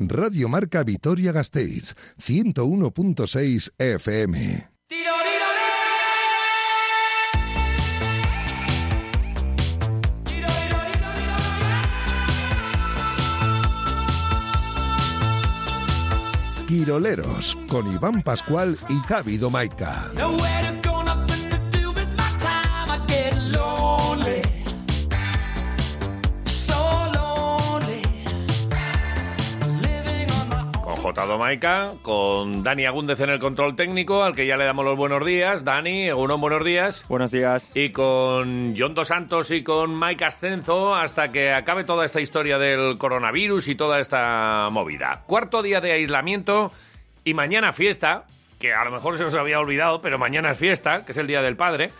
Radio Marca Vitoria Gasteiz, 101.6 FM. Quiroleros, con Iván Pascual y Javi Domaica. J. Domaica, con Dani Agúndez en el control técnico, al que ya le damos los buenos días. Dani, unos buenos días. Buenos días. Y con John Dos Santos y con Mike Ascenzo hasta que acabe toda esta historia del coronavirus y toda esta movida. Cuarto día de aislamiento y mañana fiesta, que a lo mejor se os había olvidado, pero mañana es fiesta, que es el Día del Padre.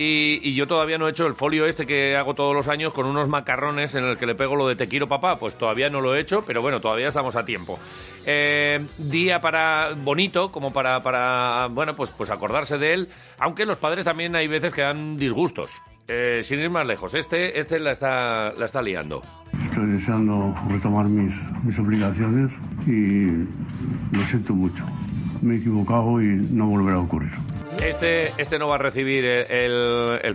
Y, yo todavía no he hecho el folio este que hago todos los años con unos macarrones en el que le pego lo de te quiero papá. Pues todavía no lo he hecho, pero bueno, todavía estamos a tiempo. Eh, día para bonito, como para, para, bueno, pues, pues acordarse de él. Aunque los padres también hay veces que dan disgustos. Eh, sin ir más lejos, este, este la, está, la está liando. Estoy deseando retomar mis, mis obligaciones y lo siento mucho. Me he equivocado y no volverá a ocurrir. Este, este no va a recibir el,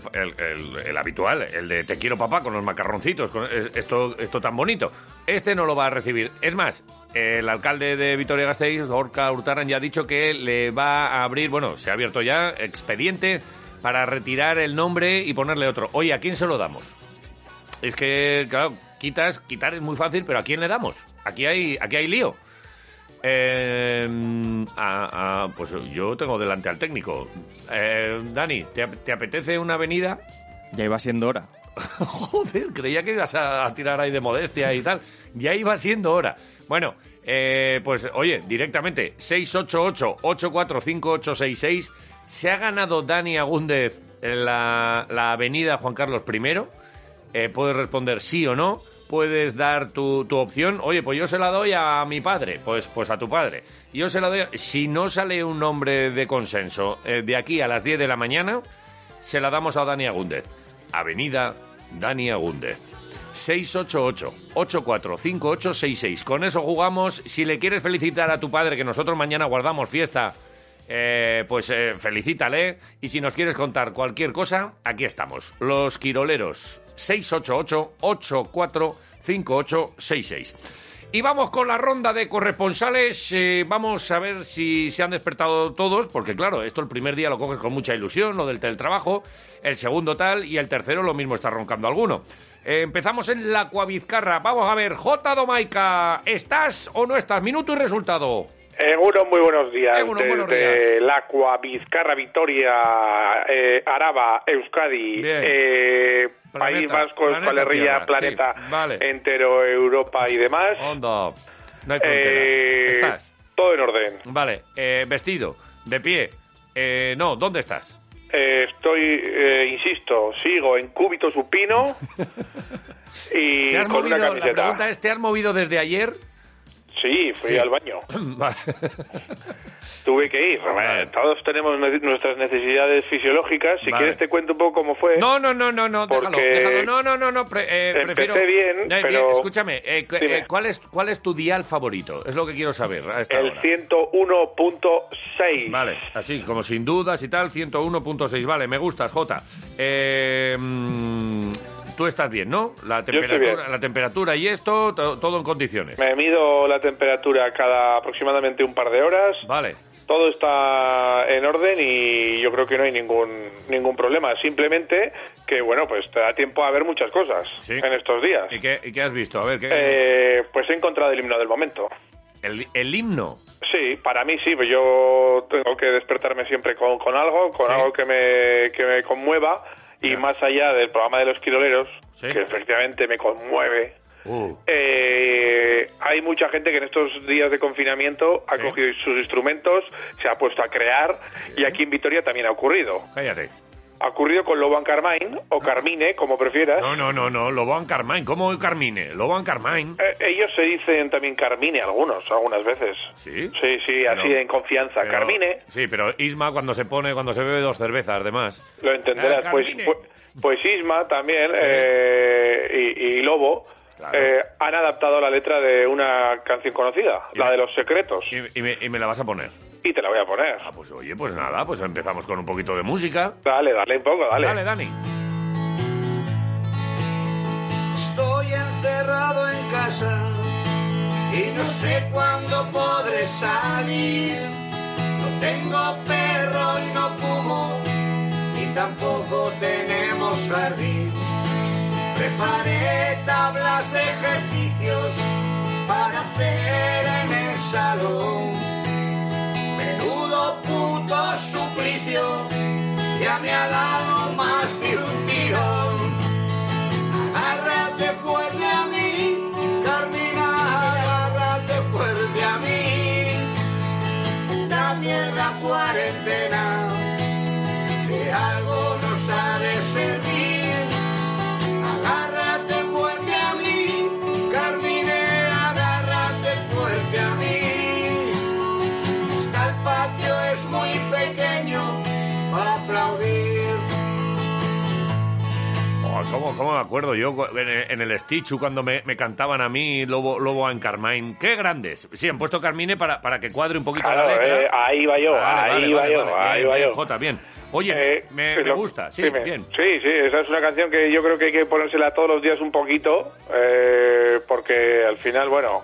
habitual, el de te quiero papá con los macarroncitos, con esto, esto tan bonito. Este no lo va a recibir. Es más, el alcalde de Vitoria-Gasteiz, Orca Hurtaran, ya ha dicho que le va a abrir, bueno, se ha abierto ya expediente para retirar el nombre y ponerle otro. Oye, ¿a quién se lo damos? Es que, claro, quitas, quitar es muy fácil, pero ¿a quién le damos? Aquí hay, aquí hay lío. Eh, pues yo tengo delante al técnico. Eh, Dani, ¿te, apetece una avenida? Ya iba siendo hora. Joder, creía que ibas a, tirar ahí de modestia y tal. Ya iba siendo hora. Bueno, eh, pues oye, directamente, 688-845866. Se ha ganado Dani Agúndez en la, la avenida Juan Carlos I. Eh, puedes responder sí o no puedes dar tu, tu, opción. Oye, pues yo se la doy a mi padre, pues, pues a tu padre. Yo se la doy. Si no sale un nombre de consenso eh, de aquí a las 10 de la mañana, se la damos a Dani Agúndez. Avenida Dani Agúndez. 688-845866. Con eso jugamos. Si le quieres felicitar a tu padre, que nosotros mañana guardamos fiesta, eh, pues eh, felicítale. Y si nos quieres contar cualquier cosa, aquí estamos. Los Quiroleros. 688-845866. Y vamos con la ronda de corresponsales. Eh, vamos a ver si se han despertado todos, porque claro, esto el primer día lo coges con mucha ilusión, lo del teletrabajo, el segundo tal, y el tercero lo mismo está roncando alguno. Eh, empezamos en la Cuavizcarra. Vamos a ver, J. Domaica, ¿estás o no estás? Minuto y resultado. Eguno, muy buenos días. Eguno, Desde Lacua, Vizcarra, Vitoria, eh, Araba, Euskadi, eh, País Vasco, Escualerría, Planeta, entero, Europa y demás. No hay eh, ¿Estás? Todo en orden. Vale. Eh, vestido, de pie. Eh, no, ¿dónde estás? estoy, insisto, sigo en cúbito supino y con una camiseta. La pregunta es, ¿te has movido desde ayer? Sí, fui al baño. Tuve que ir. Todos tenemos nuestras necesidades fisiológicas. Si quieres te cuento un poco cómo fue. No, no, no, no, no, déjalo, déjalo. No, no, no, no. Eh, prefiero... bien, pero... Escúchame, eh, eh, ¿cuál, es, ¿cuál es tu dial favorito? Es lo que quiero saber. El 101.6. Vale, así como sin dudas y tal, 101.6. Vale, me gustas, Jota. Eh... Tú estás bien, ¿no? La temperatura, la temperatura y esto, todo en condiciones. Me mido la temperatura cada aproximadamente un par de horas. Vale. Todo está en orden y yo creo que no hay ningún ningún problema. Simplemente que, bueno, pues te da tiempo a ver muchas cosas en estos días. ¿Y qué, has visto? A ver, ¿qué... Eh, pues he encontrado el himno del momento. ¿El, himno? Sí, para mí sí, pues yo tengo que despertarme siempre con, con algo, con algo que me, que me conmueva y más allá del programa de los quiroleros, que efectivamente me conmueve, uh. eh, hay mucha gente que en estos días de confinamiento ha cogido sus instrumentos, se ha puesto a crear y aquí en Vitoria también ha ocurrido. Cállate ha ocurrido con Loban Carmine o Carmine, como prefieras. No, no, no, no, Loban Carmine, ¿cómo Carmine? Loban Carmine. Eh, ellos se dicen también Carmine, algunos, algunas veces. ¿Sí? Sí, sí, así en confianza. Carmine. Sí, pero Isma cuando se pone, cuando se bebe dos cervezas, además. Lo entenderás. Ah, pues, pues, pues, Isma también, eh, y, Lobo, eh, han adaptado la letra de una canción conocida, la de los secretos. Y, me, y me la vas a poner. Y te la voy a poner. Ah, pues oye, pues nada, pues empezamos con un poquito de música. Dale, dale un poco, dale. Dale, Dani. Estoy encerrado en casa y no sé cuándo podré salir. No tengo perro y no fumo y tampoco tenemos jardín. Preparé tablas de ejercicios para hacer en el salón. Menudo puto suplicio, ya me ha dado más de un tirón. Agárrate fuerte a mí, Carmina, agárrate fuerte a mí. Esta mierda cuarentena de algo nos ha de servir. ¿Cómo, cómo me acuerdo yo en el, Stichu cuando me, me cantaban a mí Lobo, Lobo en Carmine? ¡Qué grandes! Sí, han puesto Carmine para, para que cuadre un poquito Claro, la letra. eh, ahí va yo, Vale, ahí vale, va vale, yo, vale. ahí va yo. Jota, bien. Oye, Eh, me, sí, me lo- gusta, sí, dime. bien. Sí, sí, esa es una canción que yo creo que hay que ponérsela todos los días un poquito, eh, porque al final, bueno,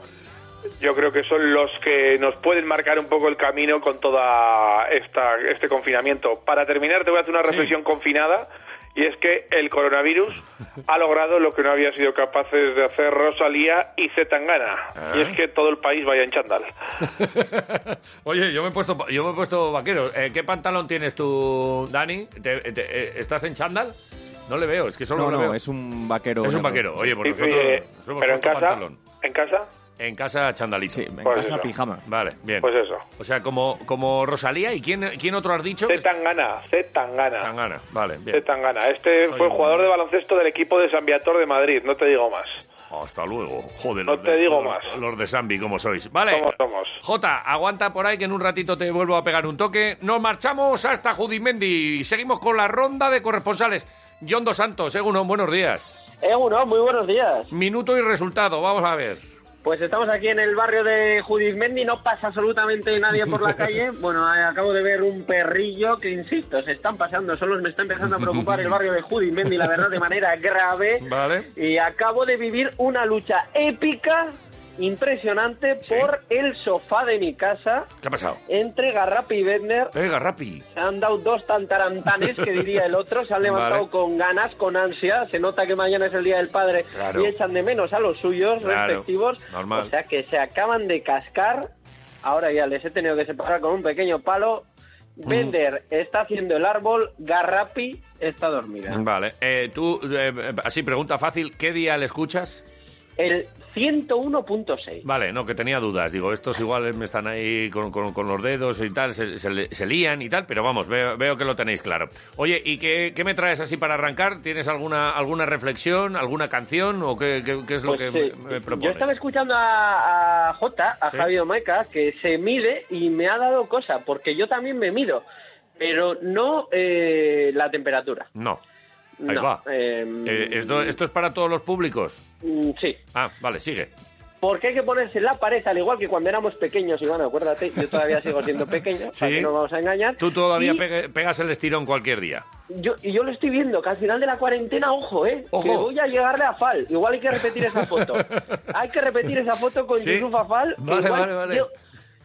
yo creo que son los que nos pueden marcar un poco el camino con toda esta este confinamiento. Para terminar, te voy a hacer una Sí. reflexión confinada. Y es que el coronavirus ha logrado lo que no había sido capaces de hacer Rosalía y Zetangana. Ah. Y es que todo el país vaya en chándal. Oye, yo me he puesto, yo me he puesto vaquero. Eh, ¿Qué pantalón tienes tú, Dani? ¿Te- te- eh, ¿Estás en chándal? No le veo, es que solo No, le no, veo. es un vaquero. Es un vaquero. Oye, pues Y- nosotros eh, nos hemos pero en casa, pantalón. en casa, En casa, chandalito. Sí, en Pues casa eso. pijama. Vale, bien. pues eso. O sea, como, como Rosalía, ¿y quién, quién otro has dicho? Zetangana, Zetangana. Tangana, vale, bien. Zetangana. Este Soy fue un- jugador de baloncesto del equipo de San Viator de Madrid, no te digo más. Hasta luego. Joder, No te de- digo los- más. Los de Zambi, como sois. Vale. ¿Cómo somos? Jota, aguanta por ahí que en un ratito te vuelvo a pegar un toque. Nos marchamos hasta Judimendi. Seguimos con la ronda de corresponsales. John Dos Santos, Egunon, buenos días. Uno, muy buenos días. Minuto y resultado, vamos a ver. Pues estamos aquí en el barrio de Judizmendi, no pasa absolutamente nadie por la calle. Bueno, eh, acabo de ver un perrillo que, insisto, se están pasando, solo me está empezando a preocupar el barrio de Judizmendi, la verdad, de manera grave. Vale. Y acabo de vivir una lucha épica, impresionante, Sí. por el sofá de mi casa ¿Qué ha pasado? entre Garrapi y Bedner. Eh, Garrapi. Se han dado dos tantarantanes, que diría el otro, se han levantado Vale. con ganas, con ansia, se nota que mañana es el Día del Padre Claro. y echan de menos a los suyos Claro, respectivos, normal. o sea que se acaban de cascar, ahora ya les he tenido que separar con un pequeño palo, Mm. Bender está haciendo el árbol, Garrapi está dormida. Vale. Eh, tú, eh, así, pregunta fácil, ¿qué día le escuchas? El 101.6. Vale, no, que tenía dudas. Digo, estos igual me están ahí con, con- con los dedos y tal, se, se se lían y tal, pero vamos, veo, veo que lo tenéis claro. Oye, ¿y qué, qué me traes así para arrancar? ¿Tienes alguna alguna reflexión, alguna canción o qué, qué- qué es lo Pues, que eh, me, me yo estaba escuchando a, a Jota, a Sí. Javier Maica, que se mide y me ha dado cosa, porque yo también me mido, pero no eh, la temperatura. No. Ahí No, va. em, Eh, ¿esto, ¿Esto es para todos los públicos? mm, Sí, Ah, vale, sigue. porque hay que ponerse la pared, al igual que cuando éramos pequeños, Iván, acuérdate, yo todavía sigo siendo pequeño, Sí. para que no vamos a engañar. Tú todavía Y pegas el estirón cualquier día. yo, y yo lo estoy viendo, que al final de la cuarentena, ojo, ¿eh? Ojo. Que voy a llegarle a Fal. Igual hay que repetir esa foto. hay que repetir esa foto con Sí. Yusuf Afal. Vale, vale, vale. Yo,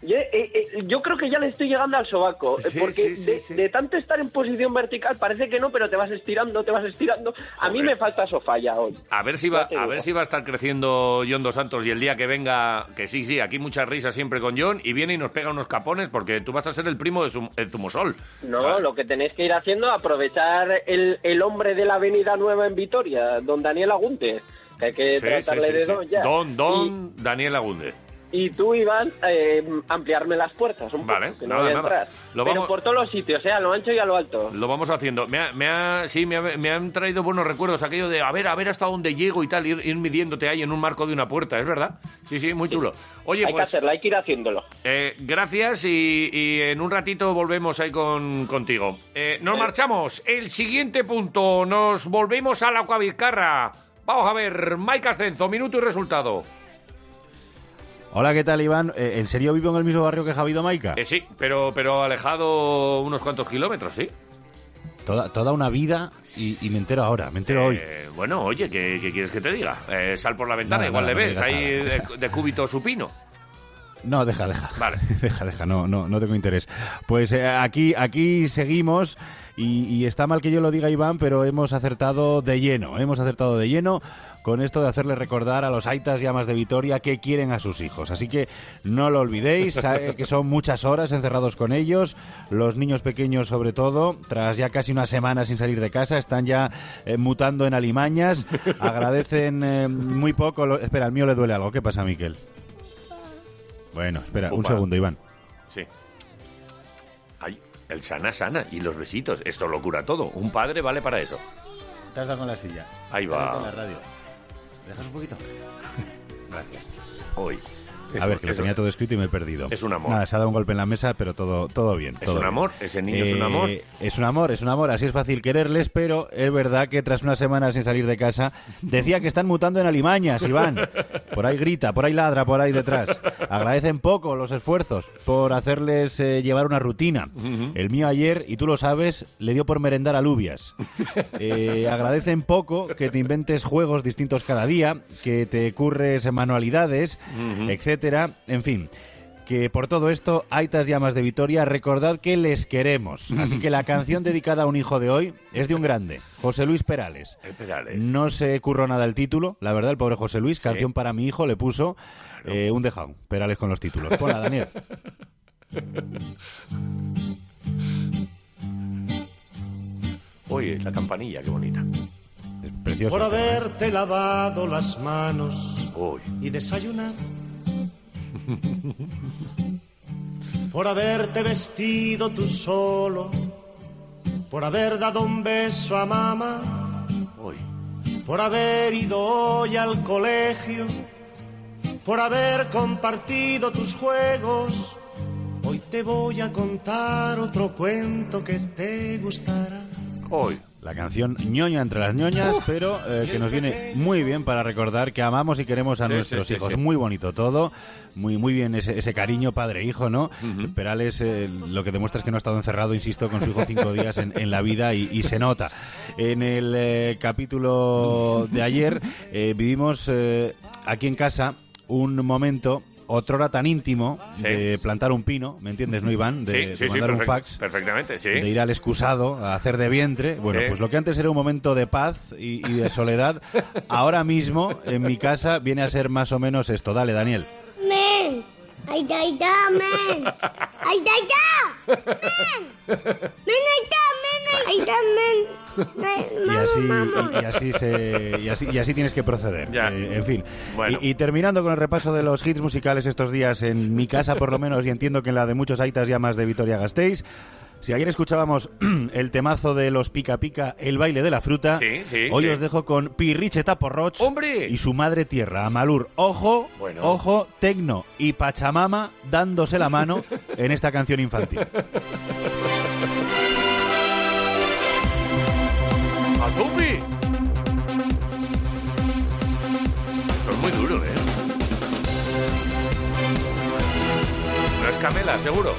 yo, eh, eh, yo creo que ya le estoy llegando al sobaco. eh, Sí, porque sí, sí, de, tanto estar en posición vertical, parece que no, pero te vas estirando, te vas estirando. A mí me falta sofá ya hoy. A ver si va, a digo. ver si va a estar creciendo John Dos Santos y el día que venga, que sí, sí, aquí mucha risa siempre con John y viene y nos pega unos capones porque tú vas a ser el primo de su, el Zumosol. No, Vale. lo que tenéis que ir haciendo es aprovechar el, el hombre de la Avenida Nueva en Vitoria, don Daniel Agunte, que hay que tratarle de don ya. Don, Don, Daniel Agunde. Y, tú, Iván, eh, ampliarme las puertas un Vale, poco, que no voy a entrar. Lo Pero vamos- por todos los sitios, ¿eh? a lo ancho y a lo alto. Lo vamos haciendo. Me ha, me ha- sí, me, ha- me han traído buenos recuerdos aquello de a ver, a ver hasta dónde llego y tal, ir, ir midiéndote ahí en un marco de una puerta, ¿es verdad? Sí, sí, muy chulo. Oye, hay que pues hacerlo, hay que ir haciéndolo. eh, gracias y, y en un ratito volvemos ahí con, contigo. Eh, nos marchamos. El siguiente punto, nos volvemos a la Cuavizcarra. Vamos a ver, Mike Ascenso, minuto y resultado. Hola, ¿qué tal, Iván? Eh, ¿En serio vivo en el mismo barrio que Javido Maica? Eh, sí, pero, pero alejado unos cuantos kilómetros, sí. Toda, toda una vida y, y me entero ahora, me entero hoy. Eh, bueno, oye, ¿qué, qué quieres que te diga? Eh, sal por la ventana, igual le no ves ahí de, de cúbito supino. No, deja, deja. Vale. deja, deja, no, no, no tengo interés. Pues eh, aquí, aquí seguimos y, y está mal que yo lo diga, Iván, pero hemos acertado de lleno, hemos acertado de lleno con esto de hacerle recordar a los Aitas y Amas de Vitoria que quieren a sus hijos. Así que no lo olvidéis, que son muchas horas encerrados con ellos, los niños pequeños sobre todo, tras ya casi una semana sin salir de casa, están ya eh, mutando en alimañas, agradecen eh, muy poco... lo- Espera, al mío le duele algo, ¿qué pasa, Miquel? Bueno, espera, un segundo, Iván. Sí. Ay, el sana sana y los besitos. Esto lo cura todo. Un padre vale para eso. Te has dado con la silla. Ahí va. Con la radio. ¿Dejas un poquito? Gracias. Hoy. A ver, que lo tenía todo escrito y me he perdido. Es un amor. Nada, se ha dado un golpe en la mesa, pero todo, todo bien. Es todo un bien. amor, ese niño es un amor. Es un amor, es un amor. Así es fácil quererles, pero es verdad que tras una semana sin salir de casa, decía que están mutando en alimañas, Iván. Por ahí grita, por ahí ladra, por ahí detrás. Agradecen poco los esfuerzos por hacerles eh, llevar una rutina. El mío ayer, y tú lo sabes, le dio por merendar alubias. Eh, agradecen poco que te inventes juegos distintos cada día, que te curres manualidades, etcétera. En fin, que por todo esto, Aitas Llamas de Vitoria, recordad que les queremos. Así que la canción dedicada a un hijo de hoy es de un grande, José Luis Perales. El Perales. No se curró nada el título, la verdad, el pobre José Luis, canción para mi hijo, le puso eh, un dejado. Perales con los títulos. Hola, Daniel. Oye, la campanilla, qué bonita. Es precioso. por esto, ¿eh? haberte lavado las manos Uy. y desayunado. por haberte vestido tú solo, por haber dado un beso a mamá, por haber ido hoy al colegio, por haber compartido tus juegos. Hoy te voy a contar otro cuento que te gustará. Uy. La canción ñoña entre las ñoñas, pero eh, que nos viene muy bien para recordar que amamos y queremos a Sí, nuestros sí, hijos. sí. Muy bonito todo, muy muy bien ese, ese cariño padre-hijo, ¿no? Perales eh, lo que demuestra es que no ha estado encerrado, insisto, con su hijo cinco días en, en la vida y, y se nota. En el eh, capítulo de ayer vivimos aquí en casa un momento... Otrora tan íntimo Sí. de plantar un pino, ¿me entiendes, no, Iván? De, sí, de sí, sí, mandar un fax perfectamente, sí. de ir al excusado a hacer de vientre. Bueno, Sí. pues lo que antes era un momento de paz y, y de soledad, ahora mismo en mi casa viene a ser más o menos esto. Dale, Daniel. Men! Ay, ay, da, men! Ay, ay, da! Men! Men, ay, da! Ay, da, men! Y así, y, y así se, y así y así tienes que proceder. Ya. Eh, en fin. Bueno. Y, y terminando con el repaso de los hits musicales estos días en mi casa, por lo menos, y entiendo que en la de muchos aitas ya más de Vitoria Gasteiz. Si ayer escuchábamos el temazo de los Pica Pica, el baile de la fruta, Sí, sí, hoy sí. os dejo con Pirriche Taporroch ¡Hombre! y su madre tierra, Amalur. Ojo, Bueno. ojo, Tecno y Pachamama dándose la mano en esta canción infantil. ¡A tope! Esto es muy duro, ¿eh? No es Camela, seguro.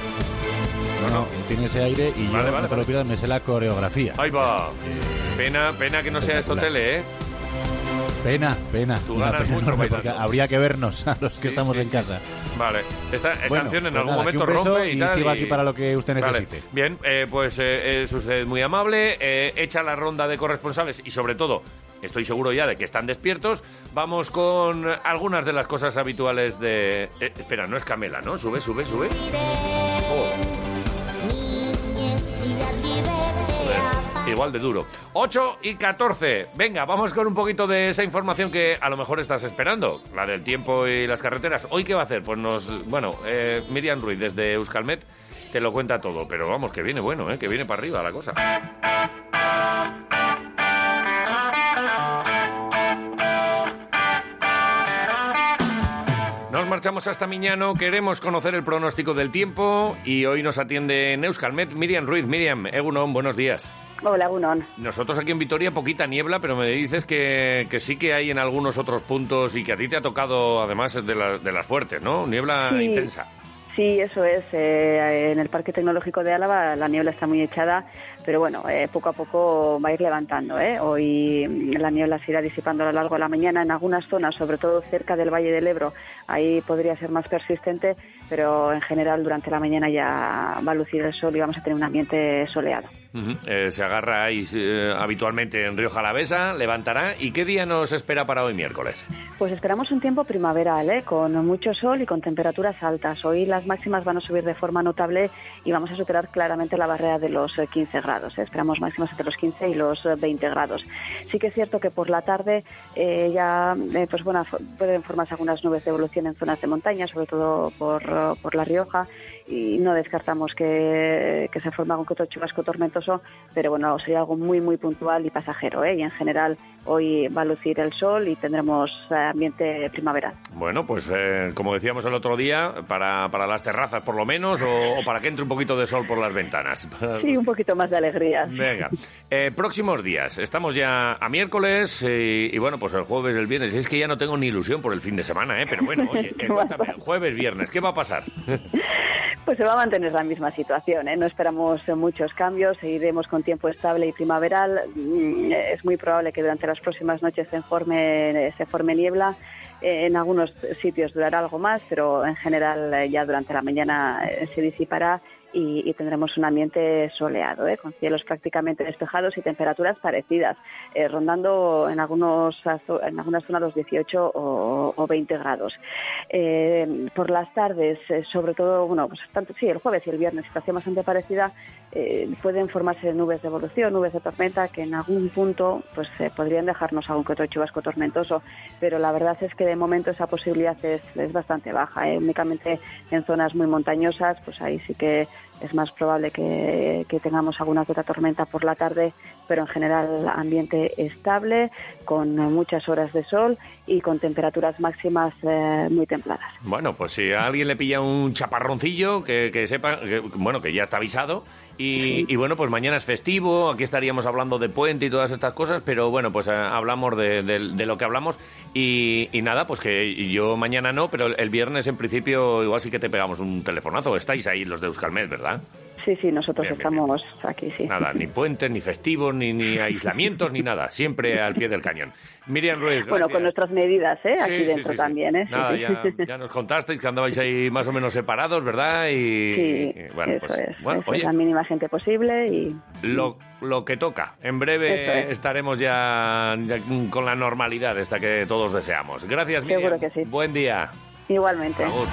No, no, tiene ese aire y Vale, yo, vale, no te vale. lo pierdas, me sé la coreografía. Ahí va. Pena, pena que no sea esto tele, ¿eh? Pena, pena. Tú una ganas pena mucho enorme, bailando. porque habría que vernos a los que Sí, estamos sí, en sí, casa. sí. Vale. Esta eh, Bueno, canción en pues algún nada, que momento un beso rompe y, y tal. sigo aquí para lo que usted Vale. necesite. Bien, eh, pues eh, es usted muy amable. eh, echa la ronda de corresponsales y sobre todo, estoy seguro ya de que están despiertos. Vamos con algunas de las cosas habituales de... eh, espera, no es Camela, ¿no? Sube, sube, sube. Oh. Igual de duro. 8 y 14. Venga, vamos con un poquito de esa información que a lo mejor estás esperando. La del tiempo y las carreteras. ¿Hoy qué va a hacer? Pues nos... Bueno, eh, Miriam Ruiz desde Euskalmet te lo cuenta todo. Pero vamos, que viene bueno, ¿eh? Que viene para arriba la cosa. Nos marchamos hasta Miñano. Queremos conocer el pronóstico del tiempo y hoy nos atiende en Euskalmet Miriam Ruiz. Miriam, Egunon, buenos días. Hola, Gunón. Nosotros aquí en Vitoria poquita niebla, pero me dices que, que sí que hay en algunos otros puntos y que a ti te ha tocado además de, la- de las fuertes, ¿no? Niebla Sí. intensa. Sí, eso es. eh, en el Parque Tecnológico de Álava la niebla está muy echada, pero bueno, eh, poco a poco va a ir levantando. ¿eh? Hoy mm, la niebla se irá disipando a lo largo de la mañana en algunas zonas, sobre todo cerca del Valle del Ebro. Ahí podría ser más persistente, pero en general durante la mañana ya va a lucir el sol y vamos a tener un ambiente soleado. Eh, se agarra ahí eh, habitualmente en Río Jalavesa, levantará. ¿Y qué día nos espera para hoy miércoles? Pues esperamos un tiempo primaveral, ¿eh? con mucho sol y con temperaturas altas. Hoy las máximas van a subir de forma notable y vamos a superar claramente la barrera de los eh, 15 grados. ¿eh? Esperamos máximas entre los 15 y los eh, 20 grados. Sí que es cierto que por la tarde ya pues bueno, pueden formarse algunas nubes de evolución en zonas de montaña, sobre todo por, por La Rioja y no descartamos que, que se forme algún que otro chubasco tormentoso, pero bueno, sería algo muy, muy puntual y pasajero. ¿eh? Y en general hoy va a lucir el sol y tendremos eh, ambiente primaveral. Bueno, pues eh, como decíamos el otro día, para, para las terrazas por lo menos, o, o para que entre un poquito de sol por las ventanas. Sí, un poquito más de alegría. Venga, Eh, próximos días. Estamos ya a miércoles y bueno, pues el jueves, el viernes. Es que ya no tengo ni ilusión por el fin de semana, ¿eh? Pero bueno, oye, eh, cuéntame, jueves, viernes, ¿qué va a pasar? Pues se va a mantener la misma situación. ¿eh? No esperamos eh, muchos cambios, seguiremos con tiempo estable y primaveral. Mm, eh, Es muy probable que durante las próximas noches se forme, se forme niebla. Eh, En algunos sitios durará algo más, pero en general eh, ya durante la mañana eh, se disipará y, y tendremos un ambiente soleado, ¿eh? con cielos prácticamente despejados y temperaturas parecidas, eh, rondando en, algunos, en algunas zonas los 18 o, o 20 grados. Eh, por las tardes, eh, sobre todo, bueno, pues tanto, sí, el jueves y el viernes, situación bastante parecida, pueden formarse nubes de evolución, nubes de tormenta, que en algún punto pues podrían dejarnos algún que otro chubasco tormentoso, pero la verdad es que de momento esa posibilidad es, es bastante baja, únicamente en zonas muy montañosas, pues ahí sí que es más probable que, que tengamos alguna otra tormenta por la tarde, pero en general ambiente estable, con muchas horas de sol y con temperaturas máximas eh, muy templadas. Bueno, pues si a alguien le pilla un chaparroncillo, que, que sepa, que, bueno, que ya está avisado. Y, y bueno, pues mañana es festivo, aquí estaríamos hablando de puente y todas estas cosas, pero bueno, pues eh, hablamos de, de- de lo que hablamos. Y, y nada, pues que yo mañana no, pero el viernes en principio igual sí que te pegamos un telefonazo. Estáis ahí los de Euskalmet, ¿verdad? Sí, sí, nosotros Bien, bien, estamos aquí, sí. Nada, ni puentes, ni festivos, ni, ni aislamientos, ni nada. Siempre al pie del cañón. Miriam Ruiz, Bueno, gracias. con nuestras medidas, ¿eh? Aquí sí, dentro sí, también, ¿eh? Nada, ya, ya nos contasteis que andabais ahí más o menos separados, ¿verdad? Y, Sí, y, bueno, eso pues, es. bueno, Eso es oye, la mínima gente posible y lo, lo que toca. En breve es. estaremos ya, ya con la normalidad esta que todos deseamos. Gracias, Miriam. Seguro que sí. Buen día. igualmente. Agur.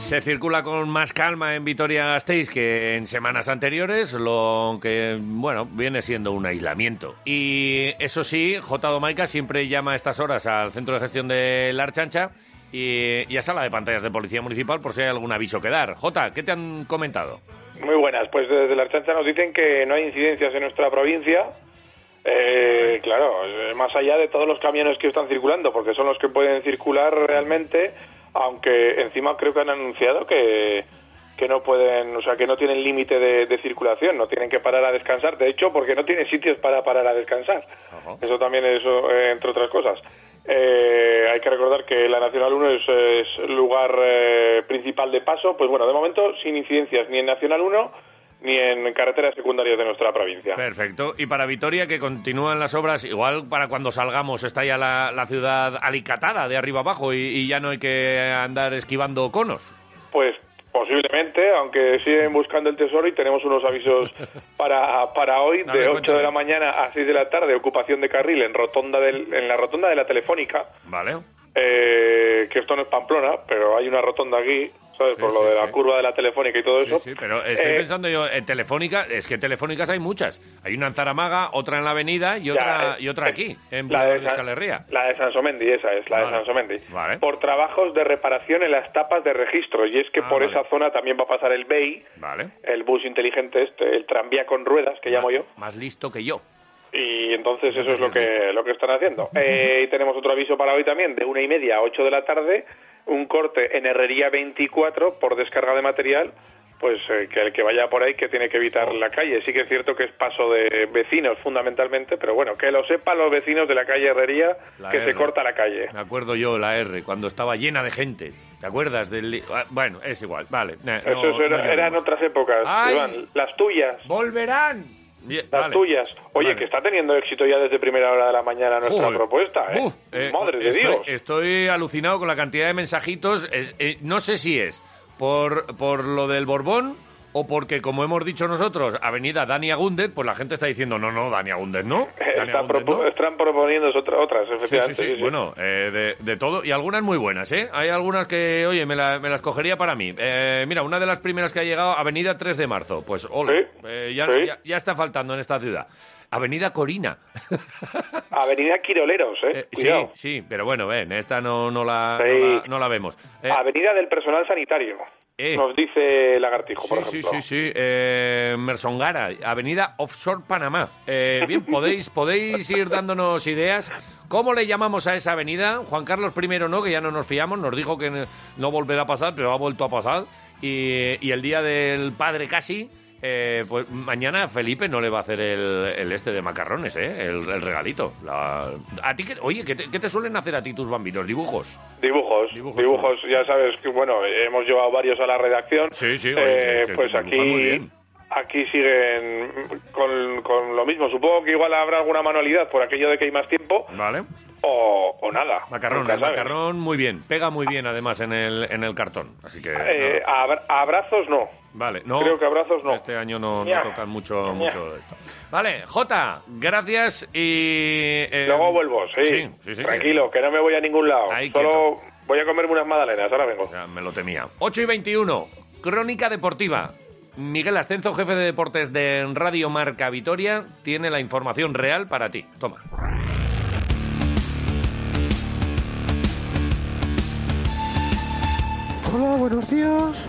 Se circula con más calma en Vitoria-Gasteiz que en semanas anteriores, lo que, bueno, viene siendo un aislamiento. Y eso sí, J. Domaica siempre llama a estas horas al Centro de Gestión de la Archancha y, y a Sala de Pantallas de Policía Municipal por si hay algún aviso que dar. J, ¿qué te han comentado? Muy buenas, pues desde la Archancha nos dicen que no hay incidencias en nuestra provincia. Eh, claro, eh, más allá de todos los camiones que están circulando, porque son los que pueden circular realmente, aunque encima creo que han anunciado que, que no pueden, o sea, que no tienen límite de, de circulación, no tienen que parar a descansar, de hecho, porque no tienen sitios para parar a descansar. Eso también es, eh, entre otras cosas. Eh, hay que recordar que la Nacional 1 es, es lugar eh, principal de paso, pues bueno, de momento sin incidencias ni en Nacional 1 ni en carreteras secundarias de nuestra provincia. Perfecto. Y para Vitoria, que continúan las obras, igual para cuando salgamos está ya la, la ciudad alicatada de arriba abajo y, y ya no hay que andar esquivando conos. Pues posiblemente, aunque siguen buscando el tesoro y tenemos unos avisos para, para hoy de ver, 8 cuéntame. de la mañana a 6 de la tarde, ocupación de carril en rotonda del, en la rotonda de la Telefónica, Vale. eh, que esto no es Pamplona, pero hay una rotonda aquí, ¿sabes? Sí, Por lo sí, de la sí. curva de la Telefónica y todo eso. sí, pero estoy Eh, pensando yo en Telefónica, es que Telefónicas hay muchas. Hay una en Zaramaga, otra en la Avenida y otra, eh, y otra eh, aquí, en la de San-. La de Sansomendi, esa es, la Vale. de Sansomendi. Vale. Por trabajos de reparación en las tapas de registro. Y es que Ah, por vale. esa zona también va a pasar el BEI, Vale. el bus inteligente este, el tranvía con ruedas, que llamo yo. Más listo que yo. Y entonces eso es lo que, lo que están haciendo. Eh, y tenemos otro aviso para hoy también, de una y media a ocho de la tarde, un corte en Herrería 24 por descarga de material pues eh, que el que vaya por ahí que tiene que evitar la calle. Sí que es cierto que es paso de vecinos fundamentalmente, pero bueno, que lo sepan los vecinos de la calle Herrería La que R. se corta la calle. Me acuerdo yo, la R, cuando estaba llena de gente. ¿Te acuerdas del...? ah, Bueno, es igual, vale. no- Eso, era- no eran otras épocas. Iván. Las tuyas. ¡Volverán! Bien, Las vale. tuyas. Oye, Vale. que está teniendo éxito ya desde primera hora de la mañana nuestra Joder. propuesta, ¿eh? Eh, Madre de estoy, Dios. Estoy alucinado con la cantidad de mensajitos. Eh, no sé si es por, por lo del Borbón o porque, como hemos dicho nosotros, Avenida Dani Agúndez, pues la gente está diciendo, no, no, Dani Agúndez, ¿no? Dani Están, Agúndez, propo- ¿no? están proponiendo otra- otras, sí, efectivamente. sí. sí, sí. Bueno, eh, de, de todo. Y algunas muy buenas, ¿eh? Hay algunas que, oye, me, la- me las cogería para mí. Eh, mira, una de las primeras que ha llegado, Avenida 3 de Marzo. Pues, Sí, eh, ya, sí. ya, ya está faltando en esta ciudad. Avenida Corina. Avenida Quiroleros, ¿eh? Eh, sí, sí, pero bueno, ven, esta no, no, la, Sí. no, la, no la vemos. Eh, Avenida del Personal Sanitario. Eh. Nos dice Lagartijo, Sí, sí, ejemplo. sí, sí. Eh, Mersongara, Avenida Offshore Panamá. Eh, bien, podéis, podéis ir dándonos ideas. ¿Cómo le llamamos a esa avenida? Juan Carlos I no, que ya no nos fiamos, nos dijo que no- no volverá a pasar, pero ha vuelto a pasar. Y, y el día del padre casi, eh, pues mañana Felipe no le va a hacer el, el este de macarrones, ¿eh? El, el regalito. La- a ti, qué- oye, ¿qué te, qué te suelen hacer a ti tus bambinos? ¿Dibujos? Dibujos, Dibujos dibujos, ya sabes que, bueno, hemos llevado varios a la redacción. Sí, sí, Eh, oye, que- que pues aquí, bien. Aquí siguen con, con lo mismo. Supongo que igual habrá alguna manualidad por aquello de que hay más tiempo ¿Vale? o, o nada. Macarrón, el macarrón muy bien. Pega muy bien además en el, en el cartón. Así que... Eh, abra- abrazos no. Vale, no. Creo que abrazos no. Este año no, tocan mucho, mucho esto. Vale, Jota, gracias y... eh, Luego vuelvo, sí. Sí, sí, sí. Tranquilo, que no me voy a ningún lado. Ahí Solo voy a comerme unas magdalenas, ahora vengo. Ya me lo temía. 8 y 21, Crónica Deportiva. Miguel Ascenzo, jefe de deportes de Radio Marca Vitoria, tiene la información real para ti. Toma. Hola, buenos días.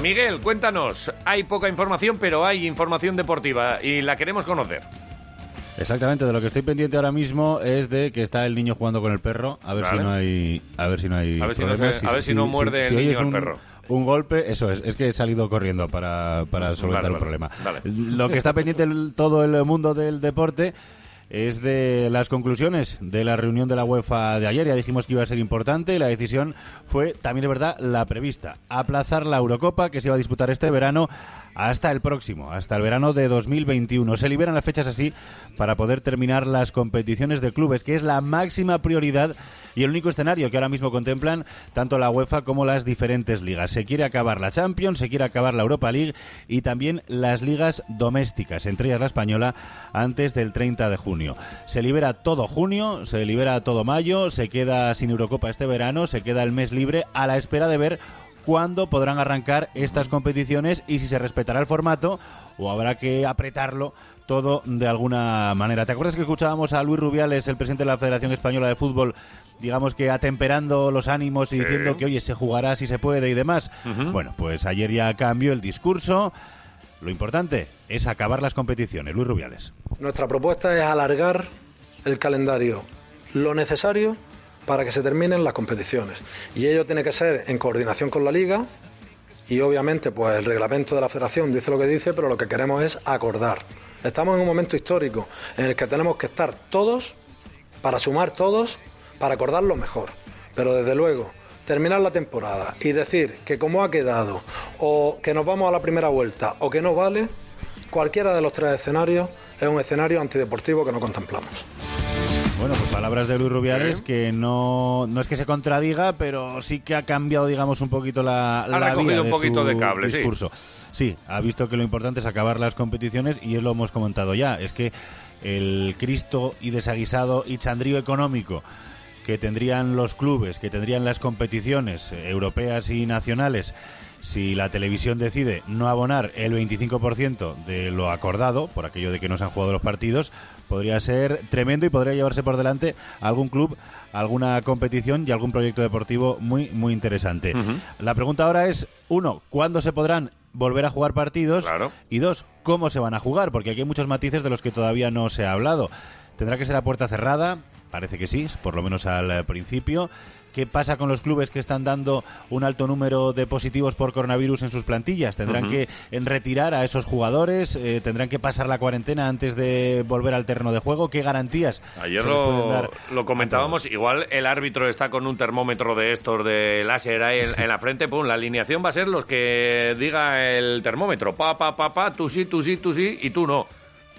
Miguel, cuéntanos. Hay poca información, pero hay información deportiva y la queremos conocer. Exactamente, de lo que estoy pendiente ahora mismo es de que está el niño jugando con el perro, a ver Vale. si no hay a ver si no hay A ver si no problemas. se- a ver si no muerde el niño al un, perro. Un golpe, eso es, es que he salido corriendo para, para solventar Vale, el problema. vale. Lo que está pendiente el- todo el mundo del deporte es de las conclusiones de la reunión de la UEFA de ayer. Ya dijimos que iba a ser importante y la decisión fue, también de verdad, la prevista. Aplazar la Eurocopa que se iba a disputar este verano hasta el próximo, hasta el verano de 2021. Se liberan las fechas así para poder terminar las competiciones de clubes, que es la máxima prioridad y el único escenario que ahora mismo contemplan tanto la UEFA como las diferentes ligas. Se quiere acabar la Champions, se quiere acabar la Europa League y también las ligas domésticas, entre ellas la española, antes del 30 de junio. Se libera todo junio, se libera todo mayo, se queda sin Eurocopa este verano, se queda el mes libre a la espera de ver cuándo podrán arrancar estas competiciones y si se respetará el formato o habrá que apretarlo todo de alguna manera. ¿Te acuerdas que escuchábamos a Luis Rubiales, el presidente de la Federación Española de Fútbol, digamos que atemperando los ánimos y Sí. diciendo que, oye, se jugará si se puede y demás? Bueno, pues ayer ya cambió el discurso. Lo importante es acabar las competiciones. Luis Rubiales. Nuestra propuesta es alargar el calendario lo necesario para que se terminen las competiciones. Y ello tiene que ser en coordinación con la liga y obviamente pues el reglamento de la federación dice lo que dice, pero lo que queremos es acordar. Estamos en un momento histórico en el que tenemos que estar todos para sumar todos para acordar lo mejor. Pero desde luego, terminar la temporada y decir que como ha quedado o que nos vamos a la primera vuelta o que no vale, cualquiera de los tres escenarios es un escenario antideportivo que no contemplamos. Bueno, pues palabras de Luis Rubiales que no, no es que se contradiga, pero sí que ha cambiado, digamos, un poquito la, Ha la vía un de poquito su de cable, sí. discurso. Sí, ha visto que lo importante es acabar las competiciones y él lo hemos comentado ya. Es que el Cristo y desaguisado y chandrío económico que tendrían los clubes, que tendrían las competiciones europeas y nacionales, si la televisión decide no abonar el 25% de lo acordado, por aquello de que no se han jugado los partidos, podría ser tremendo y podría llevarse por delante algún club, alguna competición y algún proyecto deportivo muy, muy interesante. La pregunta ahora es, uno, ¿cuándo se podrán volver a jugar partidos? Y dos, ¿cómo se van a jugar? Porque aquí hay muchos matices de los que todavía no se ha hablado. ¿Tendrá que ser a puerta cerrada? Parece que sí, por lo menos al principio. ¿Qué pasa con los clubes que están dando un alto número de positivos por coronavirus en sus plantillas? ¿Tendrán que retirar a esos jugadores? Eh, ¿Tendrán que pasar la cuarentena antes de volver al terreno de juego? ¿Qué garantías? Ayer lo, dar? lo comentábamos, igual el árbitro está con un termómetro de estos de láser ahí en, en la frente, pum, la alineación va a ser los que diga el termómetro, pa, pa, pa, pa, tú sí, tú sí, tú sí, y tú no.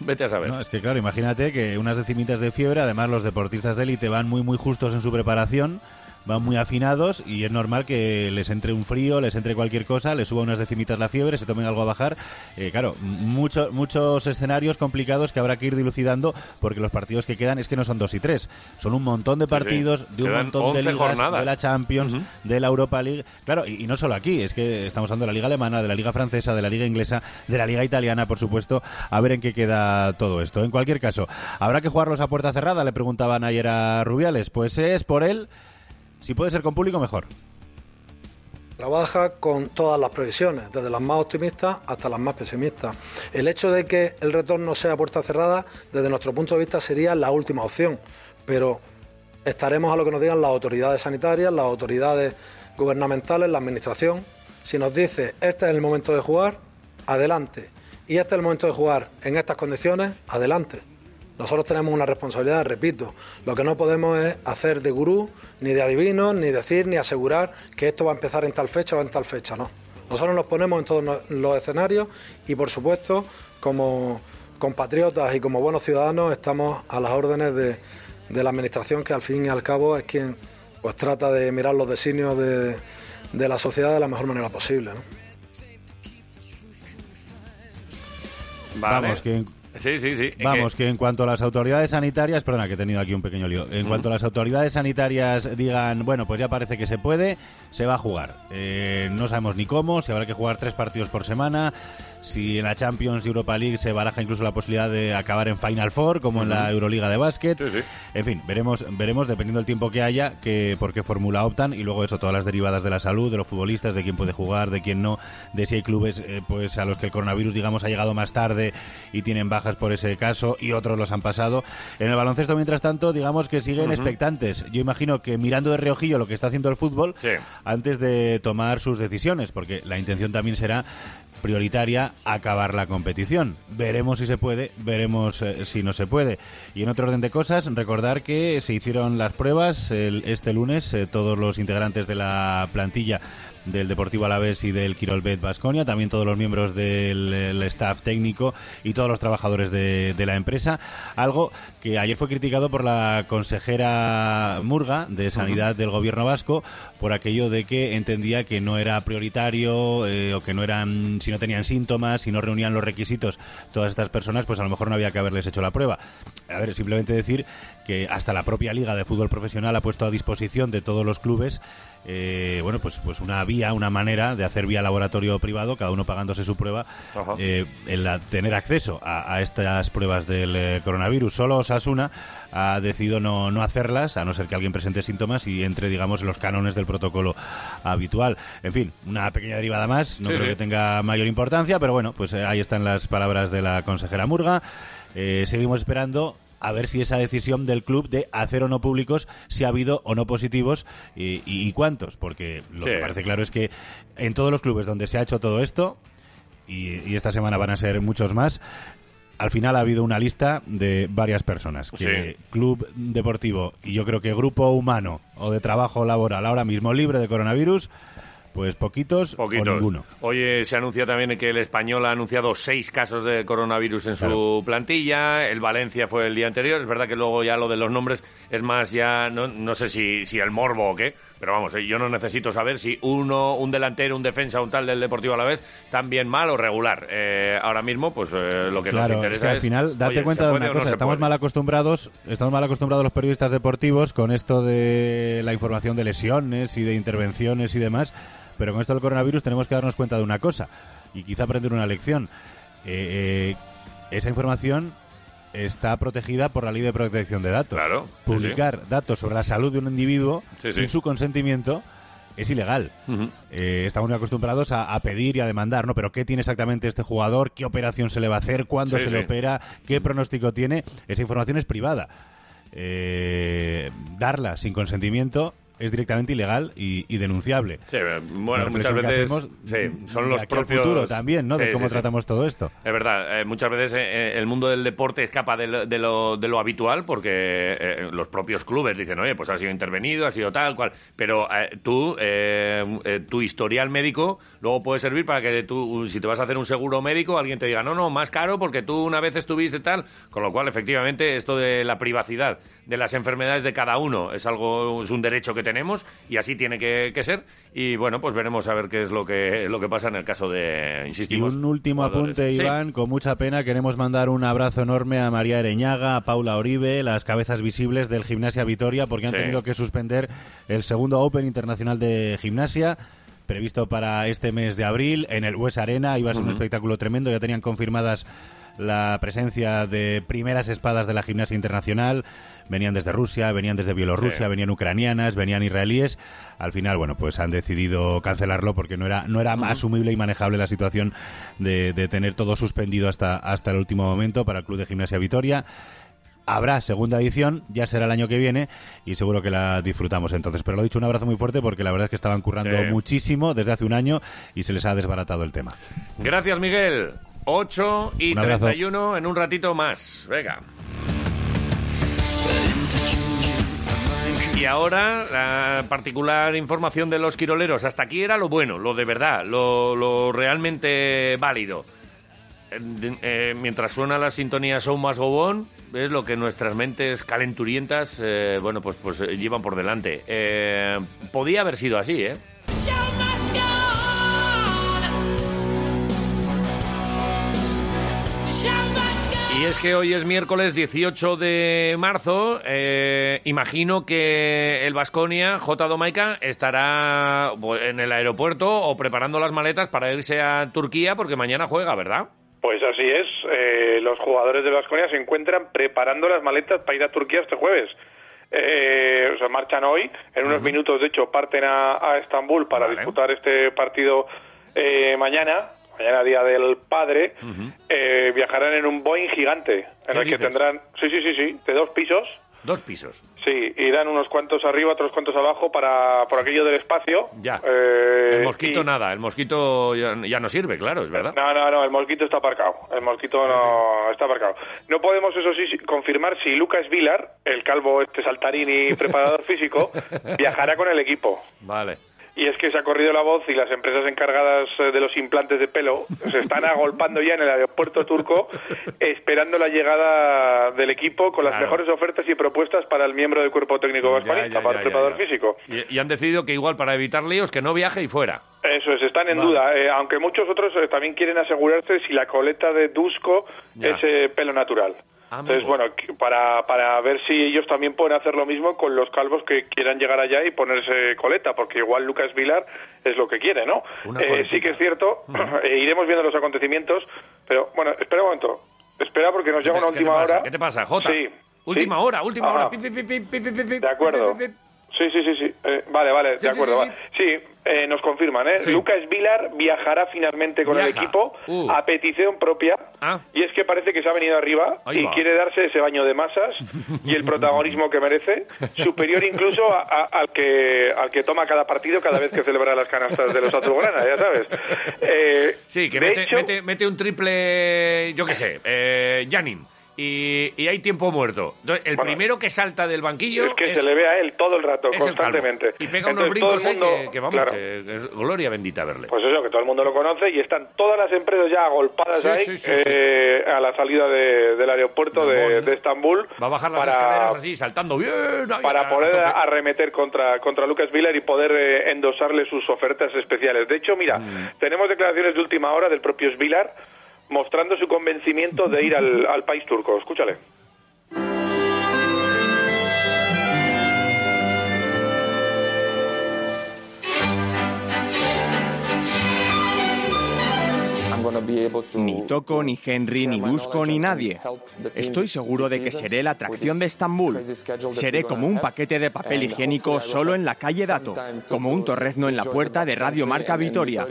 Vete a saber. No, es que claro, imagínate que unas decimitas de fiebre, además los deportistas de élite van muy muy justos en su preparación, van muy afinados y es normal que les entre un frío, les entre cualquier cosa, les suba unas decimitas la fiebre, se tomen algo a bajar. Eh, claro, mucho- muchos escenarios complicados que habrá que ir dilucidando porque los partidos que quedan es que no son dos y tres, son un montón de Sí, sí. partidos de un montón de 11 ligas, jornadas. de la Champions, de la Europa League. Claro, y, y no solo aquí, es que estamos hablando de la liga alemana, de la liga francesa, de la liga inglesa, de la liga italiana, por supuesto, a ver en qué queda todo esto. En cualquier caso, ¿habrá que jugarlos a puerta cerrada? Le preguntaban ayer a Rubiales. Pues es por él, si puede ser con público, mejor. Trabaja con todas las previsiones, desde las más optimistas hasta las más pesimistas. El hecho de que el retorno sea puerta cerrada, desde nuestro punto de vista, sería la última opción. Pero estaremos a lo que nos digan las autoridades sanitarias, las autoridades gubernamentales, la administración. Si nos dice este es el momento de jugar, adelante. Y este es el momento de jugar en estas condiciones, adelante. Nosotros tenemos una responsabilidad, repito, lo que no podemos es hacer de gurú, ni de adivinos, ni decir, ni asegurar que esto va a empezar en tal fecha o en tal fecha, no. Nosotros nos ponemos en todos los escenarios y, por supuesto, como compatriotas y como buenos ciudadanos, estamos a las órdenes de, de la Administración, que al fin y al cabo es quien pues trata de mirar los designios de, de la sociedad de la mejor manera posible. ¿no? Vale. Vamos, que Sí, sí, sí. Vamos, que en cuanto a las autoridades sanitarias, perdona que he tenido aquí un pequeño lío, en cuanto a las autoridades sanitarias digan, bueno, pues ya parece que se puede, se va a jugar. Eh, no sabemos ni cómo, si habrá que jugar tres partidos por semana, si en la Champions y Europa League se baraja incluso la posibilidad de acabar en Final Four, como en la. Euroliga de básquet. Sí, sí. En fin, veremos, veremos dependiendo del tiempo que haya, que, por qué fórmula optan y luego eso, todas las derivadas de la salud, de los futbolistas, de quién puede jugar, de quién no, de si hay clubes eh, pues a los que el coronavirus, digamos, ha llegado más tarde y tienen bajas por ese caso y otros los han pasado. En el baloncesto, mientras tanto, digamos que siguen expectantes. Yo imagino que mirando de reojillo lo que está haciendo el fútbol antes de tomar sus decisiones, porque la intención también será prioritaria acabar la competición. Veremos si se puede, veremos eh, si no se puede. Y en otro orden de cosas, recordar que se hicieron las pruebas el- este lunes, eh, todos los integrantes de la plantilla del Deportivo Alavés y del Quirolbet Basconia, también todos los miembros del el staff técnico y todos los trabajadores de, de la empresa. Algo que ayer fue criticado por la consejera Murga de Sanidad del Gobierno Vasco por aquello de que entendía que no era prioritario eh, o que no eran, si no tenían síntomas, si no reunían los requisitos todas estas personas, pues a lo mejor no había que haberles hecho la prueba. A ver, simplemente decir que hasta la propia Liga de Fútbol Profesional ha puesto a disposición de todos los clubes eh, bueno, pues, pues una vía, una manera de hacer vía laboratorio privado, cada uno pagándose su prueba, eh, el tener acceso a, a estas pruebas del eh, coronavirus. Solo Osasuna ha decidido no, no hacerlas, a no ser que alguien presente síntomas y entre, digamos, en los cánones del protocolo habitual. En fin, una pequeña derivada más, no Sí, creo sí. que tenga mayor importancia, pero bueno, pues eh, ahí están las palabras de la consejera Murga. Seguimos esperando a ver si esa decisión del club de hacer o no públicos, si ha habido o no positivos y, cuántos, porque lo Sí. que parece claro es que en todos los clubes donde se ha hecho todo esto, y, y esta semana van a ser muchos más, al final ha habido una lista de varias personas. Que Sí. club deportivo y yo creo que grupo humano o de trabajo laboral ahora mismo libre de coronavirus, pues poquitos, Poquitos. o ninguno. Oye, se anuncia también que el español ha anunciado seis casos de coronavirus en su plantilla. El Valencia fue el día anterior. Es verdad que luego ya lo de los nombres es más ya, no, no sé si, si el morbo o qué, pero vamos, eh, yo no necesito saber si uno, un delantero, un defensa, un tal del Deportivo a la vez, están bien, mal o regular. Eh, ahora mismo, pues eh, lo que nos Claro, interesa es que al es, final, date oye, cuenta ¿se de una no cosa, se estamos mal acostumbrados, estamos mal acostumbrados los periodistas deportivos con esto de la información de lesiones y de intervenciones y demás, Pero con esto del coronavirus tenemos que darnos cuenta de una cosa y quizá aprender una lección. Eh, eh, esa información está protegida por la ley de protección de datos. Claro. sí, Publicar datos sobre la salud de un individuo Sí, sin su consentimiento es ilegal. Eh, estamos muy acostumbrados a, a pedir y a demandar, ¿no? Pero ¿qué tiene exactamente este jugador? ¿Qué operación se le va a hacer? ¿Cuándo Sí, se sí. le opera? ¿Qué pronóstico tiene? Esa información es privada. Eh, darla sin consentimiento es directamente ilegal y, y denunciable. Sí, bueno, muchas veces hacemos, sí, son los propios futuro también, ¿no? Sí, de cómo tratamos todo esto. Es verdad, eh, muchas veces eh, el mundo del deporte escapa de lo, de lo, de lo habitual porque eh, los propios clubes dicen, oye, pues ha sido intervenido, ha sido tal, cual. Pero eh, tú, eh, eh, tu historial médico luego puede servir para que tú, si te vas a hacer un seguro médico, alguien te diga, no, no, más caro porque tú una vez estuviste tal. Con lo cual, efectivamente, esto de la privacidad de las enfermedades de cada uno es algo, es un derecho que tenemos y así tiene que, que ser. Y bueno, pues veremos a ver qué es lo que, lo que pasa en el caso de, Y insistimos. un último jugadores. apunte, Sí. Iván. Con mucha pena queremos mandar un abrazo enorme a María Ereñaga, a Paula Oribe, las cabezas visibles del Gimnasia Vitoria, porque han Sí. tenido que suspender el segundo Open Internacional de Gimnasia previsto para este mes de abril en el West Arena. Iba a ser un Ujú. espectáculo tremendo. Ya tenían confirmadas la presencia de primeras espadas de la gimnasia internacional. Venían desde Rusia, venían desde Bielorrusia, Sí. venían ucranianas, venían israelíes. Al final, bueno, pues han decidido cancelarlo porque no era, no era asumible y manejable la situación de, de tener todo suspendido hasta, hasta el último momento para el Club de Gimnasia Vitoria. Habrá segunda edición, ya será el año que viene y seguro que la disfrutamos entonces. Pero lo he dicho, un abrazo muy fuerte porque la verdad es que estaban currando Sí. muchísimo desde hace un año y se les ha desbaratado el tema. Gracias, Miguel. 8 y Un abrazo. 31 en un ratito más. Venga. Y ahora, la particular información de los quiroleros. Hasta aquí era lo bueno, lo de verdad, lo, lo realmente válido. Eh, eh, mientras suena la sintonía Show Más Go On, es lo que nuestras mentes calenturientas, eh, bueno, pues, pues eh, llevan por delante. Eh, podía haber sido así, ¿eh? Y es que hoy es miércoles 18 de marzo. eh, imagino que el Vasconia, J. Domaica, estará pues, en el aeropuerto o preparando las maletas para irse a Turquía porque mañana juega, ¿verdad? Pues así es, eh, los jugadores de Vasconia se encuentran preparando las maletas para ir a Turquía este jueves. Eh, o sea, marchan hoy, en unos minutos de hecho parten a, a Estambul para Vale. disputar este partido eh, mañana, mañana día del padre, eh, viajarán en un Boeing gigante, en ¿Qué el que tendrán, sí, sí, sí, sí, de dos pisos, Dos pisos. sí, irán unos cuantos arriba, otros cuantos abajo para por aquello del espacio. Ya. Eh, el mosquito y- nada, el mosquito ya, ya no sirve, claro, es verdad. No, no, no, el mosquito está aparcado. El mosquito no está aparcado. No podemos, eso sí, confirmar si Lucas Vilar, el calvo este saltarín y preparador físico, viajará con el equipo. Vale. Y es que se ha corrido la voz y las empresas encargadas eh, de los implantes de pelo se están agolpando ya en el aeropuerto turco esperando la llegada del equipo con las Claro. mejores ofertas y propuestas para el miembro del cuerpo técnico vasconista, para el preparador ya. físico. Y, y han decidido que igual para evitar líos que no viaje y fuera. Eso es, están en Vale. duda, eh, aunque muchos otros eh, también quieren asegurarse si la coleta de Dusko Ya. es eh, pelo natural. Amigo. Entonces, bueno, para, para ver si ellos también pueden hacer lo mismo con los calvos que quieran llegar allá y ponerse coleta, porque igual Lucas Vilar es lo que quiere, ¿no? Eh, sí que es cierto, eh, iremos viendo los acontecimientos, pero bueno, espera un momento, espera porque nos ¿Qué llega una te última hora. ¿Qué te pasa, Jota? Sí. Última sí. hora, última hora. Pi, pi, pi, pi, pi, pi, pi, pi, De acuerdo. Sí, sí, sí, sí. Eh, vale, vale, Sí, de sí, acuerdo. sí, va. Sí, eh, nos confirman, ¿eh? Sí. Lucas Vilar viajará finalmente con el equipo Uh. a petición propia. Ah. Y es que parece que se ha venido arriba Ahí y va. quiere darse ese baño de masas y el protagonismo que merece, superior incluso a- a- al que al que toma cada partido cada vez que celebra las canastas de los azulgrana, ya sabes. Eh, Sí, que mete, hecho- mete, mete un triple, yo qué sé, eh, Janin. Y, y hay tiempo muerto. Entonces, el Bueno, primero que salta del banquillo es que se le ve a él todo el rato, el constantemente. Y pega unos Entonces, el brincos ahí mundo- que, que vamos, claro. que- que es gloria bendita verle. Pues eso, que todo el mundo lo conoce y están todas las empresas ya agolpadas Sí, ahí sí, sí, eh, a la salida de- del aeropuerto Del de, Estambul. Va a bajar las para, escaleras así, saltando bien. Para poder arremeter contra, contra Lucas Viller y poder eh, endosarle sus ofertas especiales. De hecho, mira, Mm. tenemos declaraciones de última hora del propio Svilar mostrando su convencimiento de ir al, país turco. Escúchale. Ni Toco, ni Henry, ni Dusko, ni nadie. Estoy seguro de que seré la atracción de Estambul. Seré como un paquete de papel higiénico solo en la calle Dato, como un torrezno en la puerta de Radio Marca Vitoria.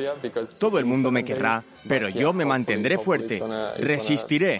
Todo el mundo me querrá, pero yo me mantendré fuerte. Resistiré.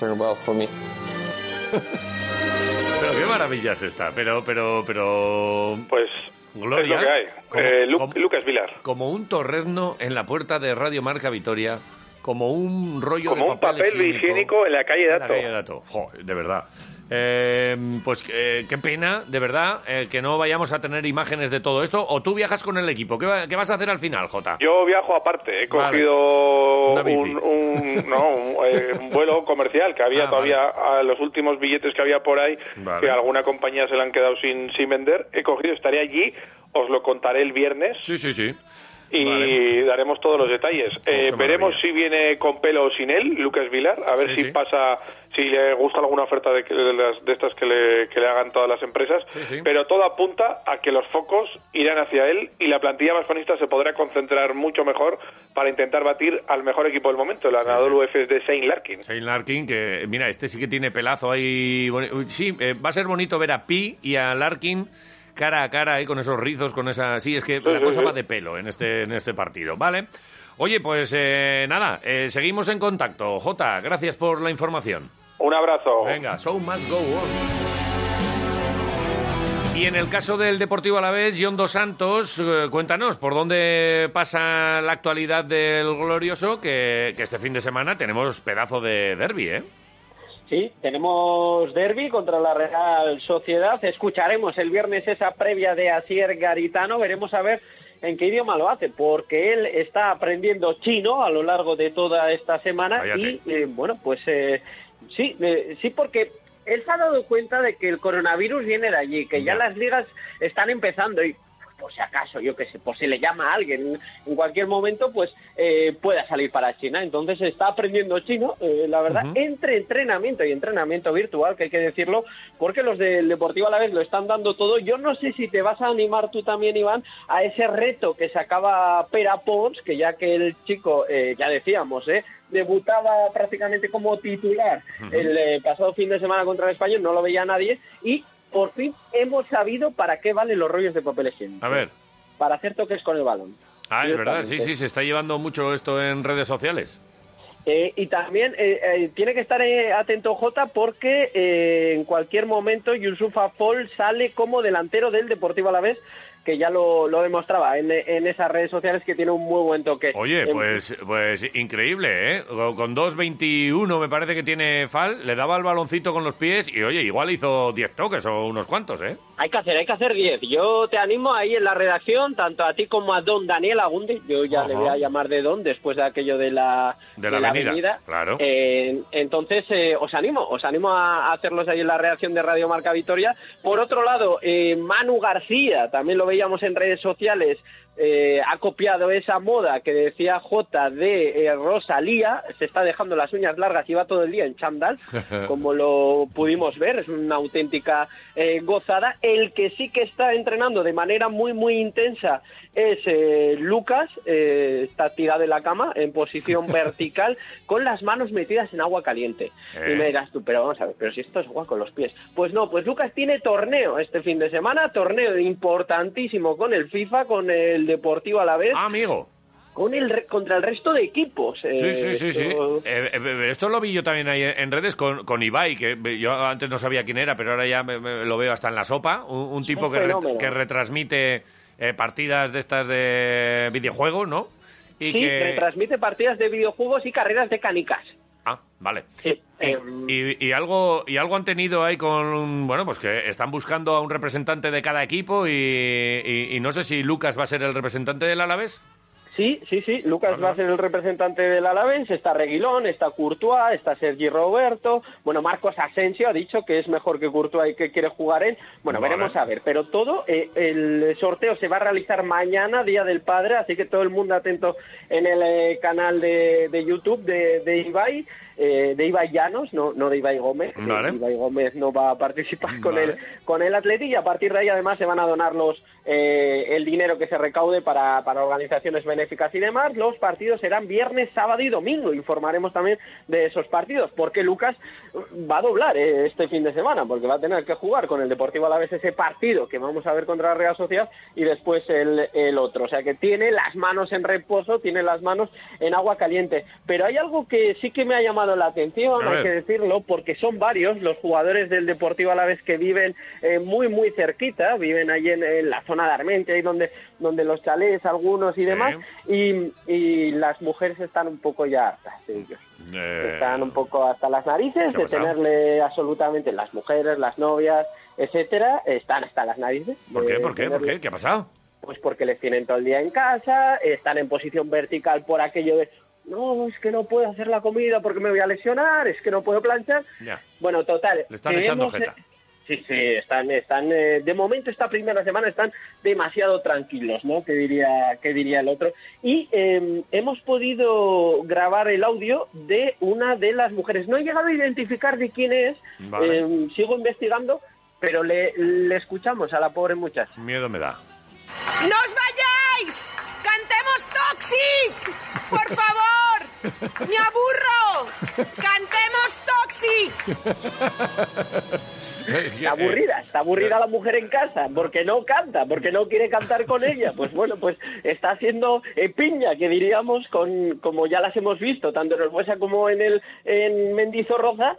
Pero qué maravilla es esta. Pero, pero, pero... Pues Gloria. es lo que hay. Como- Eh, Lu- como- Lucas Vilar. Como un torrezno en la puerta de Radio Marca Vitoria, como un rollo Como de un papel higiénico en la calle en la Dato. calle Dato. Joder, de verdad. Eh, pues eh, qué pena, de verdad, eh, que no vayamos a tener imágenes de todo esto. O tú viajas con el equipo. ¿Qué, va- qué vas a hacer al final, Jota? Yo viajo aparte, he cogido un, un- no, un, eh, un vuelo comercial que había Ah, todavía, a los últimos billetes que había por ahí, Vale. que a alguna compañía se le han quedado sin, sin vender. He cogido, estaré allí, os lo contaré el viernes Sí, sí, sí. Y Vale. daremos todos los detalles. Eh, qué veremos maravilla. si viene con pelo o sin él, Lucas Vilar, a ver Sí, si sí. pasa, si le gusta alguna oferta de, de las, de estas que le, que le hagan todas las empresas. Sí. Pero todo apunta a que los focos irán hacia él y la plantilla vasconista se podrá concentrar mucho mejor para intentar batir al mejor equipo del momento, el ganador UF es de Saint Larkin. Shane Larkin, que mira, este sí que tiene pelazo ahí. Sí, eh, va a ser bonito ver a Pi y a Larkin cara a cara, ahí con esos rizos, con esa. Sí, es que la sí, cosa sí. va de pelo en este, en este partido, ¿vale? Oye, pues eh, nada, eh, seguimos en contacto. Jota, gracias por la información. Un abrazo. Venga, show must go on. Y en el caso del Deportivo Alavés, John Dos Santos, eh, cuéntanos, ¿por dónde pasa la actualidad del glorioso? Que, que este fin de semana tenemos pedazo de derby, ¿eh? Sí, tenemos derby contra la Real Sociedad. Escucharemos el viernes esa previa de Asier Garitano. Veremos a ver en qué idioma lo hace, porque él está aprendiendo chino a lo largo de toda esta semana Cállate. y eh, bueno, pues eh, sí, eh, sí, porque él se ha dado cuenta de que el coronavirus viene de allí, que ya Ya. las ligas están empezando y por si acaso, yo qué sé, por si le llama a alguien en cualquier momento, pues eh, pueda salir para China. Entonces está aprendiendo chino, eh, la verdad, entre entrenamiento y entrenamiento virtual, que hay que decirlo, porque los del Deportivo a la vez lo están dando todo. Yo no sé si te vas a animar tú también, Iván, a ese reto que sacaba Pera Pons, que ya que el chico, eh, ya decíamos, eh, debutaba prácticamente como titular el eh, pasado fin de semana contra el Español, no lo veía nadie, y por fin hemos sabido para qué valen los rollos de papel higiénico. A ver. Para hacer toques con el balón. Ah, es verdad, sí, sí, se está llevando mucho esto en redes sociales. Eh, y también eh, eh, tiene que estar eh, atento Jota porque en cualquier momento Yusufa Fall sale como delantero del Deportivo Alavés que ya lo, lo demostraba en, en esas redes sociales que tiene un muy buen toque. Oye, pues, pues increíble, ¿eh? Con con 2.21 me parece que tiene Fal, le daba el baloncito con los pies y, oye, igual hizo 10 toques o unos cuantos, ¿eh? Hay que hacer, hay que hacer 10. Yo te animo ahí en la redacción, tanto a ti como a don Daniel Agundi. Yo ya Ajá. le voy a llamar de don después de aquello de la, De la avenida, claro. Eh, entonces, eh, os animo, os animo a hacerlos ahí en la redacción de Radio Marca Vitoria. Por otro lado, eh, Manu García, también lo veíamos en redes sociales, eh, ha copiado esa moda que decía J de eh, Rosalía, se está dejando las uñas largas y va todo el día en chándal, como lo pudimos ver, es una auténtica eh, gozada. El que sí que está entrenando de manera muy, muy intensa es Lucas, está tirado en la cama en posición vertical con las manos metidas en agua caliente. Y me dirás tú, pero vamos a ver, pero si esto es agua con los pies. Pues no, pues Lucas tiene torneo este fin de semana, torneo importantísimo con el FIFA, con el Deportivo a la vez. Ah, amigo. Con el, contra el resto de equipos. Sí, Eh, sí, sí, sí. esto- Eh, eh, esto lo vi yo también ahí en redes con, con Ibai, que yo antes no sabía quién era, pero ahora ya me- me lo veo hasta en la sopa. Un, un tipo un que, re- que retransmite eh, partidas de estas de videojuegos, ¿no? Y sí, que... retransmite partidas de videojuegos y carreras de canicas. Ah, vale. Sí, Y, em, y- y algo y algo han tenido ahí con bueno pues que están buscando a un representante de cada equipo y, y- y no sé si Lucas va a ser el representante del Alavés Sí, sí, sí. Lucas va a ser el representante del Alavés. Está Reguilón, está Courtois, está Sergi Roberto. Bueno, Marcos Asensio ha dicho que es mejor que Courtois y que quiere jugar él. Bueno, veremos a ver. Pero todo, eh, el sorteo se va a realizar mañana, Día del Padre, así que todo el mundo atento en el eh, canal de, de YouTube de, de Ibai. eh, de Ibai Llanos, no, no de Ibai Gómez. Vale. Ibai Gómez no va a participar con Vale. el con el Atleti y a partir de ahí además se van a donar los eh, el dinero que se recaude para, para organizaciones benéficas estratégicas y demás. Los partidos serán viernes, sábado y domingo. Informaremos también de esos partidos, porque Lucas va a doblar eh, este fin de semana, porque va a tener que jugar con el Deportivo Alavés ese partido que vamos a ver contra la Real Sociedad y después el, el otro. O sea que tiene las manos en reposo, tiene las manos en agua caliente. Pero hay algo que sí que me ha llamado la atención, hay que decirlo, porque son varios los jugadores del Deportivo Alavés que viven eh, muy, muy cerquita, viven allí en, en la zona de Armentia, ahí donde, donde los chalés, algunos y demás, y, y las mujeres están un poco ya hartas de ellos. Eh, Están un poco hasta las narices ¿Qué ha de tenerle absolutamente las mujeres, las novias, etcétera, están hasta las narices. ¿Por qué? ¿Por qué? ¿Por qué? ¿Qué ha pasado? Pues porque les tienen todo el día en casa, están en posición vertical por aquello de no, es que no puedo hacer la comida porque me voy a lesionar, es que no puedo planchar. Ya. Bueno, total. Le están echando hemos- jeta. Sí, sí, están, están, eh, de momento esta primera semana están demasiado tranquilos, ¿no? Que diría, que diría el otro. Y eh, hemos podido grabar el audio de una de las mujeres. No he llegado a identificar de quién es, Vale. eh, sigo investigando, pero le, le escuchamos a la pobre muchacha. Miedo me da. ¡No os vayáis! ¡Cantemos Toxic! ¡Por favor! ¡Me aburro! ¡Cantemos Toxic! Está aburrida, está aburrida la mujer en casa, porque no canta, porque no quiere cantar con ella. Pues bueno, pues está haciendo eh, piña, que diríamos, con como ya las hemos visto, tanto en el Buesa como en el en Mendizorroza,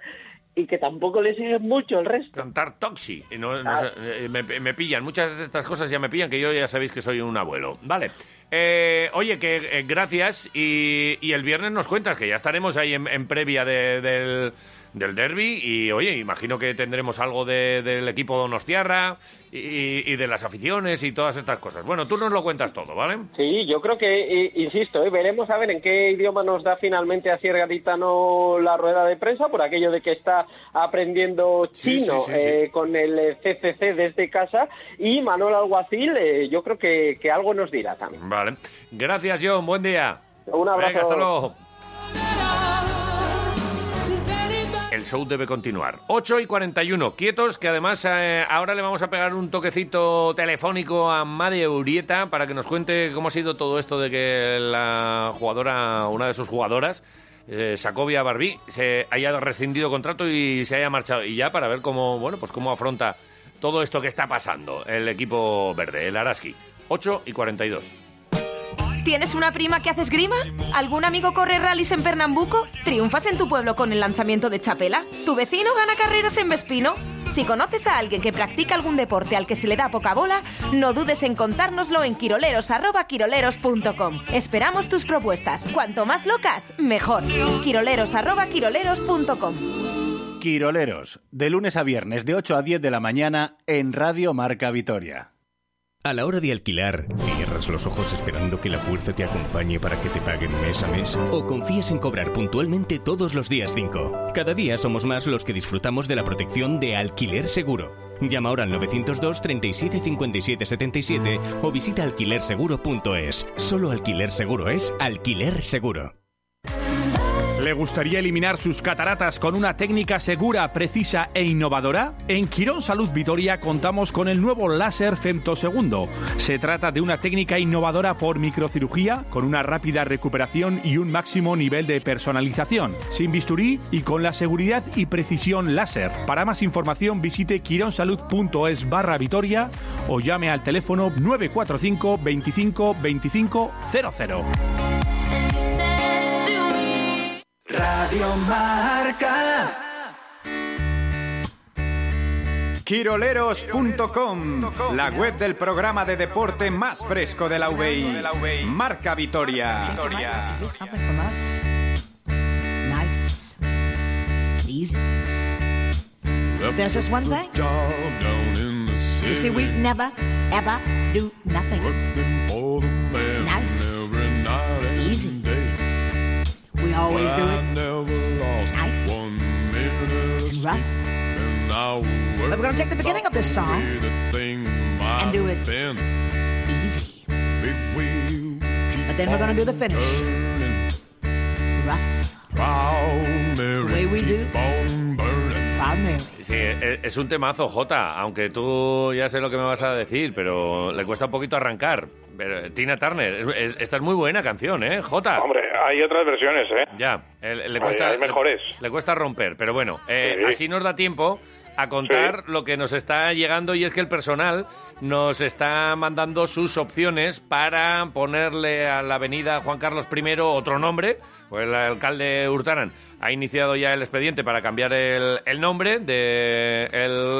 y que tampoco le sigue mucho el resto. Cantar Toxi. Y no- no Ah. eh, me, me pillan. Muchas de estas cosas ya me pillan, que yo ya sabéis que soy un abuelo. Vale. Eh, oye, que eh, gracias. Y, y el viernes nos cuentas que ya estaremos ahí en, en previa de- del, del derby. Y oye, imagino que tendremos algo de- del equipo Donostiarra y, y de las aficiones y todas estas cosas. Bueno, tú nos lo cuentas todo, ¿vale? Sí, yo creo que, eh, insisto, eh, veremos a ver en qué idioma nos da finalmente a Sierra la rueda de prensa, por aquello de que está aprendiendo chino sí, sí, sí. eh, con el eh, CCC desde casa, y Manuel Alguacil, eh, yo creo que, que algo nos dirá también. Vale. Gracias, John. Buen día. Un abrazo. Venga, hasta luego. El show debe continuar. 8 y 41. Quietos, que además eh, ahora le vamos a pegar un toquecito telefónico a Made Urieta para que nos cuente cómo ha sido todo esto de que la jugadora, una de sus jugadoras, eh, Sacovia Barbí, se haya rescindido contrato y se haya marchado. Y ya para ver cómo, bueno, pues cómo afronta todo esto que está pasando el equipo verde, el Araski. 8 y 42. ¿Tienes una prima que hace esgrima? ¿Algún amigo corre rallies en Pernambuco? ¿Triunfas en tu pueblo con el lanzamiento de chapela? ¿Tu vecino gana carreras en Vespino? Si conoces a alguien que practica algún deporte al que se le da poca bola, no dudes en contárnoslo en quiroleros@quiroleros.com. Esperamos tus propuestas. Cuanto más locas, mejor. quiroleros@quiroleros.com. Quiroleros, de lunes a viernes de 8 a 10 de la mañana en Radio Marca Vitoria. A la hora de alquilar, ¿cierras los ojos esperando que la fuerza te acompañe para que te paguen mes a mes? ¿O confías en cobrar puntualmente todos los días 5? Cada día somos más los que disfrutamos de la protección de Alquiler Seguro. Llama ahora al 902 37 57 77 o visita alquilerseguro.es. Solo Alquiler Seguro es Alquiler Seguro. ¿Le gustaría eliminar sus cataratas con una técnica segura, precisa e innovadora? En Quirón Salud Vitoria contamos con el nuevo láser femtosegundo. Se trata de una técnica innovadora por microcirugía, con una rápida recuperación y un máximo nivel de personalización, sin bisturí y con la seguridad y precisión láser. Para más información visite quironsalud.es barra Vitoria o llame al teléfono 945 25 25 00. Radio Marca. Quiroleros.com, la web del programa de deporte más fresco de la UBI. Marca Vitoria. Nice. Easy. There's just one thing. You see, we never, ever do nothing. We always do it nice and rough. But we're going to take the beginning of this song and do it easy. But then we're going to do the finish rough. It's the way we do. Sí, e- es un temazo, Jota, aunque tú ya sé lo que me vas a decir, pero le cuesta un poquito arrancar. Pero, Tina Turner, es- es- esta es muy buena canción, ¿eh, Jota? Hombre, hay otras versiones, ¿eh? Ya, le, le Hay- cuesta... hay mejores. Le, le cuesta romper, pero bueno, eh, Sí. así nos da tiempo a contar lo que nos está llegando y es que el personal nos está mandando sus opciones para ponerle a la avenida Juan Carlos I otro nombre, pues el alcalde Hurtaran ha iniciado ya el expediente para cambiar el, nombre de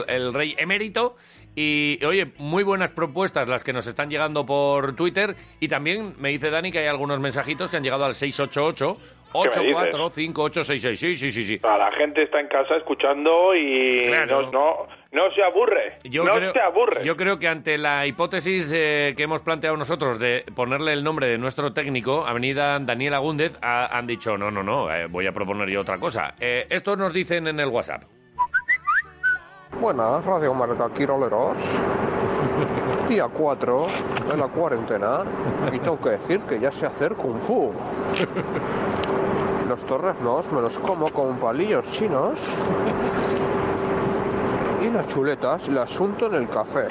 el rey emérito. Y oye, muy buenas propuestas las que nos están llegando por Twitter. Y también me dice Dani que hay algunos mensajitos que han llegado al 688 8458666. Sí, sí, sí, sí. A la gente está en casa escuchando y Claro. no, no, no se aburre. Yo no creo, se aburre. Yo creo que ante la hipótesis eh, que hemos planteado nosotros de ponerle el nombre de nuestro técnico, Avenida Daniel Agúndez, ha- han dicho, no, no, no, eh, voy a proponer yo otra cosa. Eh, esto nos dicen en el WhatsApp. Buenas, Radio Marca Quiroleros. Día 4 de la cuarentena y tengo que decir que ya sé hacer kung fu. Los torreznos me los como con palillos chinos y las chuletas las unto en el café.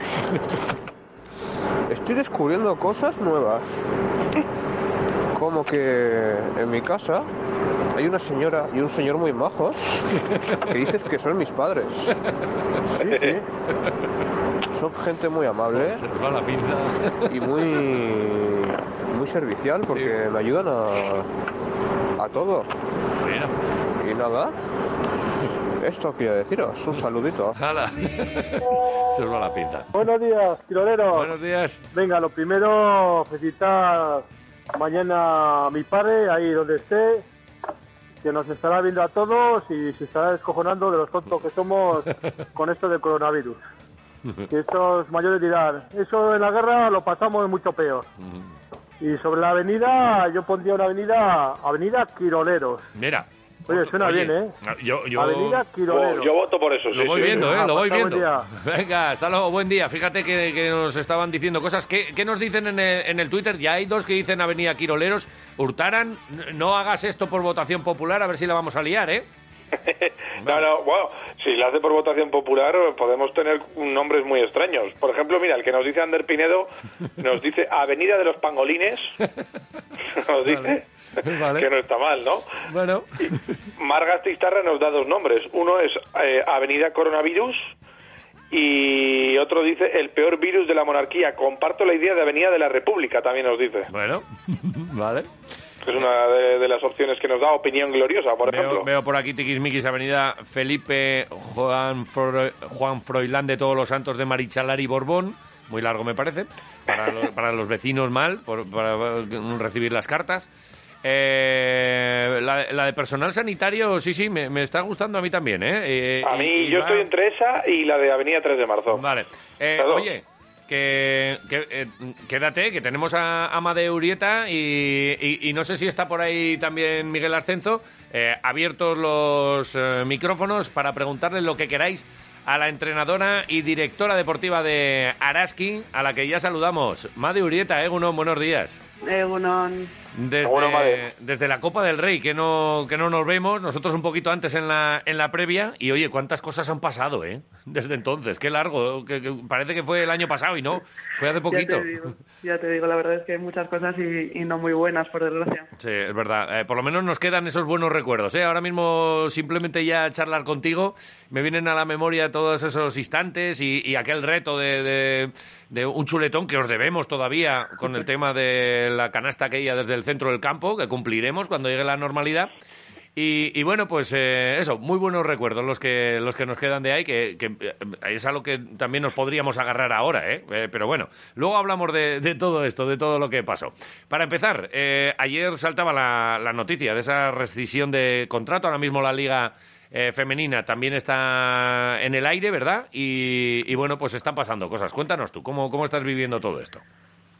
Estoy descubriendo cosas nuevas. Como que en mi casa hay una señora y un señor muy majos que dices que son mis padres. Sí, sí. Son gente muy amable y muy muy servicial porque me ayudan a, a todo. Y nada, esto quiero deciros, un saludito. Hala. Se va la pinza. Buenos días, quiroleros. Buenos días. Venga, lo primero, felicitar mañana a mi padre, ahí donde esté, que nos estará viendo a todos y se estará descojonando de los tontos que somos con esto del coronavirus. Que estos mayores dirán, eso en la guerra lo pasamos mucho peor. Y sobre la avenida, yo pondría una avenida, Avenida Quiroleros. Mira. Oye, suena Oye, bien, ¿eh? Yo, yo... Avenida Quiroleros. Yo voto por eso. Lo sí, voy sí. viendo, ¿eh? Ah, Lo voy viendo. día. Venga, hasta luego, buen día. Fíjate que, que nos estaban diciendo cosas. ¿Qué, qué nos dicen en el, en el Twitter? Ya hay dos que dicen Avenida Quiroleros. Hurtaran, no hagas esto por votación popular, a ver si la vamos a liar, ¿eh? No, no, bueno, si lo hace por votación popular, podemos tener nombres muy extraños. Por ejemplo, mira, el que nos dice Ander Pinedo, nos dice Avenida de los Pangolines. Nos dice Vale. que no está mal, ¿no? Bueno. Margas Tistarra nos da dos nombres. Uno es eh, Avenida Coronavirus y otro dice el peor virus de la monarquía. Comparto la idea de Avenida de la República, también nos dice. Bueno, vale. Es una de, de las opciones que nos da Opinión Gloriosa, por Veo, ejemplo. veo por aquí Tiquismiquis, Avenida Felipe Juan, Fro- Juan Froilán de Todos los Santos de Marichalari Borbón. Muy largo, me parece. Para, los- para los vecinos mal, por- para recibir las cartas. Eh, la, la de personal sanitario, sí, sí, me, me está gustando a mí también, ¿eh? Eh, A y- mí, y yo va- estoy entre esa y la de Avenida 3 de Marzo. Vale. Eh, oye, que, eh, quédate, que tenemos a Amadeo Urieta y, y- no sé si está por ahí también Miguel Ascenso. Eh, abiertos los eh, micrófonos para preguntarle lo que queráis a la entrenadora y directora deportiva de Araski, a la que ya saludamos. Made Urieta, Egunon, buenos días. Egunon. Desde, desde la Copa del Rey, que no, que no nos vemos, nosotros un poquito antes en la, en la previa, y oye, cuántas cosas han pasado, ¿eh? Desde entonces, qué largo, que, que parece que fue el año pasado y no, fue hace poquito. Ya te digo, ya te digo, la verdad es que hay muchas cosas y, y no muy buenas, por desgracia. Sí, es verdad. Eh, por lo menos nos quedan esos buenos recuerdos. ¿eh? Ahora mismo simplemente ya charlar contigo me vienen a la memoria todos esos instantes y, y aquel reto de, de- de un chuletón que os debemos todavía con el tema de la canasta aquella desde el centro del campo, que cumpliremos cuando llegue la normalidad. Y, bueno, pues eh, eso, muy buenos recuerdos los que, los que nos quedan de ahí, que, que, eh, es a lo que también nos podríamos agarrar ahora, ¿eh? Eh, pero bueno, luego hablamos de, de todo esto, de todo lo que pasó. Para empezar, ayer saltaba la, la noticia de esa rescisión de contrato, ahora mismo la liga eh, femenina también está en el aire, ¿verdad? Y, y bueno, pues están pasando cosas. Cuéntanos tú, ¿cómo, cómo estás viviendo todo esto?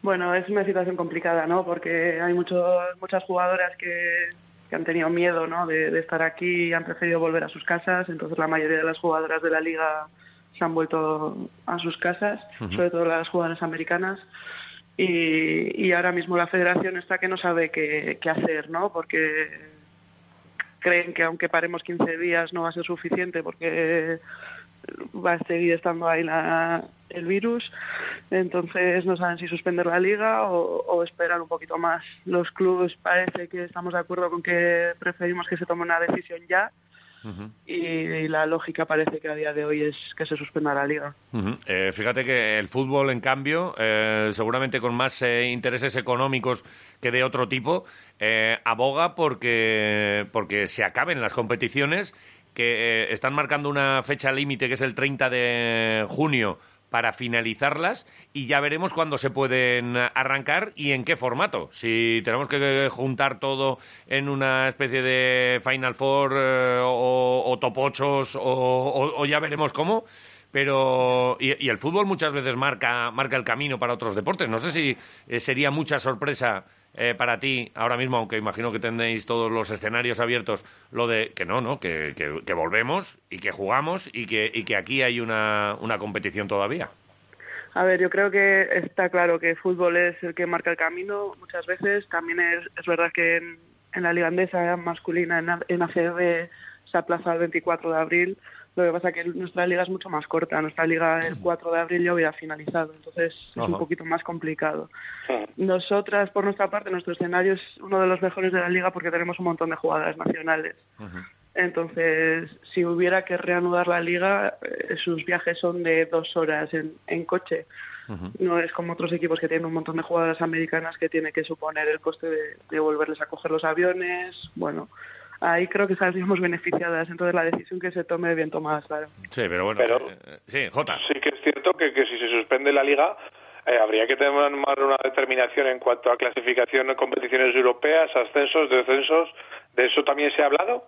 Bueno, es una situación complicada, ¿no? Porque hay muchos, muchas jugadoras que, que han tenido miedo, ¿no? De, de estar aquí y han preferido volver a sus casas. Entonces la mayoría de las jugadoras de la liga se han vuelto a sus casas, sobre todo las jugadoras americanas. Y, y ahora mismo la federación está que no sabe qué, qué hacer, ¿no? Porque creen que aunque paremos 15 días no va a ser suficiente porque va a seguir estando ahí la, el virus. Entonces no saben si suspender la liga o, o esperar un poquito más. Los clubes parece que estamos de acuerdo con que preferimos que se tome una decisión ya. Y, y la lógica parece que a día de hoy es que se suspenda la liga. Eh, fíjate que el fútbol, en cambio, eh, seguramente con más eh, intereses económicos que de otro tipo, aboga porque, porque se acaben las competiciones que están marcando una fecha límite que es el 30 de junio para finalizarlas y ya veremos cuándo se pueden arrancar y en qué formato. Si tenemos que juntar todo en una especie de Final Four eh, o, o top 8 o, o- ya veremos cómo. Pero y, y el fútbol muchas veces marca marca el camino para otros deportes. No sé si eh, sería mucha sorpresa eh, para ti ahora mismo, aunque imagino que tenéis todos los escenarios abiertos, lo de que no, no, que, que- volvemos y que jugamos y que, y que aquí hay una, una competición todavía. A ver, yo creo que está claro que el fútbol es el que marca el camino muchas veces. También es, es verdad que en, la liga andesa masculina, en, en ACB, se aplaza el 24 de abril. Lo que pasa es que nuestra liga es mucho más corta. Nuestra liga el 4 de abril ya hubiera finalizado. Entonces es un poquito más complicado. Nosotras, por nuestra parte, nuestro escenario es uno de los mejores de la liga porque tenemos un montón de jugadoras nacionales. Entonces, si hubiera que reanudar la liga, eh, sus viajes son de dos horas en, en coche. No es como otros equipos que tienen un montón de jugadoras americanas que tiene que suponer el coste de, de volverles a coger los aviones. Bueno, ahí creo que saldríamos beneficiadas. Entonces, la decisión que se tome, bien tomada, claro. Sí, pero bueno. Pero- eh, sí, Jota. Sí que es cierto que, que si se suspende la liga eh, habría que tomar una determinación en cuanto a clasificación en competiciones europeas, ascensos, descensos. ¿De eso también se ha hablado?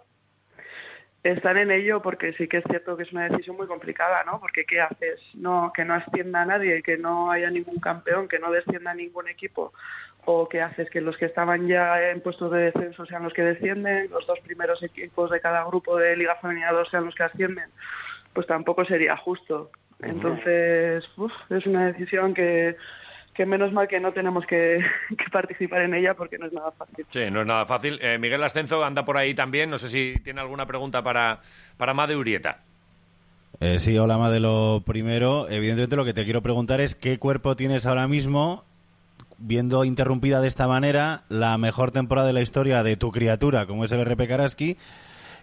Están en ello porque sí que es cierto que es una decisión muy complicada, ¿no? Porque ¿qué haces? No, que no ascienda a nadie, que no haya ningún campeón, que no descienda ningún equipo. ¿O qué haces? Que los que estaban ya en puestos de descenso sean los que descienden, los dos primeros equipos de cada grupo de Liga Femenina 2 sean los que ascienden. Pues tampoco sería justo. Entonces, uf, es una decisión que, que menos mal que no tenemos que, que participar en ella porque no es nada fácil. Sí, no es nada fácil. Eh, Miguel Ascenso anda por ahí también. No sé si tiene alguna pregunta para, para Made Urieta. Eh, sí, hola, Made. Lo primero, evidentemente lo que te quiero preguntar es qué cuerpo tienes ahora mismo, viendo interrumpida de esta manera la mejor temporada de la historia de tu criatura, como es el RP Karaski,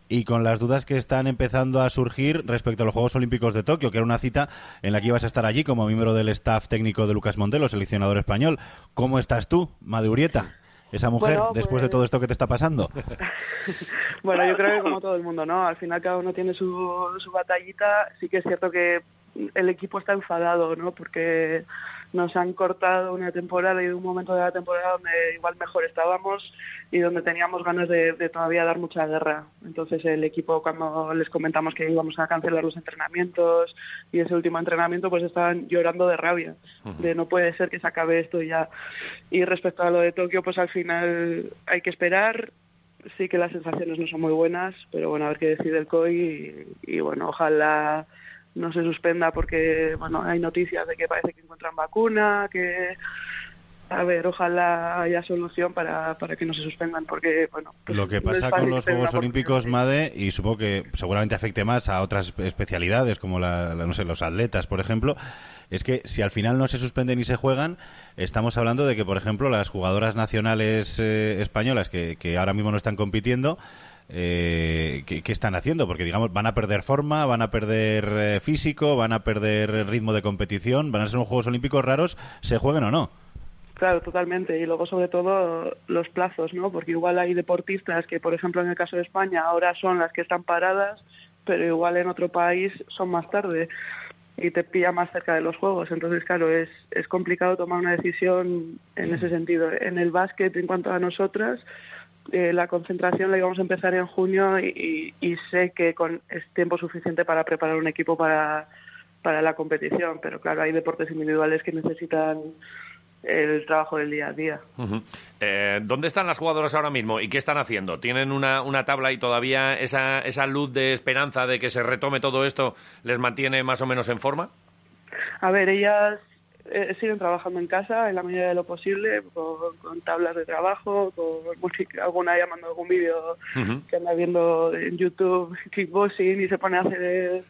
y con las dudas que están empezando a surgir respecto a los Juegos Olímpicos de Tokio, que era una cita en la que ibas a estar allí como miembro del staff técnico de Lucas Montelo, seleccionador español. ¿Cómo estás tú, Made Urieta? Esa mujer, Bueno, después de pues- todo esto que te está pasando. Bueno, yo creo que como todo el mundo, ¿no? Al final cada uno tiene su, su batallita. Sí que es cierto que el equipo está enfadado, ¿no? Porque nos han cortado una temporada y un momento de la temporada donde igual mejor estábamos y donde teníamos ganas de, de todavía dar mucha guerra. Entonces el equipo cuando les comentamos que íbamos a cancelar los entrenamientos y ese último entrenamiento pues estaban llorando de rabia, de no puede ser que se acabe esto ya. Y respecto a lo de Tokio pues al final hay que esperar, sí que las sensaciones no son muy buenas, pero bueno, a ver qué decide el COI y, y, bueno, ojalá no se suspenda porque bueno, hay noticias de que parece que encuentran vacuna, que a ver, ojalá haya solución para, para que no se suspendan porque bueno, pues Lo que pasa con los Juegos Olímpicos, Made, y supongo que seguramente afecte más a otras especialidades, como la, la- no sé, los atletas, por ejemplo, es que si al final no se suspenden y se juegan, estamos hablando de que, por ejemplo, las jugadoras nacionales eh, españolas que, que ahora mismo no están compitiendo, eh, ¿qué, están haciendo? Porque, digamos, van a perder forma, van a perder eh, físico, van a perder ritmo de competición, van a ser unos Juegos Olímpicos raros, se jueguen o no. Claro, totalmente. Y luego, sobre todo, los plazos, ¿no? Porque igual hay deportistas que, por ejemplo, en el caso de España, ahora son las que están paradas, pero igual en otro país son más tarde y te pilla más cerca de los juegos. Entonces, claro, es, es complicado tomar una decisión en ese sentido. En el básquet, en cuanto a nosotras, eh, la concentración la íbamos a empezar en junio y, y- y sé que con, es tiempo suficiente para preparar un equipo para, para la competición, pero claro, hay deportes individuales que necesitan el trabajo del día a día. Eh, ¿Dónde están las jugadoras ahora mismo y qué están haciendo? ¿Tienen una, una tabla y todavía esa, esa luz de esperanza de que se retome todo esto les mantiene más o menos en forma? A ver, ellas eh, siguen trabajando en casa en la medida de lo posible, con, con tablas de trabajo, con música, alguna llamando algún vídeo que anda viendo en YouTube kickboxing y se pone a hacer eh,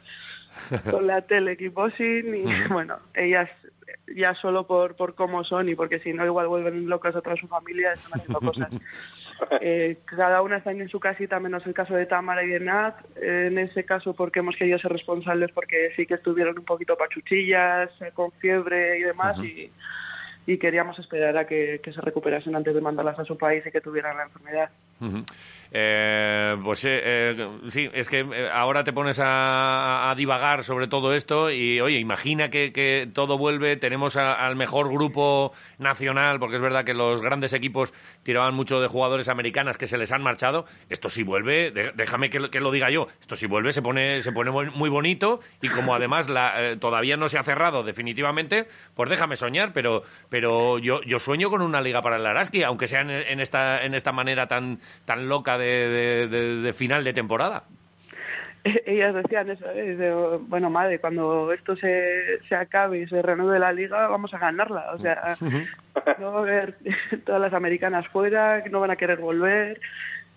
con la tele kickboxing y bueno, ellas ya solo por, por cómo son y porque si no igual vuelven locas a toda su familia, están haciendo cosas. Eh, cada una está en su casita, menos el caso de Tamara y de Nat. Eh, en ese caso, porque hemos querido ser responsables, porque sí que estuvieron un poquito pachuchillas, eh, con fiebre y demás, y, y queríamos esperar a que, que se recuperasen antes de mandarlas a su país y que tuvieran la enfermedad. Eh, pues eh, eh, sí, es que eh, ahora te pones a, divagar sobre todo esto y, oye, imagina que, que todo vuelve, tenemos al mejor grupo nacional, porque es verdad que los grandes equipos tiraban mucho de jugadores americanas que se les han marchado. Esto sí vuelve, déjame que, lo- diga yo, esto sí vuelve, se pone, se pone muy bonito y como además la, eh, todavía no se ha cerrado definitivamente, pues déjame soñar, pero, pero yo, yo sueño con una liga para el Araski, aunque sea en esta, en esta manera tan, tan loca de, de- de- de final de temporada. Ellas decían eso, ¿eh? Dice, bueno, madre, cuando esto se, se acabe y se reanude la liga, vamos a ganarla. O sea, no va a haber todas las americanas fuera, que no van a querer volver.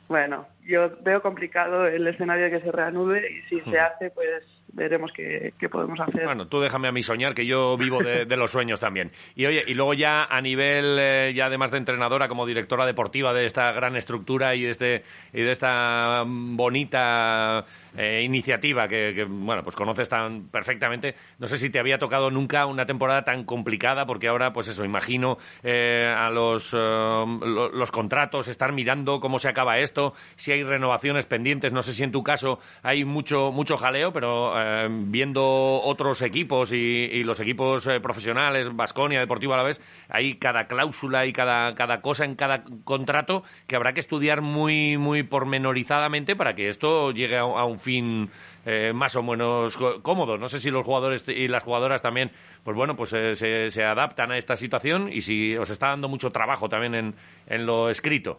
Bueno, yo veo complicado el escenario que se reanude y si se hace, pues veremos qué, qué podemos hacer. Bueno, tú déjame a mí soñar, que yo vivo de, de los sueños también. Y oye, y luego ya a nivel, eh, ya además de entrenadora, como directora deportiva de esta gran estructura y de, este, y de esta mm, bonita eh, iniciativa que, que, bueno, pues conoces tan perfectamente, no sé si te había tocado nunca una temporada tan complicada, porque ahora, pues eso, imagino eh, a los, eh, lo- los contratos, estar mirando cómo se acaba esto, si hay renovaciones pendientes, no sé si en tu caso hay mucho, mucho jaleo, pero eh, viendo otros equipos y, y los equipos eh, profesionales, Vasconia, Deportivo a la vez, hay cada cláusula y cada, cada cosa en cada contrato que habrá que estudiar muy, muy pormenorizadamente para que esto llegue a, a un fin eh, más o menos cómodo. No sé si los jugadores y las jugadoras también, pues bueno, pues eh, se, se adaptan a esta situación y si os está dando mucho trabajo también en, en lo escrito.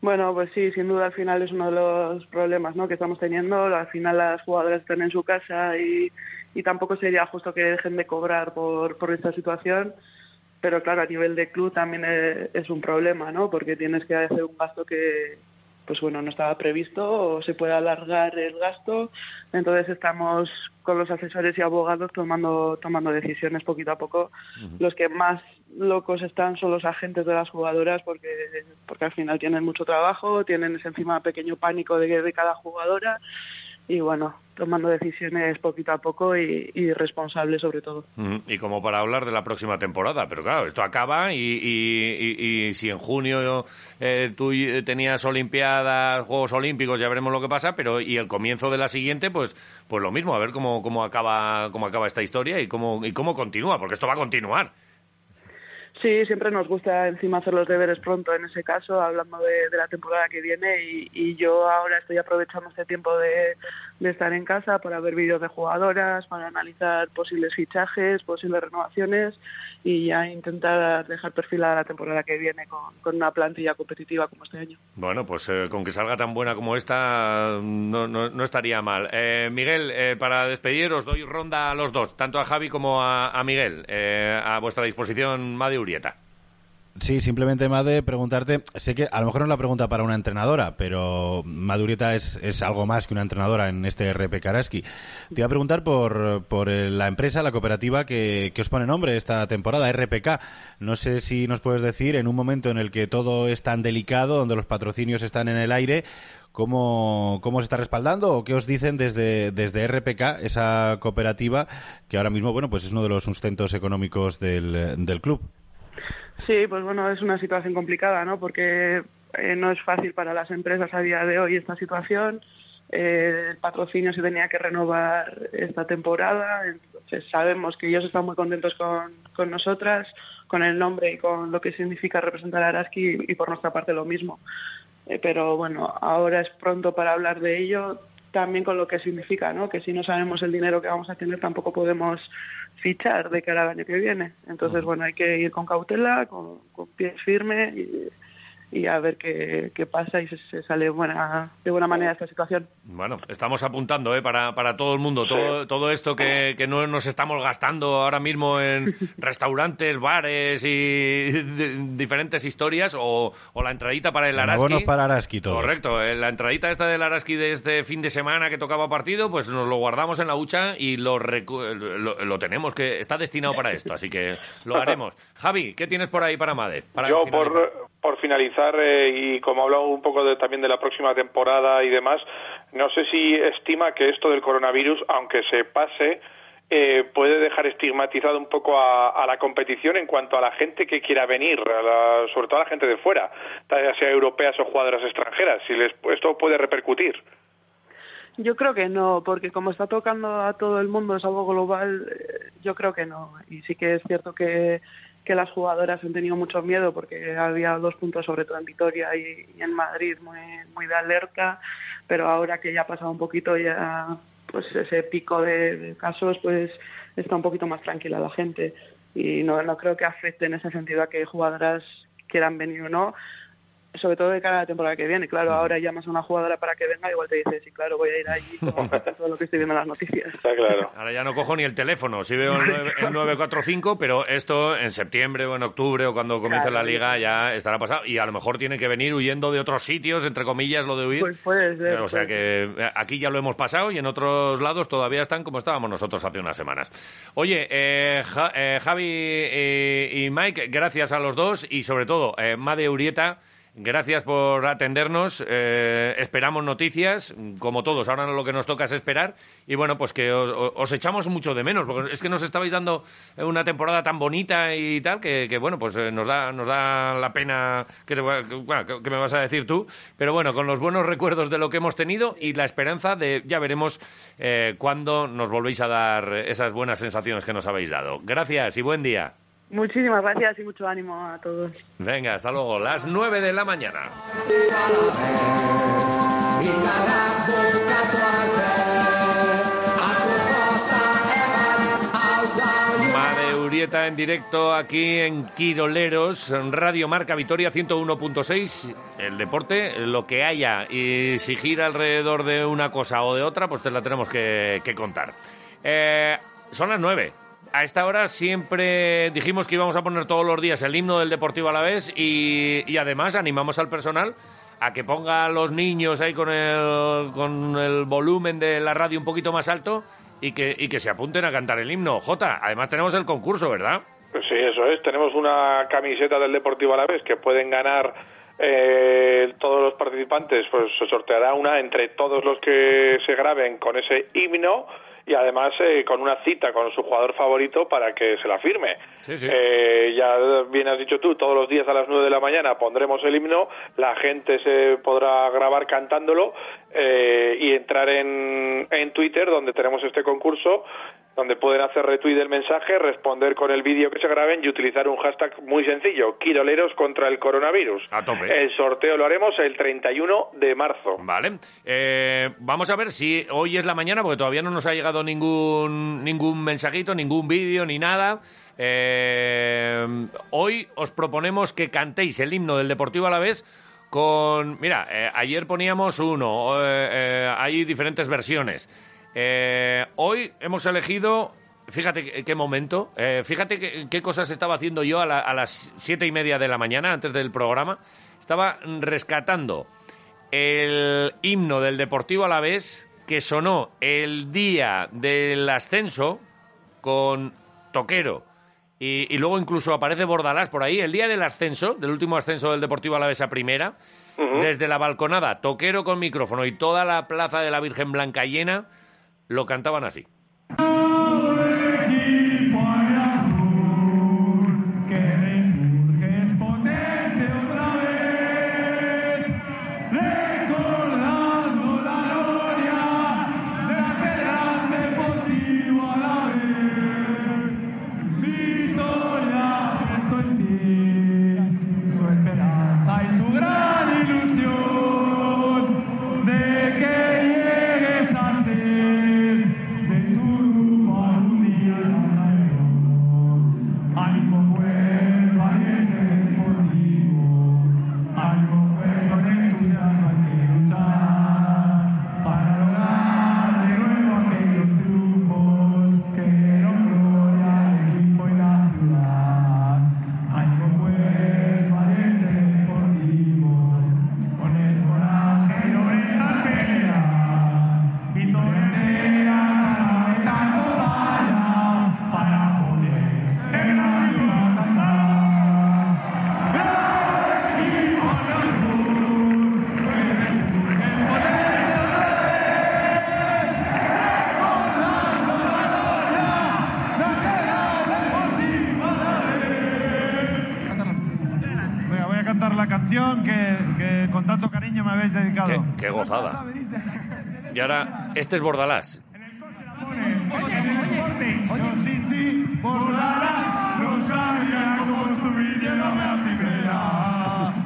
Bueno, pues sí, sin duda al final es uno de los problemas ¿no? que estamos teniendo. Al final las jugadoras están en su casa y, y tampoco sería justo que dejen de cobrar por, por esta situación. Pero claro, a nivel de club también es, es un problema, ¿no? Porque tienes que hacer un gasto que, pues bueno, no estaba previsto o se puede alargar el gasto. Entonces estamos con los asesores y abogados tomando, tomando decisiones poquito a poco. Los que más locos están son los agentes de las jugadoras porque, porque al final tienen mucho trabajo, tienen ese encima pequeño pánico de, de cada jugadora y bueno, tomando decisiones poquito a poco y, y responsables sobre todo. Ujú, Y como para hablar de la próxima temporada, pero claro, esto acaba y, y- y- si en junio eh, tú y- tenías Olimpiadas, Juegos Olímpicos, ya veremos lo que pasa, pero y el comienzo de la siguiente, pues, pues lo mismo, a ver cómo, cómo acaba, cómo acaba esta historia y cómo, y cómo continúa, porque esto va a continuar. Sí, siempre nos gusta encima hacer los deberes pronto en ese caso, hablando de, la temporada que viene y, y yo ahora estoy aprovechando este tiempo de, de estar en casa para ver vídeos de jugadoras, para analizar posibles fichajes, posibles renovaciones y ya intentar dejar perfilada la temporada que viene con, una plantilla competitiva como este año. Bueno, pues eh, con que salga tan buena como esta, no, no, estaría mal. Eh, Miguel, eh, para despedir, os doy ronda a los dos, tanto a Javi como a, a Miguel. Eh, a vuestra disposición, Madi Urieta. Sí, simplemente, Made, preguntarte, sé que a lo mejor no es la pregunta para una entrenadora, pero Madurieta es, es algo más que una entrenadora en este RP Karaski. Te iba a preguntar por, por eh, la empresa, la cooperativa que, que os pone nombre esta temporada, RPK. No sé si nos puedes decir, en un momento en el que todo es tan delicado, donde los patrocinios están en el aire, ¿Cómo, ¿Cómo se está respaldando o qué os dicen desde, desde RPK, esa cooperativa que ahora mismo bueno pues es uno de los sustentos económicos del club? Sí, pues bueno, es una situación complicada, ¿no? Porque eh, no es fácil para las empresas a día de hoy esta situación. Eh, el patrocinio se tenía que renovar esta temporada, entonces sabemos que ellos están muy contentos con, con nosotras, con el nombre y con lo que significa representar a Araski y por nuestra parte lo mismo. Eh, pero bueno, ahora es pronto para hablar de ello, también con lo que significa, ¿no? Que si no sabemos el dinero que vamos a tener, tampoco podemos fichar de cara al año que viene. Entonces, bueno, hay que ir con cautela, con, con pies firmes y, y a ver qué, qué pasa y se, se sale buena, de buena manera esta situación. Bueno, estamos apuntando ¿eh? para, para todo el mundo, todo, todo esto que, que no nos estamos gastando ahora mismo en restaurantes, bares y di- diferentes historias, o, o la entradita para el Bueno, Araski. bonos para Araski todos. Correcto, eh, la entradita esta del Araski de este fin de semana que tocaba partido, pues nos lo guardamos en la hucha y lo, recu- lo, lo tenemos, que está destinado para esto, así que lo haremos. Javi, ¿qué tienes por ahí para Made? Para Yo, finalizar? por, por finalizar, eh, y como hablado un poco de- también de la próxima temporada y demás, no sé si estima que esto del coronavirus, aunque se pase, eh, puede dejar estigmatizado un poco a, a la competición en cuanto a la gente que quiera venir, a la- sobre todo a la gente de fuera, ya sea europeas o jugadoras extranjeras, si les, esto puede repercutir. Yo creo que no, porque como está tocando a todo el mundo, es algo global, eh, yo creo que no. Y sí que es cierto que, que las jugadoras han tenido mucho miedo porque había dos puntos, sobre todo en Vitoria y, en Madrid, muy, muy de alerta, pero ahora que ya ha pasado un poquito ya pues ese pico de, de casos, pues está un poquito más tranquila la gente. Y no, no creo que afecte en ese sentido a que jugadoras quieran venir o no sobre todo de cara a la temporada que viene. Claro, ahora llamas a una jugadora para que venga, igual te dice, sí, claro, voy a ir allí, como todo lo que estoy viendo en las noticias. Está claro. Ahora ya no cojo ni el teléfono. Sí veo el, nueve- el 945, pero esto en septiembre o en octubre o cuando comience Claro. la liga ya estará pasado. Y a lo mejor tiene que venir huyendo de otros sitios, entre comillas, lo de huir. Pues puede ser, o sea que eh, aquí ya lo hemos pasado y en otros lados todavía están como estábamos nosotros hace unas semanas. Oye, eh, Ja- eh, Javi eh, y Mike, gracias a los dos y sobre todo, eh, Made Urieta. Gracias por atendernos. eh, esperamos noticias, como todos. Ahora lo que nos toca es esperar. Y bueno, pues que os, os echamos mucho de menos, porque es que nos estabais dando una temporada tan bonita y tal, que, bueno, pues eh, nos da, nos da la pena que, te que- que me vas a decir tú. Pero bueno, con los buenos recuerdos de lo que hemos tenido y la esperanza de, ya veremos eh, cuándo nos volvéis a dar esas buenas sensaciones que nos habéis dado. Gracias y buen día. Muchísimas gracias y mucho ánimo a todos. Venga, hasta luego. Las 9 de la mañana. Made Urieta en directo aquí en Quiroleros, Radio Marca Vitoria 101.6. El deporte, lo que haya. Y si gira alrededor de una cosa o de otra, pues te la tenemos que, que contar. Eh, son las 9. A esta hora siempre dijimos que íbamos a poner todos los días el himno del Deportivo Alavés y, y además animamos al personal a que ponga a los niños ahí con el, con el volumen de la radio un poquito más alto y que, y que se apunten a cantar el himno. Jota, además tenemos el concurso, ¿verdad? Pues sí, eso es. Tenemos una camiseta del Deportivo Alavés que pueden ganar eh, todos los participantes. Pues se sorteará una entre todos los que se graben con ese himno y además eh, con una cita con su jugador favorito para que se la firme. Sí, sí. Eh, ya bien has dicho tú, todos los días a las 9 de la mañana pondremos el himno, la gente se podrá grabar cantándolo eh, y entrar en, en Twitter donde tenemos este concurso donde pueden hacer retweet del mensaje, responder con el vídeo que se graben y utilizar un hashtag muy sencillo, Quiroleros contra el coronavirus. A tope. El sorteo lo haremos el 31 de marzo. Vale. Eh, vamos a ver si hoy es la mañana, porque todavía no nos ha llegado ningún, ningún mensajito, ningún vídeo, ni nada. Eh, hoy os proponemos que cantéis el himno del Deportivo Alavés con... Mira, eh, ayer poníamos uno, eh, eh, hay diferentes versiones. Eh, hoy hemos elegido... Fíjate qué- momento, eh, fíjate qué, qué cosas estaba haciendo yo a, la- a las siete y media de la mañana, antes del programa. Estaba rescatando el himno del Deportivo Alavés que sonó el día del ascenso con Toquero. Y, y luego incluso aparece Bordalás por ahí, el día del ascenso, del último ascenso del Deportivo Alavés a primera, desde la balconada, Toquero con micrófono y toda la plaza de la Virgen Blanca llena, lo cantaban así.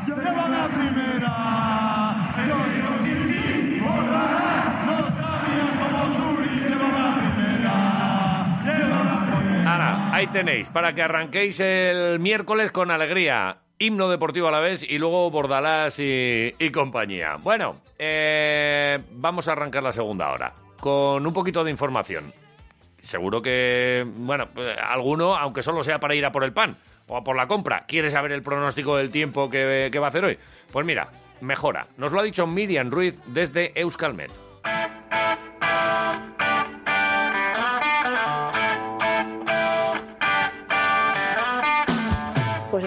Llévame a primera, llévame a primera. Ahora, ahí tenéis, para que arranquéis el miércoles con alegría. Himno deportivo a la vez y luego Bordalás y, compañía. Bueno, eh, vamos a arrancar la segunda hora con un poquito de información. Seguro que, bueno, eh, alguno, aunque solo sea para ir a por el pan o a por la compra, quiere saber el pronóstico del tiempo que, que va a hacer hoy. Pues mira, mejora. Nos lo ha dicho Miriam Ruiz desde Euskalmet.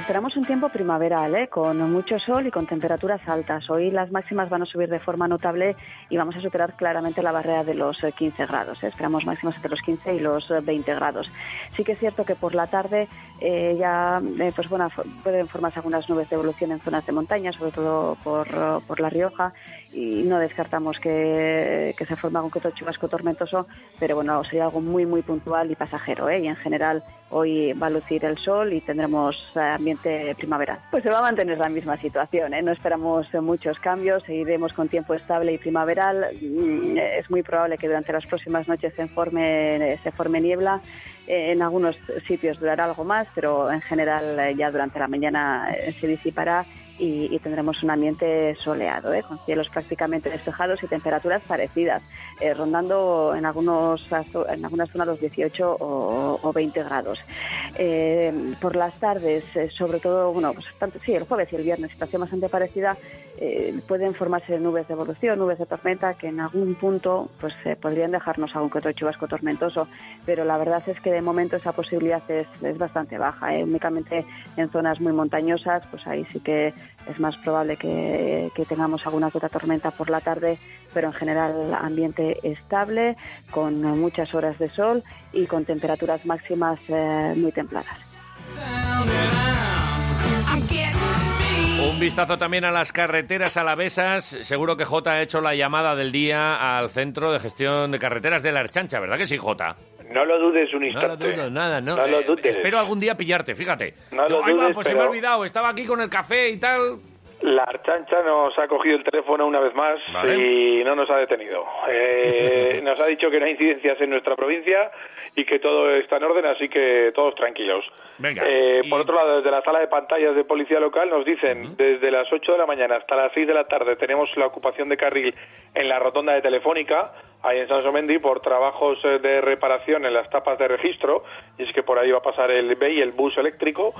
Esperamos un tiempo primaveral, ¿eh? con mucho sol y con temperaturas altas. Hoy las máximas van a subir de forma notable y vamos a superar claramente la barrera de los eh, 15 grados. ¿eh? Esperamos máximas entre los 15 y los eh, 20 grados. Sí que es cierto que por la tarde eh, ya eh, pues bueno, pueden formarse algunas nubes de evolución en zonas de montaña, sobre todo por, eh, por La Rioja, y no descartamos que, se forme algún que otro chubasco tormentoso, pero bueno, sería algo muy, muy puntual y pasajero. ¿eh? Y en general hoy va a lucir el sol y tendremos ambiente primaveral. Pues se va a mantener la misma situación, ¿eh? no esperamos muchos cambios, seguiremos con tiempo estable y primaveral. Mm, Es muy probable que durante las próximas noches se forme, se forme niebla. Eh, En algunos sitios durará algo más, pero en general eh, ya durante la mañana eh, se disipará y, y tendremos un ambiente soleado, ¿eh? con cielos prácticamente despejados y temperaturas parecidas, eh, rondando en, algunos, en algunas zonas los 18 o, o 20 grados. Eh, por las tardes, eh, sobre todo, bueno, pues tanto, sí, el jueves y el viernes, situación bastante parecida, eh, pueden formarse nubes de evolución, nubes de tormenta, que en algún punto pues podrían dejarnos algún que otro chubasco tormentoso, pero la verdad es que de momento esa posibilidad es, es bastante baja. Únicamente en zonas muy montañosas, pues ahí sí que es más probable que, tengamos alguna otra tormenta por la tarde, pero en general ambiente estable, con muchas horas de sol y con temperaturas máximas eh, muy templadas. Un vistazo también a las carreteras alavesas. Seguro que Jota ha hecho la llamada del día al Centro de Gestión de Carreteras de la Archancha, ¿verdad que sí, Jota? No lo dudes un No lo instante. dudo, nada, no. No lo Eh, dudes. espero algún día pillarte, fíjate. No lo Ay, va, dudes, pues se me ha olvidado, estaba aquí con el café y tal. La Archancha nos ha cogido el teléfono una vez más Vale. y no nos ha detenido. Eh, nos ha dicho que no hay incidencias en nuestra provincia y que todo está en orden, así que todos tranquilos. Venga. Eh, Por otro lado, desde la sala de pantallas de policía local nos dicen desde las 8 de la mañana hasta las 6 de la tarde tenemos la ocupación de carril en la rotonda de Telefónica, ahí en Sansomendi, por trabajos eh, de reparación en las tapas de registro, y es que por ahí va a pasar el BEI, el bus eléctrico,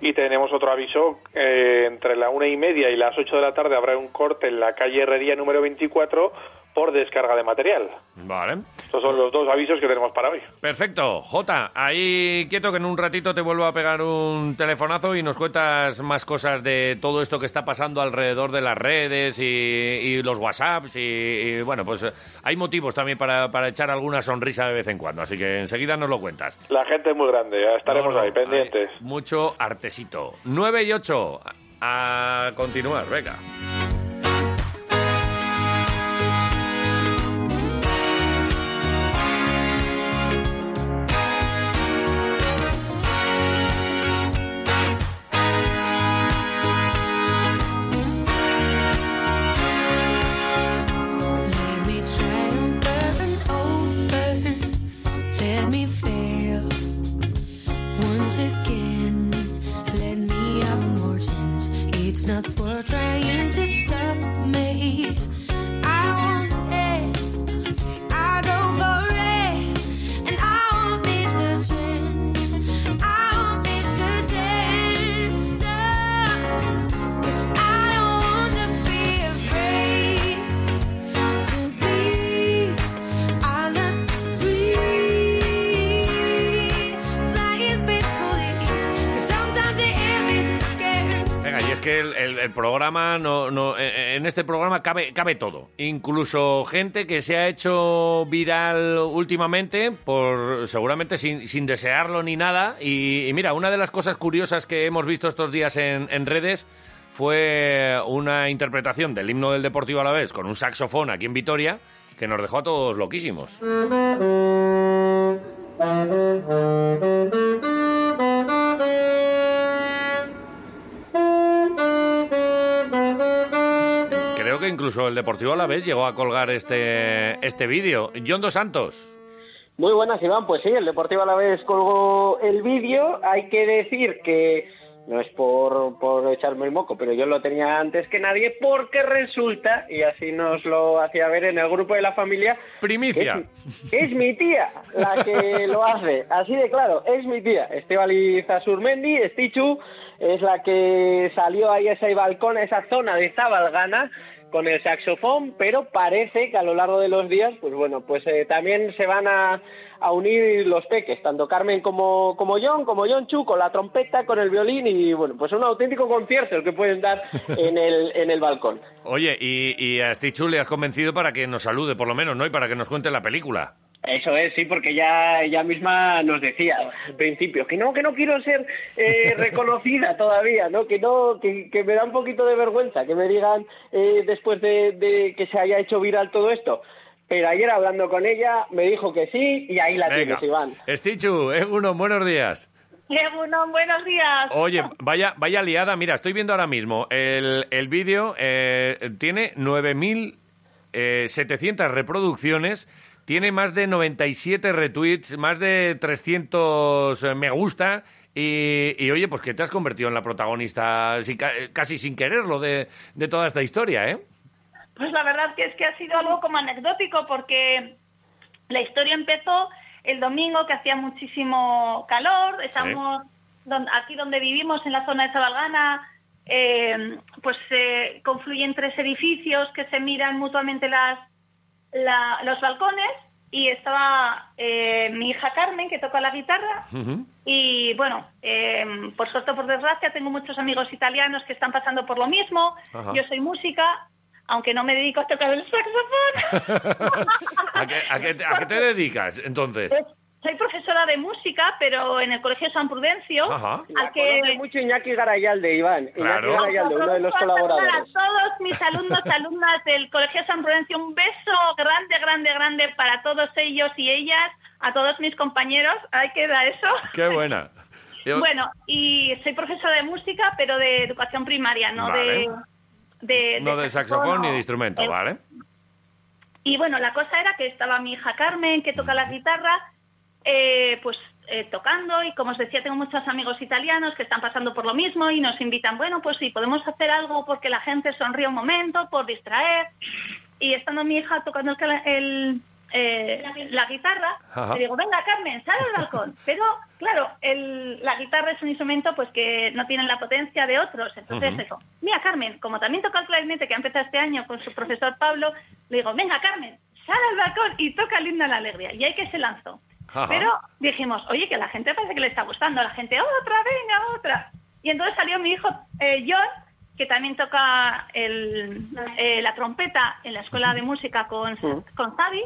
y tenemos otro aviso, eh, entre la una y media y las 8 de la tarde habrá un corte en la calle Herrería número 24 por descarga de material. Vale. Estos son los dos avisos que tenemos para hoy. Perfecto. Jota, ahí quieto que en un ratito te vuelvo a pegar un telefonazo y nos cuentas más cosas de todo esto que está pasando alrededor de las redes y, y los WhatsApps y, y, bueno, pues eh, hay motivos también para, para echar alguna sonrisa de vez en cuando, así que enseguida nos lo cuentas. La gente es muy grande, ya estaremos No, no, ahí pendientes. mucho artesito. 9 y 8. A continuar, venga. El, programa, no, no, eh, en este programa cabe, cabe todo. Incluso gente que se ha hecho viral últimamente, por seguramente sin, sin desearlo ni nada. Y, mira, una de las cosas curiosas que hemos visto estos días en, en redes fue una interpretación del himno del Deportivo Alavés con un saxofón aquí en Vitoria que nos dejó a todos loquísimos. que incluso el Deportivo Alavés llegó a colgar este, este vídeo. John Dos Santos. Muy buenas, Iván. Pues sí, el Deportivo Alavés colgó el vídeo. Hay que decir que no es por, por echarme el moco, pero yo lo tenía antes que nadie porque resulta, y así nos lo hacía ver en el grupo de la familia, Primicia. es, es mi tía la que lo hace. Así de claro, es mi tía. Estebaliz Azurmendi, Stichu, es la que salió ahí a ese balcón, a esa zona de Zabalgana, con el saxofón, pero parece que a lo largo de los días, pues bueno, pues eh, también se van a, a unir los peques, tanto Carmen como, como John, como John Chu, con la trompeta, con el violín y bueno, pues un auténtico concierto el que pueden dar en el, en el balcón. Oye, y, y a Stichu le has convencido para que nos salude, por lo menos, ¿no? Y para que nos cuente la película. Eso es, sí, porque ya ella misma nos decía al principio que no, que no quiero ser eh, reconocida todavía, ¿no? Que no, que, que me da un poquito de vergüenza que me digan eh, después de, de que se haya hecho viral todo esto. Pero ayer hablando con ella me dijo que sí y ahí la Venga. tienes, Iván. Stichu, uno, buenos días. Buenos días. Oye, vaya, vaya liada. Mira, estoy viendo ahora mismo el, el vídeo. eh, tiene 9.700 reproducciones. Tiene más de 97 retweets, más de 300 me gusta. Y, y, oye, pues que te has convertido en la protagonista ca- casi sin quererlo de, de toda esta historia, ¿eh? Pues la verdad que es que ha sido algo como anecdótico porque la historia empezó el domingo que hacía muchísimo calor, estamos don- aquí donde vivimos en la zona de Zabalgana, eh, pues se confluyen tres edificios que se miran mutuamente las, la- los balcones y estaba eh, mi hija Carmen que toca la guitarra y bueno, eh, por suerte o por desgracia tengo muchos amigos italianos que están pasando por lo mismo. Yo soy música, aunque no me dedico a tocar el saxofón. ¿A qué, a qué te- a qué te dedicas, entonces? Pues, soy profesora de música, pero en el Colegio San Prudencio, Ajá. al que mucho Iñaki Garayalde, Iván. Claro. Iñaki Garayalde, uno de los a todos mis alumnos y alumnas del Colegio San Prudencio, un beso grande, grande, grande para todos ellos y ellas, a todos mis compañeros. Hay que dar eso. Qué buena. Yo- Bueno, y soy profesora de música, pero de educación primaria, no Vale. de, de, no de saxofón ni de instrumento, ¿vale? Y bueno, la cosa era que estaba mi hija Carmen, que toca la guitarra, eh, pues eh, tocando y como os decía, tengo muchos amigos italianos que están pasando por lo mismo y nos invitan, bueno, pues sí, podemos hacer algo porque la gente sonríe un momento, por distraer. Y estando mi hija tocando el, eh, la guitarra, Ajá. le digo, venga Carmen, sal al balcón. Pero claro, el- la guitarra es un instrumento pues que no tiene la potencia de otros. Entonces eso, mira Carmen, como también toca el clarinete que ha empezado este año con su profesor Pablo, le digo, venga Carmen, sal al balcón y toca el himno a la alegría. Y ahí que se lanzó. Ajá. Pero dijimos, oye, que la gente parece que le está gustando. La gente, otra, venga, otra. Y entonces salió mi hijo eh, John, que también toca el, eh, la trompeta en la escuela de música con, con Xavi,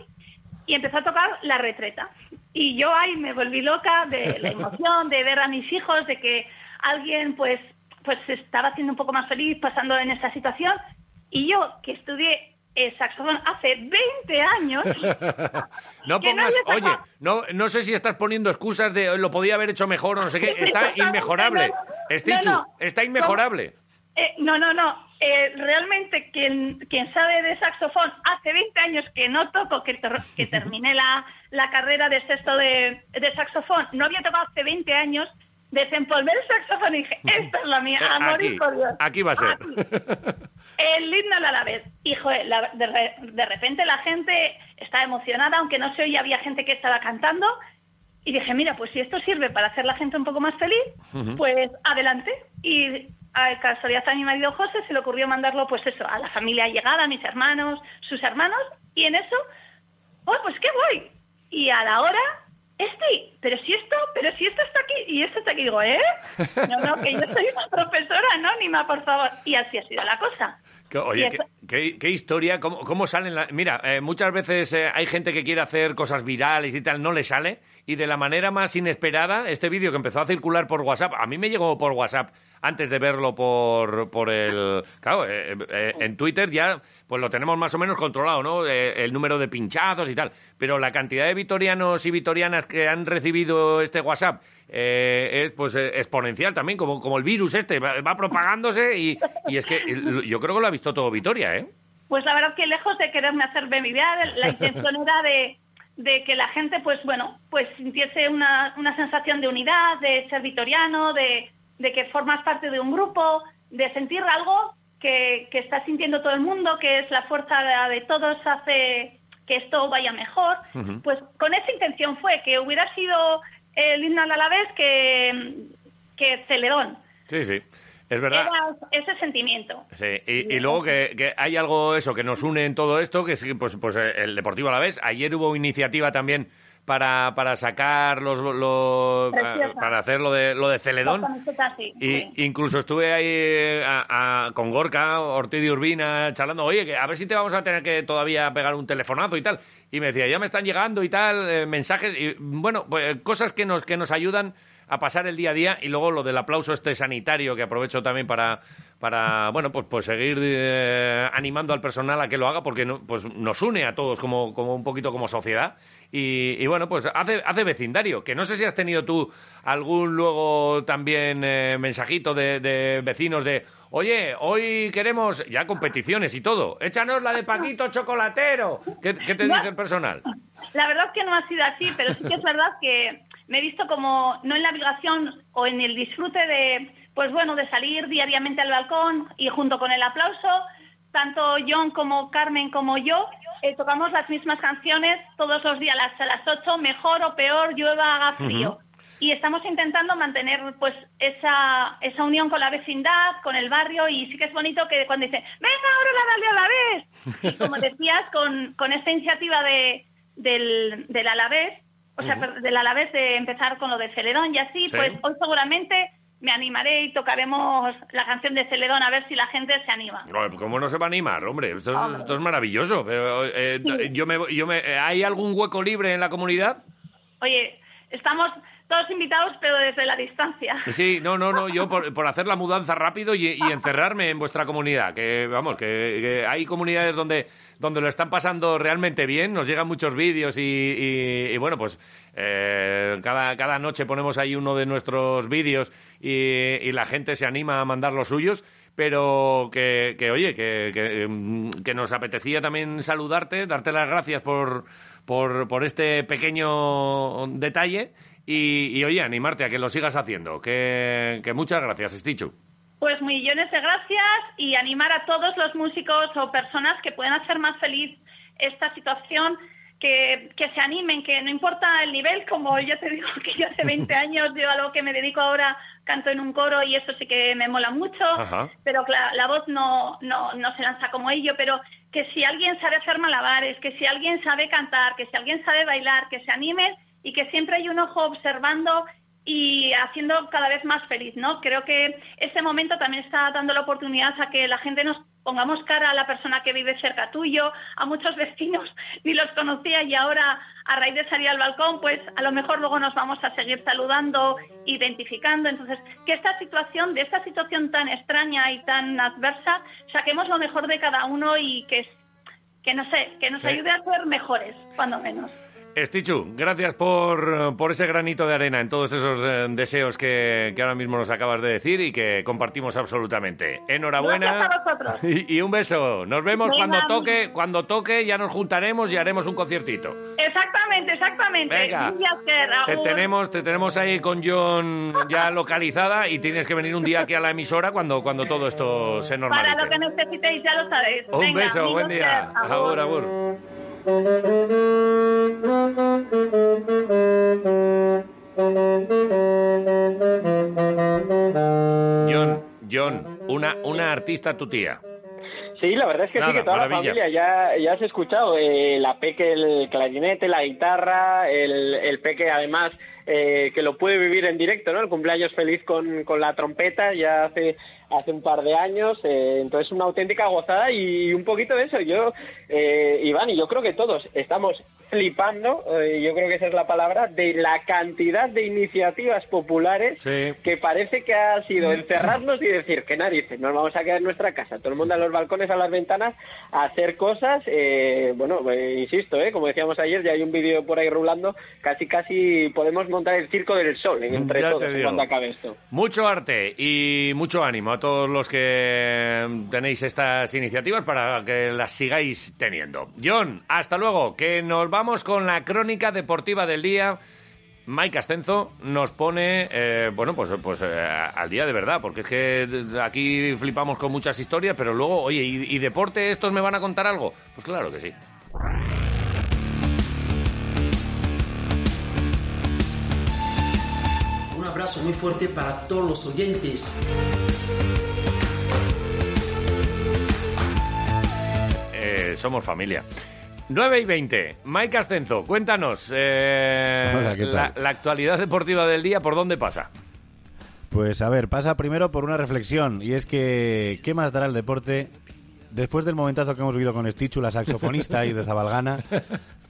y empezó a tocar la retreta. Y yo ahí me volví loca de la emoción, de ver a mis hijos, de que alguien pues, pues se estaba haciendo un poco más feliz pasando en esta situación. Y yo, que estudié el saxofón hace 20 años, No pongas, nadie oye, no, no sé si estás poniendo excusas de "Lo podía haber hecho mejor o no sé qué. Está inmejorable. No, no. está inmejorable. Eh, no, no, no. Eh, realmente quien, quien sabe de saxofón hace 20 años que no toco, que, que terminé la, la carrera de sexto de, de saxofón, no había tocado hace 20 años, desempolvé el saxofón y dije, esta es la mía, a morir Aquí, por Dios. aquí va a ser. El himno a la vez. Y joder, la- de, re- de repente la gente estaba emocionada, aunque no se oía, había gente que estaba cantando. Y dije, mira, pues si esto sirve para hacer la gente un poco más feliz, pues adelante. Y a casualidad a mi marido José se le ocurrió mandarlo, pues eso, a la familia llegada, a mis hermanos, sus hermanos, y en eso, oh, pues qué guay. Y a la hora, este, pero si esto, pero si esto está aquí, y esto está aquí, digo, ¿eh? No, no, que yo soy una profesora anónima, por favor. Y así ha sido la cosa. Oye, qué, qué- qué historia, cómo, cómo salen... la- Mira, eh, muchas veces eh, hay gente que quiere hacer cosas virales y tal, no le sale, y de la manera más inesperada, este vídeo que empezó a circular por WhatsApp, a mí me llegó por WhatsApp antes de verlo por, por el... Claro, eh, eh, en Twitter ya pues lo tenemos más o menos controlado, ¿no? Eh, el número de pinchados y tal. Pero la cantidad de vitorianos y vitorianas que han recibido este WhatsApp eh, es pues eh, exponencial también, como, como el virus este, va, va propagándose y, y es que yo creo que lo ha visto todo Vitoria, ¿eh? Pues la verdad que lejos de quererme hacer envidiar, la intención era de, de que la gente, pues bueno, pues sintiese una, una sensación de unidad, de ser vitoriano, de, de que formas parte de un grupo, de sentir algo que, que está sintiendo todo el mundo, que es la fuerza de, de todos hace que esto vaya mejor. Pues con esa intención fue que hubiera sido el himno al Alavés que, que Celedón. Sí, sí. Es verdad. Era ese sentimiento. Sí, y, y luego que, que hay algo eso que nos une en todo esto, que es pues, pues eh, el Deportivo a la vez. Ayer hubo iniciativa también para, para sacar los, los- para hacer lo de lo de Celedón. Y incluso estuve ahí a- a- con Gorka, Ortiz de Urbina, charlando, oye, que a ver si te vamos a tener que todavía pegar un telefonazo y tal. Y me decía, ya me están llegando y tal, eh, mensajes, y bueno, pues, cosas que nos, que nos ayudan a pasar el día a día y luego lo del aplauso este sanitario que aprovecho también para, para bueno, pues, pues seguir eh, animando al personal a que lo haga porque no- pues nos une a todos como, como un poquito como sociedad y, y bueno, pues hace, hace vecindario, que no sé si has tenido tú algún luego también eh, mensajito de, de vecinos de, oye, hoy queremos ya competiciones y todo, échanos la de Paquito Chocolatero. ¿Qué, qué te No. dice el personal? La verdad es que no ha sido así, pero sí que es verdad que me he visto como no en la obligación o en el disfrute de, pues bueno, de salir diariamente al balcón y junto con el aplauso, tanto John como Carmen como yo eh, tocamos las mismas canciones todos los días a las 8, mejor o peor, llueva, haga frío. Y estamos intentando mantener pues esa, esa unión con la vecindad, con el barrio y sí que es bonito que cuando dice, venga ahora la dale a la vez. Y como decías, con, con esta iniciativa de, del, del Alavés, o sea, del Alavés de empezar con lo de Celedón y así, Sí. pues hoy seguramente me animaré y tocaremos la canción de Celedón a ver si la gente se anima. No, ¿Cómo no se va a animar, hombre? Esto es, esto es maravilloso. Pero, eh, Sí. yo me, yo me, ¿Hay algún hueco libre en la comunidad? Oye, estamos todos invitados, pero desde la distancia. Sí, no, no, no, yo por, por hacer la mudanza rápido y, y encerrarme en vuestra comunidad, que vamos, que, que hay comunidades donde, donde lo están pasando realmente bien, nos llegan muchos vídeos y, y- y, bueno, pues eh, cada, cada noche ponemos ahí uno de nuestros vídeos y, y la gente se anima a mandar los suyos. Pero que, que oye, que, que, mm, que nos apetecía también saludarte, darte las gracias por, por, por este pequeño detalle y, y, oye, animarte a que lo sigas haciendo. Que, que muchas gracias, Stichu. Pues millones de gracias y animar a todos los músicos o personas que puedan hacer más feliz esta situación, que, que se animen, que no importa el nivel, como yo te digo que yo hace 20 años, yo a lo que me dedico ahora canto en un coro y eso sí que me mola mucho, Ajá. pero la, la voz no, no, no se lanza como ello, pero que si alguien sabe hacer malabares, que si alguien sabe cantar, que si alguien sabe bailar, que se animen y que siempre hay un ojo observando y haciendo cada vez más feliz, ¿no? Creo que este momento también está dando la oportunidad a que la gente nos pongamos cara a la persona que vive cerca tuyo, a muchos vecinos ni los conocía y ahora a raíz de salir al balcón, pues a lo mejor luego nos vamos a seguir saludando, identificando. Entonces, que esta situación, de esta situación tan extraña y tan adversa, saquemos lo mejor de cada uno y que, que no sé, que nos Sí. ayude a ser mejores, cuando menos. Stichu, gracias por, por ese granito de arena en todos esos eh, deseos que, que ahora mismo nos acabas de decir y que compartimos absolutamente. Enhorabuena. Gracias a vosotros. Y, y un beso. Nos vemos Venga. cuando toque, cuando toque ya nos juntaremos y haremos un conciertito. Exactamente, exactamente. Venga. Te tenemos, te tenemos ahí con John ya localizada y tienes que venir un día aquí a la emisora cuando, cuando todo esto se Para normalice. lo que necesitéis, ya lo sabéis. Un Venga, beso, buen día. Ker, Agur, agur. John, John, una, una artista tu tía. Sí, la verdad es que Nada, sí, que toda maravilla. la familia ya, ya has escuchado. eh, la Peque, el clarinete, la guitarra, el, el Peque además eh, que lo puede vivir en directo, ¿no? El cumpleaños feliz con, con la trompeta ya hace, hace un par de años. eh, entonces una auténtica gozada y un poquito de eso. Yo, eh, Iván, y yo creo que todos estamos flipando, eh, yo creo que esa es la palabra, de la cantidad de iniciativas populares que parece que ha sido encerrarnos y decir que narices, nos vamos a quedar en nuestra casa, todo el mundo a los balcones, a las ventanas, a hacer cosas, eh, bueno, eh, insisto, eh, como decíamos ayer, ya hay un vídeo por ahí rulando, casi casi podemos montar el circo del sol en- entre Ya todos cuando acabe esto. Mucho arte y mucho ánimo a todos los que tenéis estas iniciativas para que las sigáis teniendo. John, hasta luego, que nos vamos con la crónica deportiva del día. Mike Ascenzo nos pone, eh, bueno, pues, pues eh, al día de verdad, porque es que aquí flipamos con muchas historias, pero luego, oye, ¿y, y deporte estos me van a contar algo? Pues claro que sí. Un abrazo muy fuerte para todos los oyentes. Eh, somos familia. 9 y 20. Mike Ascenzo, cuéntanos eh, Hola, ¿qué la, tal? la actualidad deportiva del día, ¿por dónde pasa? Pues a ver, pasa primero por una reflexión, y es que, ¿qué más dará el deporte después del momentazo que hemos vivido con Stichu, la saxofonista, y de Zabalgana?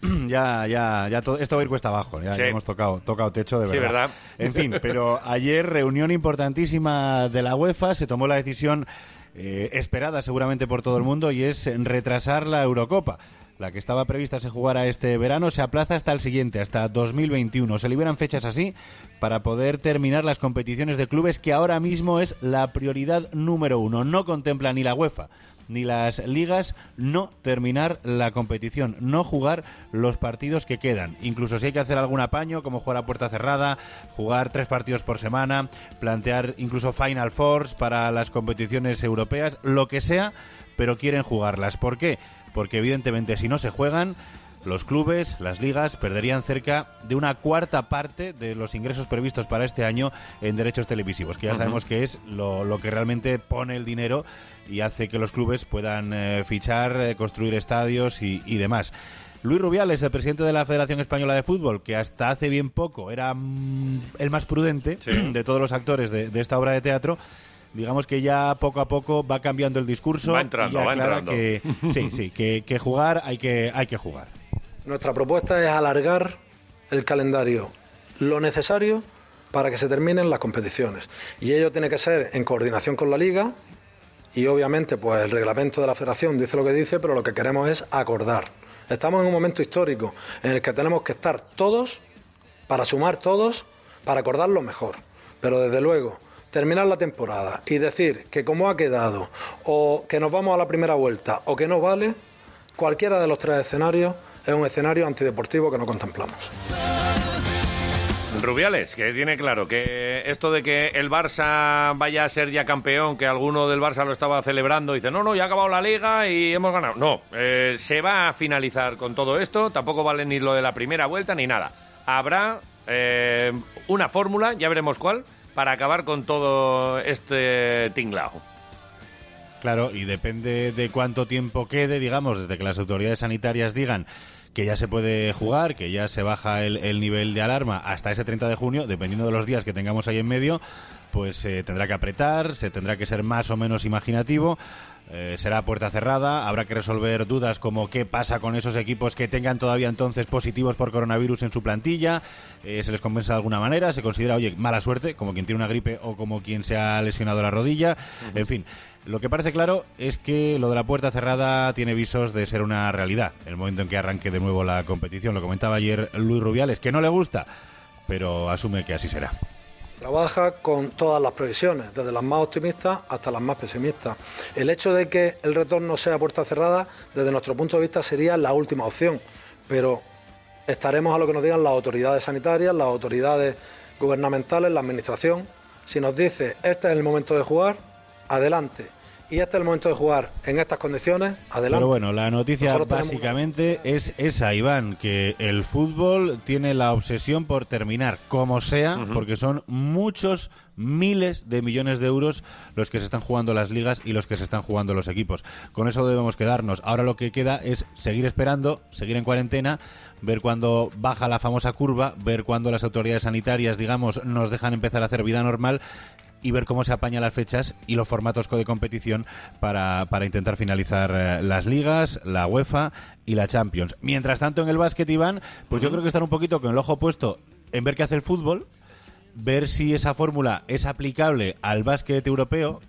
ya, ya, ya todo, esto va a ir cuesta abajo, ya, Sí. ya hemos tocado, tocado techo de Sí, verdad. ¿verdad? En fin, pero ayer reunión importantísima de la UEFA, se tomó la decisión eh, esperada seguramente por todo el mundo, y es retrasar la Eurocopa. La que estaba prevista se jugara este verano se aplaza hasta el siguiente, hasta 2021. Se liberan fechas así para poder terminar las competiciones de clubes que ahora mismo es la prioridad número uno. No contempla ni la UEFA ni las ligas no terminar la competición, no jugar los partidos que quedan. Incluso si hay que hacer algún apaño, como jugar a puerta cerrada, jugar tres partidos por semana, plantear incluso Final Fours para las competiciones europeas, lo que sea, pero quieren jugarlas. ¿Por qué? Porque evidentemente si no se juegan, los clubes, las ligas, perderían cerca de una cuarta parte de los ingresos previstos para este año en derechos televisivos, que ya sabemos que es lo, lo que realmente pone el dinero y hace que los clubes puedan eh, fichar, eh, construir estadios y, y demás. Luis Rubiales, el presidente de la Federación Española de Fútbol, que hasta hace bien poco era mm, el más prudente de todos los actores de, de esta obra de teatro, digamos que ya poco a poco va cambiando el discurso Va entrando, y va entrando. que sí, sí, que, que jugar hay que hay que jugar. Nuestra propuesta es alargar el calendario lo necesario para que se terminen las competiciones. Y ello tiene que ser en coordinación con la liga y obviamente pues el reglamento de la federación dice lo que dice, pero lo que queremos es acordar. Estamos en un momento histórico en el que tenemos que estar todos para sumar todos para acordar lo mejor. Pero desde luego, terminar la temporada y decir que como ha quedado o que nos vamos a la primera vuelta o que no vale, cualquiera de los tres escenarios es un escenario antideportivo que no contemplamos. Rubiales, que tiene claro que esto de que el Barça vaya a ser ya campeón, que alguno del Barça lo estaba celebrando, dice, no, no, ya ha acabado la liga y hemos ganado. No, eh, se va a finalizar con todo esto, tampoco vale ni lo de la primera vuelta ni nada. Habrá eh, una fórmula, ya veremos cuál, para acabar con todo este tinglao. Claro, y depende de cuánto tiempo quede, digamos, desde que las autoridades sanitarias digan que ya se puede jugar, que ya se baja el, el nivel de alarma hasta ese 30 de junio, dependiendo de los días que tengamos ahí en medio, pues se tendrá que apretar, se tendrá que ser más o menos imaginativo. Eh, será puerta cerrada, habrá que resolver dudas como qué pasa con esos equipos que tengan todavía entonces positivos por coronavirus en su plantilla, eh, se les compensa de alguna manera, se considera, oye, mala suerte, como quien tiene una gripe o como quien se ha lesionado la rodilla, en fin. Lo que parece claro es que lo de la puerta cerrada tiene visos de ser una realidad. El momento en que arranque de nuevo la competición, lo comentaba ayer Luis Rubiales, que no le gusta, pero asume que así será. Trabaja con todas las previsiones, desde las más optimistas hasta las más pesimistas. El hecho de que el retorno sea puerta cerrada, desde nuestro punto de vista, sería la última opción, pero estaremos a lo que nos digan las autoridades sanitarias, las autoridades gubernamentales, la administración. Si nos dice este es el momento de jugar, adelante. Y este es el momento de jugar en estas condiciones, adelante. Pero bueno, la noticia Nosotros tenemos básicamente es esa, Iván, que el fútbol tiene la obsesión por terminar como sea, porque son muchos miles de millones de euros los que se están jugando las ligas y los que se están jugando los equipos. Con eso debemos quedarnos. Ahora lo que queda es seguir esperando, seguir en cuarentena, ver cuándo baja la famosa curva, ver cuándo las autoridades sanitarias, digamos, nos dejan empezar a hacer vida normal y ver cómo se apañan las fechas y los formatos de competición para, para intentar finalizar eh, las ligas, la UEFA y la Champions. Mientras tanto, en el básquet, Iván, pues yo creo que están un poquito con el ojo puesto en ver qué hace el fútbol, ver si esa fórmula es aplicable al básquet europeo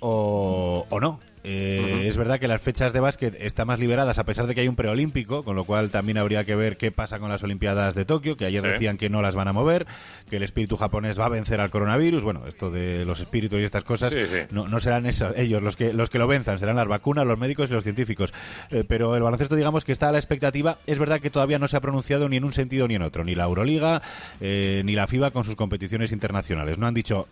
o, o no. Eh, Es verdad que las fechas de básquet están más liberadas a pesar de que hay un preolímpico, con lo cual también habría que ver qué pasa con las Olimpiadas de Tokio, que ayer Sí. decían que no las van a mover, que el espíritu japonés va a vencer al coronavirus. Bueno, esto de los espíritus y estas cosas Sí, sí. No, no serán esos, ellos los que, los que lo venzan, serán las vacunas, los médicos y los científicos. Eh, pero el baloncesto, digamos que está a la expectativa. Es verdad que todavía no se ha pronunciado ni en un sentido ni en otro, ni la Euroliga eh, ni la FIBA con sus competiciones internacionales. No han dicho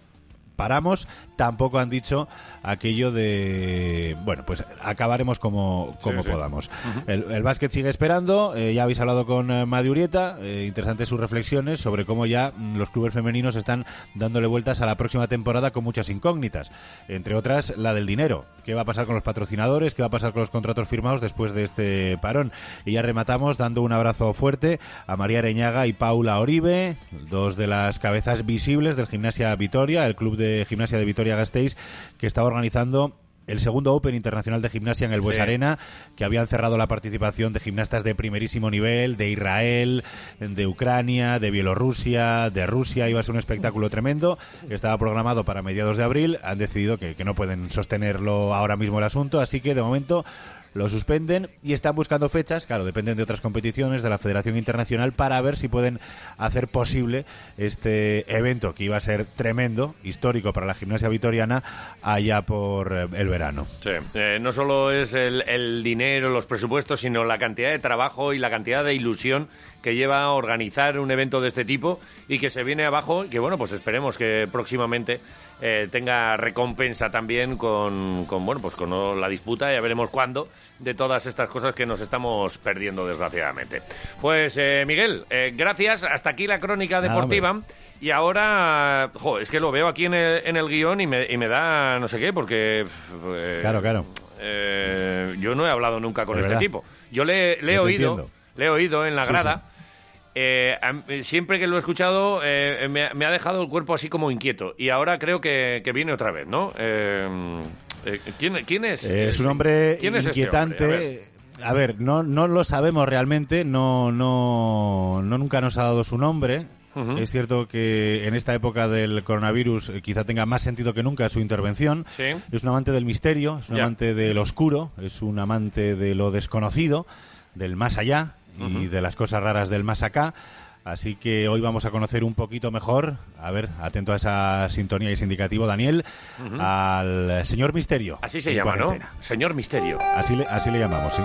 paramos, tampoco han dicho aquello de, bueno, pues acabaremos como, como sí. podamos. el, el básquet sigue esperando, eh, ya habéis hablado con eh, Madi Urieta, eh, interesantes sus reflexiones sobre cómo ya mm, los clubes femeninos están dándole vueltas a la próxima temporada con muchas incógnitas, entre otras la del dinero. ¿Qué va a pasar con los patrocinadores? ¿Qué va a pasar con los contratos firmados después de este parón? Y ya rematamos dando un abrazo fuerte a María Areñaga y Paula Oribe, dos de las cabezas visibles del Gimnasia Vitoria, el club de gimnasia de Vitoria Gasteiz, que estaba organizando el segundo Open Internacional de Gimnasia en el Bues Sí. Arena, que habían cerrado la participación de gimnastas de primerísimo nivel, de Israel, de Ucrania, de Bielorrusia, de Rusia. Iba a ser un espectáculo tremendo. Estaba programado para mediados de abril. Han decidido que, que no pueden sostenerlo ahora mismo el asunto, así que de momento lo suspenden y están buscando fechas, claro, dependen de otras competiciones, de la Federación Internacional, para ver si pueden hacer posible este evento que iba a ser tremendo, histórico para la gimnasia vitoriana, allá por eh, el verano. Sí, eh, no solo es el, dinero, los presupuestos, sino la cantidad de trabajo y la cantidad de ilusión que lleva a organizar un evento de este tipo y que se viene abajo que, bueno, pues esperemos que próximamente eh, tenga recompensa también con, con, bueno, pues con la disputa, ya veremos cuándo, de todas estas cosas que nos estamos perdiendo, desgraciadamente. Pues, eh, Miguel, eh, gracias. Hasta aquí la crónica Nada, deportiva. Y ahora, jo, es que lo veo aquí en el, en el guion y me, y me da no sé qué, porque... eh, Claro, claro. eh, yo no he hablado nunca con Es este verdad. tipo. Yo le, le he oído, entiendo. le he oído en la Sí, grada. Eh, eh, siempre que lo he escuchado eh, me, ha- me ha dejado el cuerpo así como inquieto. Y ahora creo que, que viene otra vez, ¿no? Eh, eh, ¿quién, quién es? Eh, es un ese? hombre ¿Quién es este inquietante. hombre? A ver. A ver, no, no lo sabemos realmente, no, no, no nunca nos ha dado su nombre. Es cierto que en esta época del coronavirus eh, quizá tenga más sentido que nunca su intervención. Sí. Es un amante del misterio, es un amante del oscuro, es un amante de lo desconocido, del más allá y de las cosas raras del más acá. Así que hoy vamos a conocer un poquito mejor, a ver, atento a esa sintonía y ese indicativo, Daniel, al señor Misterio. Así se llama, ¿no? cuarentena. Señor Misterio. Así le, así le llamamos, sí.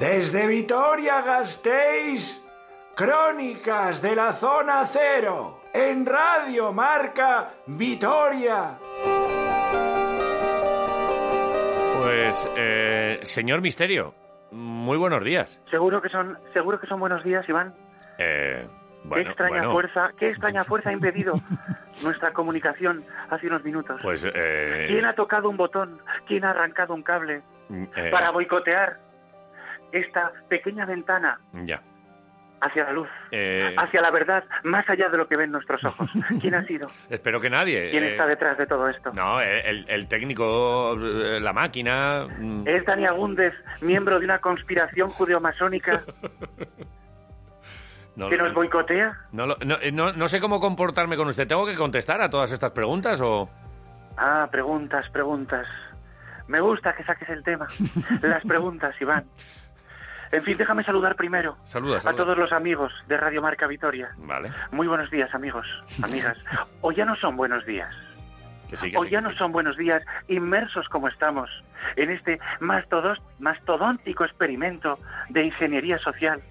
Desde Vitoria Gasteiz, crónicas de la zona cero, en Radio Marca Vitoria. Pues, eh, señor Misterio, muy buenos días. Seguro que son, seguro que son buenos días, Iván. Eh, bueno, qué extraña bueno, fuerza, qué extraña fuerza ha impedido nuestra comunicación hace unos minutos. Pues, eh, ¿Quién ha tocado un botón? ¿Quién ha arrancado un cable eh, para boicotear esta pequeña ventana Ya. Hacia la luz, Eh, hacia la verdad, más allá de lo que ven nuestros ojos? ¿Quién ha sido? espero que nadie. ¿Quién eh, está detrás de todo esto? No, el, el técnico, eh, la máquina. mm, ¿Es Dani Agúndez miembro de una conspiración judeomasónica no, que nos boicotea? no, no- no sé cómo comportarme con usted. ¿Tengo que contestar a todas estas preguntas o.? Ah, preguntas, preguntas. Me gusta que saques el tema. Las preguntas, Iván. En fin, déjame saludar primero Saluda, a todos los amigos de Radio Marca Vitoria. Vale. Muy buenos días, amigos, amigas. O ya no son buenos días. Que sí, que O sí, ya no son buenos días, inmersos como estamos en este mastodóntico experimento de ingeniería social.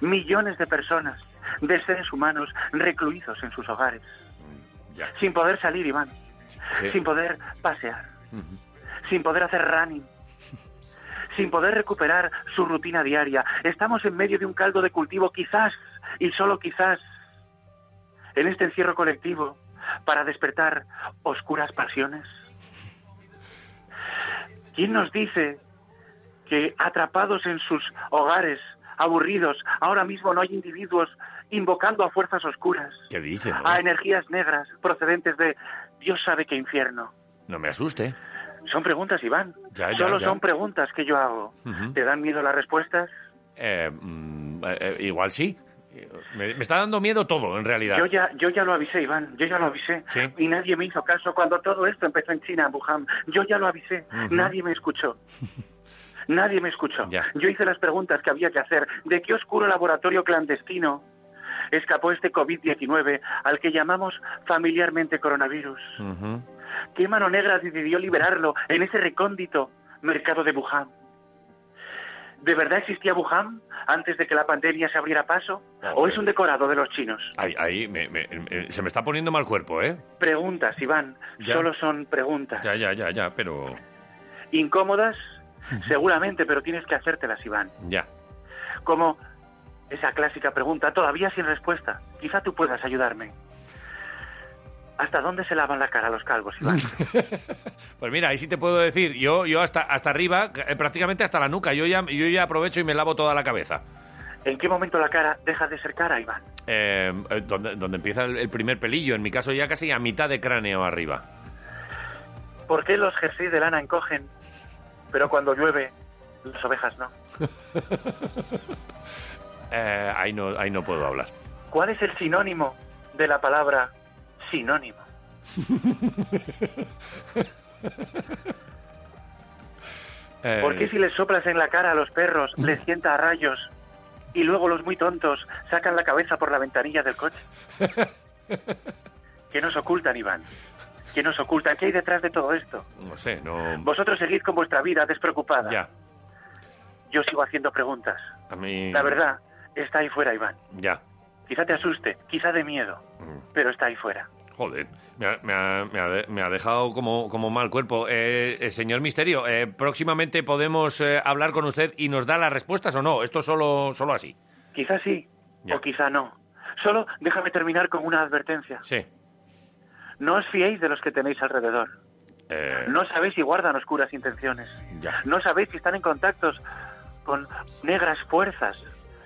Millones de personas, de seres humanos, recluidos en sus hogares. Ya. Sin poder salir, Iván. Sin poder pasear. Sin poder hacer running. Sin poder recuperar su rutina diaria. Estamos en medio de un caldo de cultivo, quizás, y solo quizás, en este encierro colectivo, para despertar oscuras pasiones. ¿Quién nos dice que atrapados en sus hogares, aburridos. Ahora mismo no hay individuos invocando a fuerzas oscuras, ¿Qué dice? no? a energías negras procedentes de Dios sabe qué infierno. No me asuste. Son preguntas, Iván. Ya, ya, Solo ya. son preguntas que yo hago. ¿Te dan miedo las respuestas? Eh, mm, eh, eh, igual sí. Me, me está dando miedo todo, en realidad. Yo ya, yo ya lo avisé, Iván, yo ya lo avisé. Y nadie me hizo caso cuando todo esto empezó en China, en Wuhan. Yo ya lo avisé, nadie me escuchó. Nadie me escuchó. Yo hice las preguntas que había que hacer. ¿De qué oscuro laboratorio clandestino escapó este COVID-19 al que llamamos familiarmente coronavirus? Ujú. ¿Qué mano negra decidió liberarlo en ese recóndito mercado de Wuhan? ¿De verdad existía Wuhan antes de que la pandemia se abriera paso? ¿O es un decorado de los chinos? Ahí, ahí me- me- me- se me está poniendo mal cuerpo, ¿eh? Preguntas, Iván. Ya. Solo son preguntas. Ya, ya, ya, ya, pero... Incómodas, seguramente, pero tienes que hacértelas, Iván. Ya. Como esa clásica pregunta, todavía sin respuesta. Quizá tú puedas ayudarme. ¿Hasta dónde se lavan la cara los calvos, Iván? Pues mira, ahí sí te puedo decir, yo, yo hasta, hasta arriba, eh, prácticamente hasta la nuca, yo ya, yo ya aprovecho y me lavo toda la cabeza. ¿En qué momento la cara deja de ser cara, Iván? Eh, eh, donde, donde empieza el, el primer pelillo, en mi caso ya casi a mitad de cráneo arriba. ¿Por qué los jerseys de lana encogen, pero cuando llueve, las ovejas no? Ahí, no, ahí no puedo hablar. ¿Cuál es el sinónimo de la palabra sinónimo? Eh, ¿Por qué si les soplas en la cara a los perros les sienta a rayos y luego los muy tontos sacan la cabeza por la ventanilla del coche? ¿Qué nos ocultan, Iván? ¿Qué nos ocultan? ¿Qué hay detrás de todo esto? No sé, no... Vosotros seguid con vuestra vida despreocupada. Ya. Yo sigo haciendo preguntas. A mí... La verdad está ahí fuera, Iván. Ya. Quizá te asuste, quizá de miedo, Mm. pero está ahí fuera. Joder, me ha, me ha- me ha de- me ha dejado como, como mal cuerpo. Eh, eh, señor Misterio, eh, próximamente podemos hablar con usted y nos da las respuestas o no. Esto solo, solo así. Quizá sí, Ya. o quizá no. Solo déjame terminar con una advertencia. Sí. No os fiéis de los que tenéis alrededor. No sabéis si guardan oscuras intenciones. Ya. No sabéis si están en contactos con negras fuerzas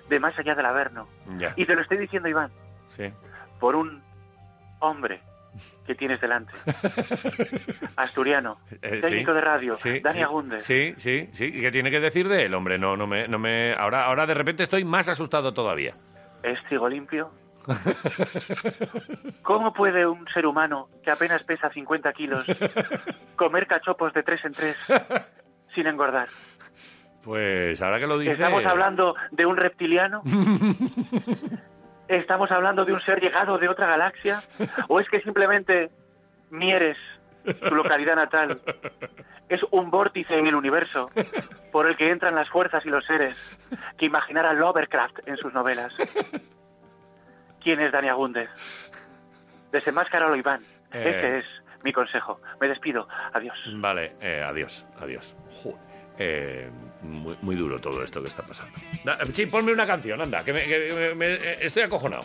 de más allá del averno. Ya. Y te lo estoy diciendo, Iván, Sí. por un hombre que tienes delante. Asturiano, Eh, técnico sí. de radio, Sí, Dani sí. Agúndez. Sí, sí, sí. ¿Y qué tiene que decir de él, hombre? No, no me, no me. Ahora, ahora de repente estoy más asustado todavía. ¿Es trigo limpio? ¿Cómo puede un ser humano que apenas pesa 50 kilos comer cachopos de tres en tres sin engordar? Pues ahora que lo dice. ¿Estamos hablando de un reptiliano? ¿Estamos hablando de un ser llegado de otra galaxia? ¿O es que simplemente Mieres, tu localidad natal, es un vórtice en el universo por el que entran las fuerzas y los seres que imaginara Lovecraft en sus novelas? ¿Quién es Dani Agúndez? Desenmáscaralo, Iván. Eh. Ese es mi consejo. Me despido. Adiós. Vale, eh, adiós, adiós. Eh, muy, duro todo esto que está pasando. Sí, ponme una canción, anda, que, que eh, estoy acojonado.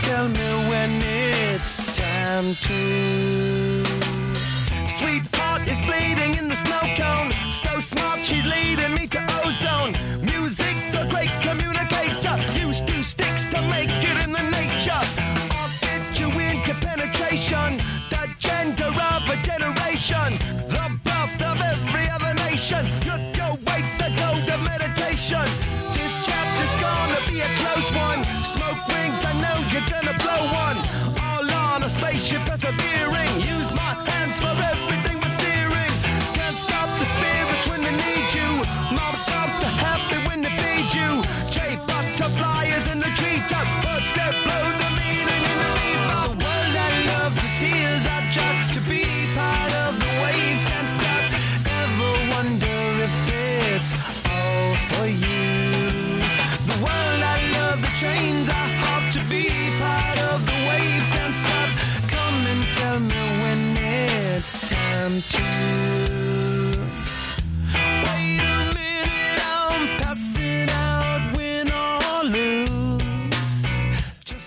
Tell me when it's time to. Sweetheart is bleeding in the snow cone. So smart, she's leading me to ozone. Music, the great communicator. Used two sticks to make it in the nature. I'll get you into penetration. The gender of a generation. The birth of every other nation. Look your way, the code of meditation. This chapter's gonna be a close one. Smoke rings, I know spaceship persevering.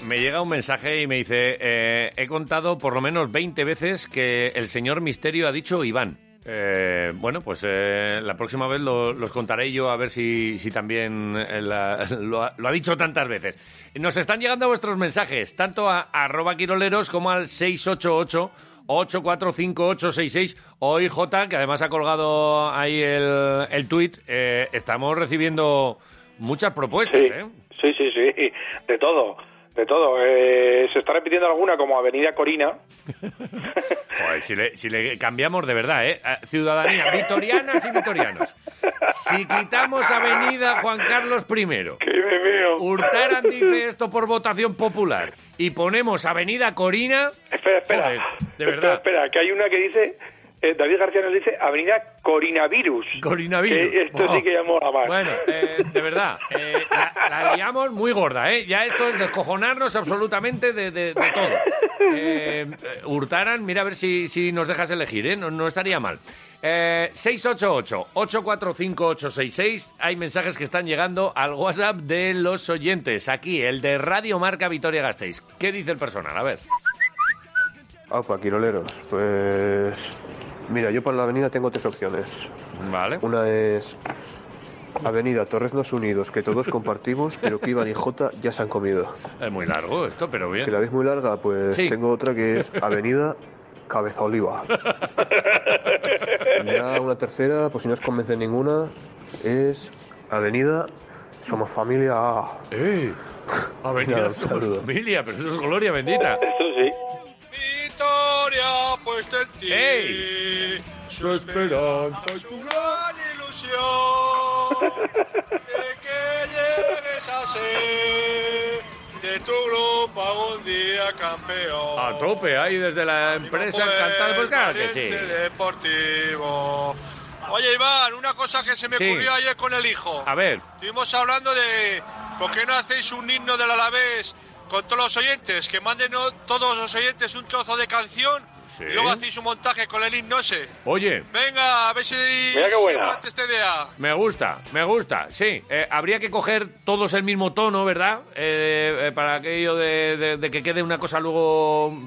Me llega un mensaje y me dice, eh, he contado por lo menos 20 veces que el señor Misterio ha dicho Iván. Eh, bueno, pues eh, la próxima vez lo- los contaré yo a ver si, también eh, la- lo, ha, lo ha dicho tantas veces. Nos están llegando vuestros mensajes, tanto a arroba quiroleros como al 688 845866 Hoy J, que además ha colgado ahí el, el tuit, eh, estamos recibiendo muchas propuestas, Sí, ¿eh? sí, sí, sí, de todo, de todo. Eh, se está repitiendo alguna como Avenida Corina. Joder, si le, si le cambiamos de verdad, ¿eh? Ciudadanía, vitorianas y vitorianos. Si quitamos Avenida Juan Carlos I, Hurtaran dice esto por votación popular, y ponemos Avenida Corina... Espera, espera. Joder, de Espera, verdad. espera, que hay una que dice, eh, David García nos dice Avenida Corinavirus. Corinavirus. Esto sí que ya mola más. Bueno, eh, de verdad, eh, la, la liamos muy gorda, ¿eh? Ya esto es descojonarnos absolutamente de, de- de todo. Hurtaran, mira a ver si, si nos dejas elegir, ¿eh? No, no estaría mal. Eh, 688-845-866. Hay mensajes que están llegando al WhatsApp de los oyentes. Aquí, el de Radio Marca Vitoria Gasteiz. ¿Qué dice el personal? A ver. Aupa, Quiroleros. Pues. Mira, yo para la avenida tengo tres opciones. Vale. Una es. Avenida Torreznos Unidos, que todos compartimos, pero que Iván y Jota ya se han comido. Es muy largo esto, pero bien. Que la veis muy larga, pues Sí. tengo otra que es Avenida Cabeza Oliva. Y ya una tercera, pues si no os convence ninguna, es Avenida Somos Familia A. ¡Eh! Avenida Somos. Familia, pero eso es gloria bendita. Esto sí. Victoria puesta en ti. Su esperanza, su gran ilusión. De que llegues a ser de tu grupo algún día campeón. A tope, ahí desde la empresa encantada. Pues claro que sí. Deportivo. Oye, Iván, una cosa que se me Sí. ocurrió ayer con el hijo. A ver. Estuvimos hablando de por qué no hacéis un himno del Alavés con todos los oyentes, que manden todos los oyentes un trozo de canción Sí. y luego hacéis un montaje con el himno ese. Oye, Venga, a ver si Mira qué buena. aguanta esta idea. me gusta, me gusta, sí. Eh, habría que coger todos el mismo tono, ¿verdad? Eh, eh, para aquello de, de- de que quede una cosa luego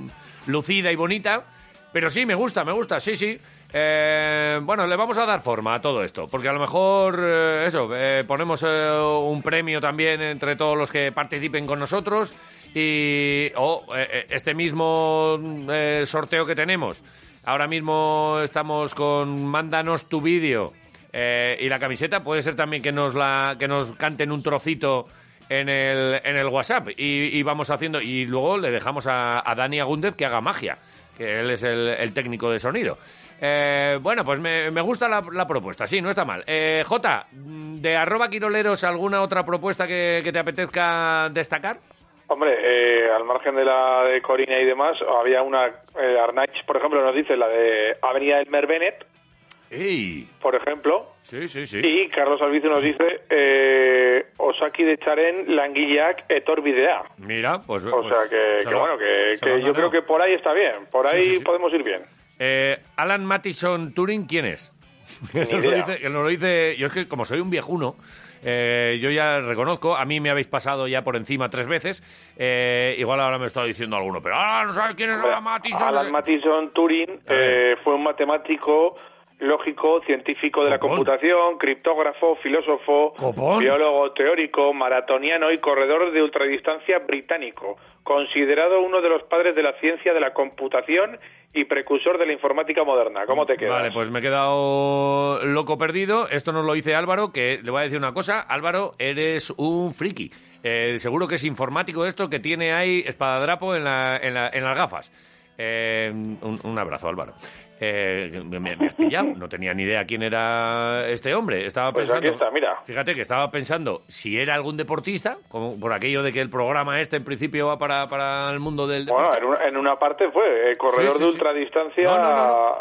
lucida y bonita. Pero sí, me gusta, me gusta, sí, sí. Eh, bueno, le vamos a dar forma a todo esto, porque a lo mejor, eh, eso, eh, ponemos eh, un premio también entre todos los que participen con nosotros y eh, este mismo eh, sorteo que tenemos. Ahora mismo estamos con Mándanos tu vídeo y la camiseta. Puede ser también que nos, la, que nos canten un trocito en el, en el WhatsApp y, vamos haciendo. Y luego le dejamos a, Dani Agúndez que haga magia, que él es el técnico de sonido. Eh, bueno, pues me, me gusta la, la propuesta, sí, no está mal. Eh, Jota, de arroba quiroleros, ¿alguna otra propuesta que, que te apetezca destacar? Hombre, eh, al margen de la de Corina y demás, había una, eh, Arnaich, por ejemplo, nos dice la de Avenida Elmer Bennett, ¡Ey! por ejemplo, Sí, sí, sí. y Carlos Albizu nos dice eh, Osaki de Charen, Languillac, Etorbidea. Mira, pues... O sea que, se que lo- bueno, que, se yo creo que por ahí está bien, por Sí, ahí sí, sí. podemos ir bien. Eh, Alan Mattison Turing, ¿quién es? Que Ni nos, lo dice, nos lo dice. Yo es que, como soy un viejuno, eh, yo ya reconozco, a mí me habéis pasado ya por encima tres veces. eh, igual ahora me está diciendo alguno, pero ahora no sabes quién es Alan Mattison. Alan Mattison Turing eh, fue un matemático lógico, científico de la computación, criptógrafo, filósofo, Copón. biólogo teórico, maratoniano y corredor de ultradistancia británico, considerado uno de los padres de la ciencia de la computación y precursor de la informática moderna. ¿Cómo te quedas? Vale, pues me he quedado loco perdido. Esto nos lo dice Álvaro, que le voy a decir una cosa. Álvaro, eres un friki. Eh, seguro que es informático esto, que tiene ahí espadadrapo en, la, en, la- en las gafas. Eh, un, un abrazo, Álvaro. Eh, me, me has pillado. No tenía ni idea quién era este hombre. Estaba Pues pensando. aquí está, mira. Fíjate que estaba pensando si era algún deportista, como por aquello de que el programa este en principio va para, para el mundo del Bueno, en una, en una parte fue corredor Sí, sí, de sí. ultradistancia No,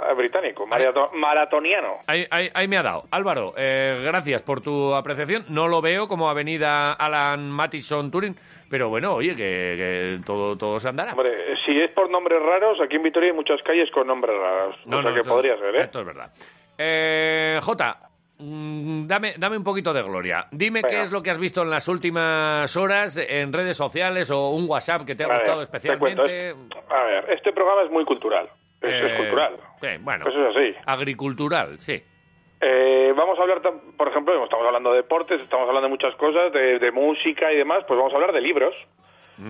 no, británico, marato- maratoniano. Ahí, ahí- ahí me ha dado. Álvaro, eh, gracias por tu apreciación. No lo veo como avenida Alan Mattison Turing, pero bueno, oye, que, que todo, todo se andará. Hombre, si es por nombres raros, aquí en Vitoria hay muchas calles con nombres raros. No, o sea no, que esto- podría ser, ¿eh? Esto es verdad. Eh, Jota, mm, dame, dame un poquito de gloria. Dime qué es lo que has visto en las últimas horas en redes sociales o un WhatsApp que te ha A gustado especialmente. es- a ver, este programa es muy cultural. Es, es Eh, cultural. sí, bueno, es así. agricultural, sí. Eh, vamos a hablar, por ejemplo, estamos hablando de deportes, estamos hablando de muchas cosas, de, de música y demás, pues vamos a hablar de libros.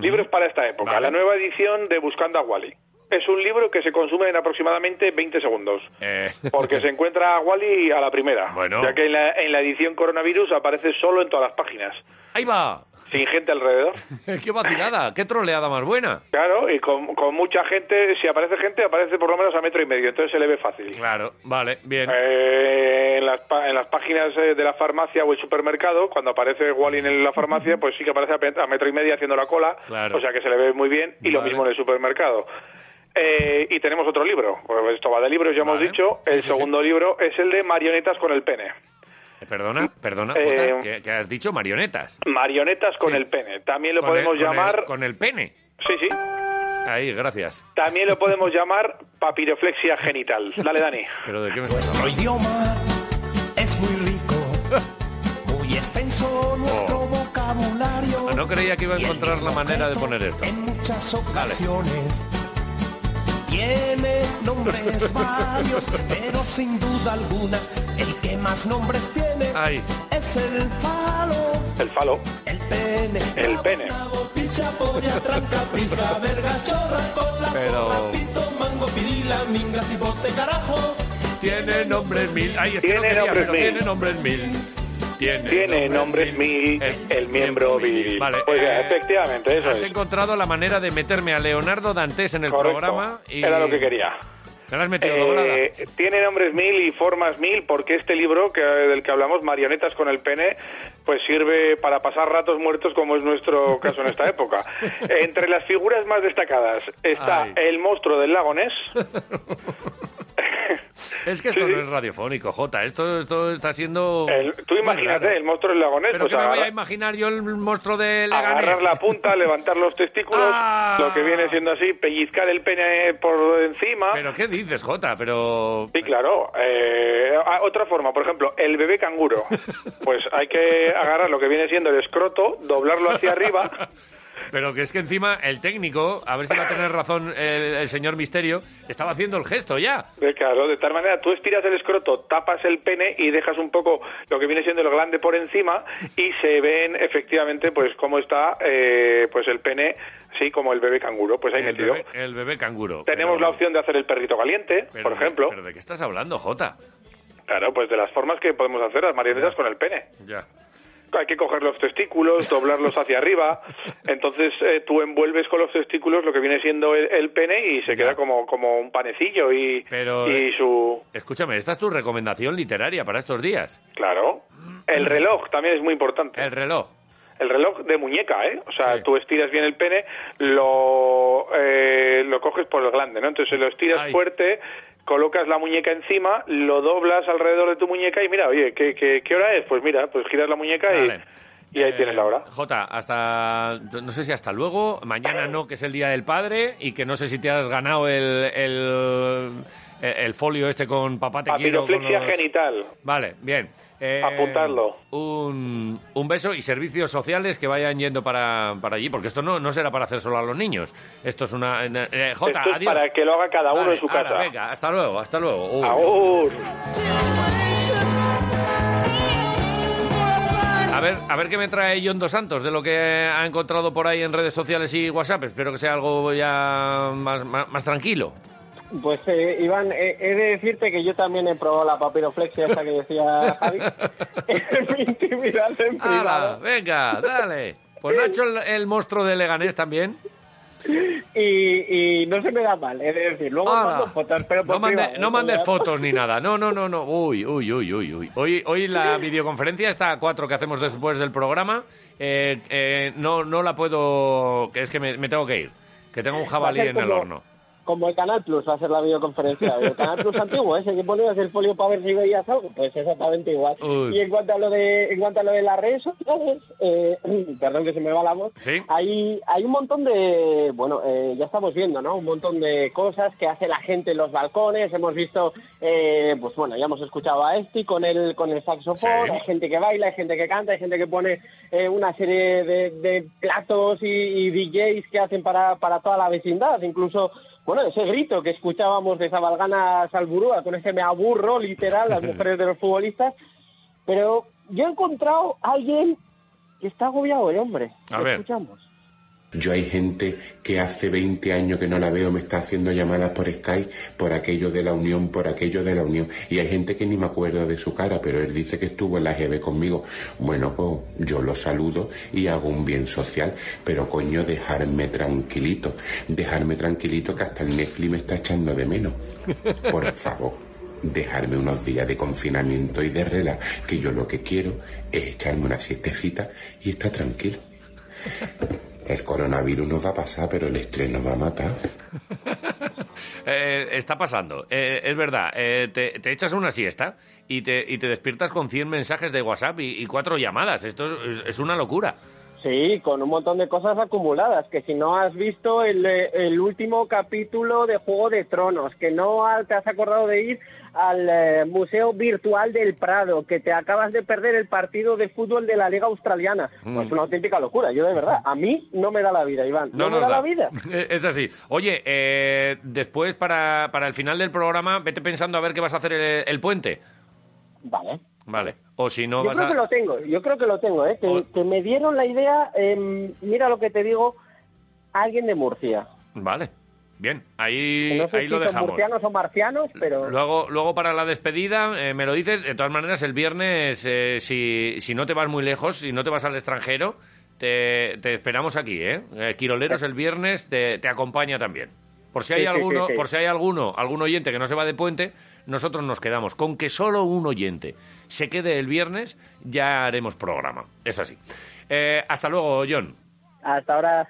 Libros para esta época. Vale. La nueva edición de Buscando a Wally. Es un libro que se consume en aproximadamente 20 segundos. Eh, Porque se encuentra a Wally a la primera. Bueno. Ya que en la, en la edición coronavirus aparece solo en todas las páginas. Ahí va. Sin gente alrededor. qué vacilada, qué troleada más buena. Claro, y con, con mucha gente, si aparece gente, aparece por lo menos a metro y medio, entonces se le ve fácil. Claro, vale, bien. Eh, en, las, pa- en las páginas eh, de la farmacia o el supermercado, cuando aparece Wally en la farmacia, pues sí que aparece a, metro y medio haciendo la cola, Claro. o sea que se le ve muy bien, y lo mismo en el supermercado. Eh, y tenemos otro libro, pues esto va de libros, ya hemos dicho, el sí, sí. segundo libro es el de marionetas con el pene. Eh, Perdona, perdona, Eh, Jota, ¿qué, qué has dicho? Marionetas. Marionetas con Sí. el pene, también lo Con podemos el- con el- llamar... con el pene. Sí, sí. Ahí, gracias. También lo podemos llamar papiroflexia genital. Dale, Dani. ¿Pero de qué me hablando? idioma es muy rico, muy extenso nuestro vocabulario. Ah, No creía que iba a encontrar la manera de poner esto. En muchas ocasiones tiene nombres varios, pero sin duda alguna el que más nombres tiene Ay. es el falo, El falo. el pene. El pene. Pero-. Tiene nombres mil. Ay, es que no quería, nombres pero mil. tiene nombres mil. Tiene, Tiene nombres mil, el, miembro viril. Vale, Pues eh, efectivamente, eso Has es. encontrado la manera de meterme a Leonardo Dantes en el Correcto. programa y... Era lo que quería. ¿Me has metido? Eh, tiene nombres mil y formas mil porque este libro que, del que hablamos, Marionetas con el pene, pues sirve para pasar ratos muertos como es nuestro caso en esta época. Entre las figuras más destacadas está Ay. el monstruo del lago Ness. Es que esto Sí, no es radiofónico, Jota. Esto, esto está siendo... El- tú imagínate, el monstruo del lago Ness. ¿Pero pues me voy a imaginar yo el monstruo de Leganés? agarrar la punta, levantar los testículos, Ah. lo que viene siendo así, pellizcar el pene por encima. ¿Pero qué dices, Jota? Pero... Sí, claro. Eh, ah, otra forma, por ejemplo, el bebé canguro. Pues hay que agarrar lo que viene siendo el escroto, doblarlo hacia arriba. Pero que es que encima el técnico, a ver si va a tener razón el, el señor Misterio, estaba haciendo el gesto ya. Eh, Claro, de tal manera tú estiras el escroto, tapas el pene y dejas un poco lo que viene siendo el glande por encima y se ven efectivamente pues cómo está eh, pues el pene, sí, como el bebé canguro, pues ahí El metido. bebé, el bebé canguro. Tenemos Pero- la opción de hacer el perrito caliente, pero- por ejemplo. ¿Pero de qué estás hablando, Jota? Claro, pues de las formas que podemos hacer las marionetas con el pene. Ya. Hay que coger los testículos, doblarlos hacia arriba. Entonces eh, tú envuelves con los testículos lo que viene siendo el, el pene y se queda como, como un panecillo y, Pero, y eh, su... Escúchame, esta es tu recomendación literaria para estos días. Claro. El reloj también es muy importante. El reloj. El reloj de muñeca, ¿eh? O sea, tú estiras bien el pene, lo, eh, lo coges por el glande, ¿no? Entonces lo estiras Ay. fuerte, colocas la muñeca encima, lo doblas alrededor de tu muñeca y mira, oye, ¿qué, qué, qué hora es? Pues mira, pues giras la muñeca y, Vale. y ahí Eh, tienes la hora. Jota, hasta. No sé si hasta luego. Mañana no, que es el Día del Padre. Y que no sé si te has ganado el. el, el folio este con papá te quiero. con los- genital. Vale, bien. Eh, Apuntadlo. Un, un beso y servicios sociales que vayan yendo para, para allí, porque esto no, no será para hacer solo a los niños. Esto es una. eh, Jota, Esto es adiós. para que lo haga cada uno Vale, en su casa. venga, hasta luego, hasta luego. Uy. Agur. A ver, a ver qué me trae John Dos Santos de lo que ha encontrado por ahí en redes sociales y WhatsApp. Espero que sea algo ya más, más, más tranquilo. Pues eh, Iván, eh, he de decirte que yo también he probado la papiroflexia esa que decía Javi en mi intimidad en privado. Venga, dale. Pues no ha hecho el, el monstruo de Leganés también. Y, y no se me da mal, de decir. Luego ¡Hala! mando fotos, pero por No, mande- privado, no ¿eh? mandes fotos ni nada. No, no, no, no. Uy, uy, uy, uy, uy. Hoy, hoy la videoconferencia está a cuatro que hacemos después del programa. Eh, eh, no, no la puedo... Que es que me, me tengo que ir. Que tengo un jabalí en el horno. Como el Canal Plus va a ser la videoconferencia. El Canal Plus antiguo, ese que ponías el folio para ver si veías algo, pues exactamente igual. Uy. Y en cuanto a lo de en cuanto a lo de las redes sociales, eh, perdón que se me va la voz, Sí. hay, hay un montón de, bueno, eh, ya estamos viendo, ¿no? Un montón de cosas que hace la gente en los balcones. Hemos visto, eh, pues bueno, ya hemos escuchado a Esti con el, con el saxofón. Sí. Hay gente que baila, hay gente que canta, hay gente que pone eh, una serie de, de platos y, y DJs que hacen para, para toda la vecindad. Incluso, bueno, ese grito que escuchábamos de Zabalgana Salburúa, con ese me aburro, literal, las mujeres de los futbolistas. Pero yo he encontrado a alguien que está agobiado, el hombre. A Lo ver. escuchamos. Yo hay gente que hace 20 años que no la veo, me está haciendo llamadas por Skype por aquello de la unión, por aquello de la unión. Y hay gente que ni me acuerdo de su cara, pero él dice que estuvo en la GB conmigo. Bueno, pues yo lo saludo y hago un bien social, pero coño, dejarme tranquilito, dejarme tranquilito que hasta el Netflix me está echando de menos. Por favor. Dejarme unos días de confinamiento y de relax, que yo lo que quiero es echarme una siestecita y estar tranquilo. El coronavirus nos va a pasar, pero el estrés nos va a matar. Eh, está pasando. Eh, es verdad, eh, te, te echas una siesta y te, y te despiertas con 100 mensajes de WhatsApp y, y cuatro llamadas. Esto es, es una locura. Sí, con un montón de cosas acumuladas, que si no has visto el, el último capítulo de Juego de Tronos, que no te has acordado de ir al eh, Museo Virtual del Prado, que te acabas de perder el partido de fútbol de la Liga Australiana. Mm. Pues una auténtica locura, yo de verdad, a mí no me da la vida, Iván, no, me nos da, da. la vida. Es así. Oye, eh, después para, para el final del programa, vete pensando a ver qué vas a hacer el, el puente. Vale. Vale. O si no yo vas creo a... que lo tengo, yo creo que lo tengo, ¿eh? que, que me dieron la idea, em, mira lo que te digo, alguien de Murcia. Vale. Bien, ahí, No sé ahí si lo son dejamos. murcianos o marcianos, pero... Luego, luego para la despedida, eh, me lo dices. De todas maneras, el viernes, eh, si, si no te vas muy lejos, si no te vas al extranjero, te, te esperamos aquí, ¿eh? Eh, Quiroleros el viernes te, te acompaña también. Por si hay Sí, alguno, sí, por si hay alguno, algún oyente que no se va de puente, nosotros nos quedamos. Con que solo un oyente se quede el viernes, ya haremos programa. Es así. Eh, hasta luego, John. Hasta ahora.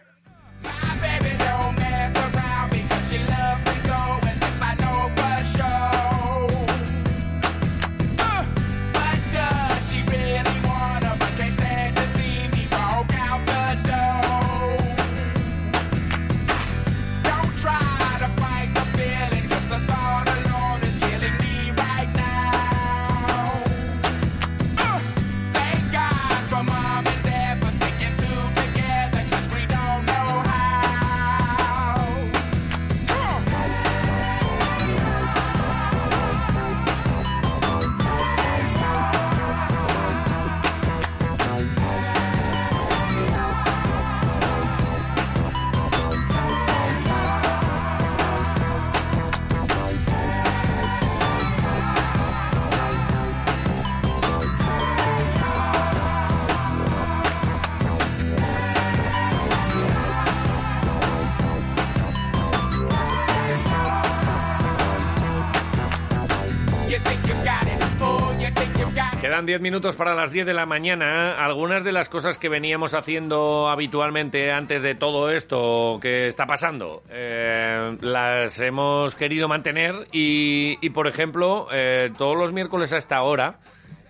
10 minutos para las 10 de la mañana. Algunas de las cosas que veníamos haciendo habitualmente antes de todo esto que está pasando, eh, las hemos querido mantener y, por ejemplo, eh, todos los miércoles a esta hora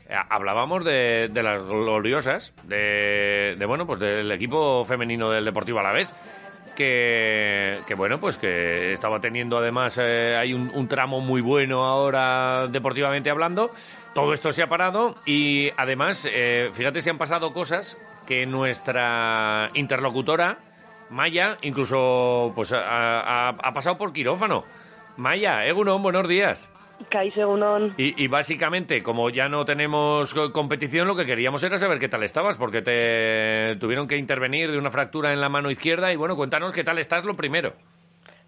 eh, hablábamos de, de las gloriosas, de, de, bueno, pues del equipo femenino del Deportivo Alavés. Que, que bueno, pues que estaba teniendo además, eh, hay un tramo muy bueno ahora deportivamente hablando. Todo esto se ha parado y además, eh, fíjate si han pasado cosas que nuestra interlocutora, Maya, incluso pues ha, ha- ha pasado por quirófano. Maya, Egunon, buenos días. Y, y básicamente, como ya no tenemos co- competición, lo que queríamos era saber qué tal estabas, porque te tuvieron que intervenir de una fractura en la mano izquierda. Y bueno, cuéntanos qué tal estás lo primero.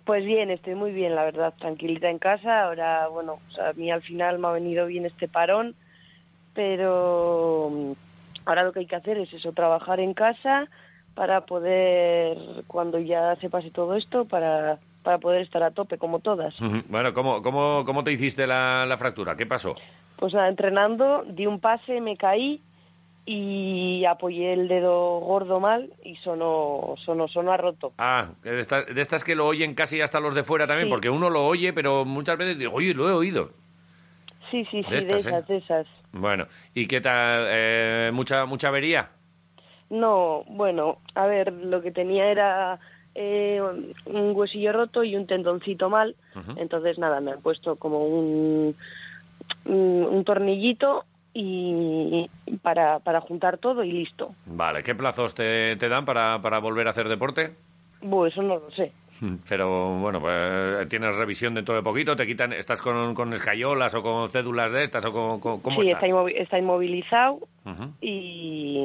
Pues bien, estoy muy bien, la verdad, tranquilita en casa. Ahora, bueno, o sea, a mí al final me ha venido bien este parón, pero mm, ahora lo que hay que hacer es eso, trabajar en casa para poder, cuando ya se pase todo esto, para, para poder estar a tope como todas. Bueno, ¿cómo, cómo, cómo te hiciste la, la fractura? ¿Qué pasó? Pues nada, entrenando, di un pase, me caí y apoyé el dedo gordo mal y sonó, sonó, sonó a roto. Ah, de estas, de estas que lo oyen casi hasta los de fuera también, Sí. porque uno lo oye, pero muchas veces digo, oye, lo he oído. Sí, sí, sí, De ¿eh? esas, de esas. Bueno, ¿y qué tal? Eh, ¿Mucha mucha avería? No, bueno, a ver, lo que tenía era eh, un huesillo roto y un tendoncito mal. Entonces, nada, me han puesto como un, un, un tornillito y para, para juntar todo y listo. Vale, ¿qué plazos te, te dan para, para volver a hacer deporte? Bueno, eso no lo sé. Pero bueno, pues tienes revisión dentro de poquito, te quitan, estás con, con escayolas o con cédulas de estas o con, con- ¿cómo sí, está? está, inmovi- está inmovilizado y,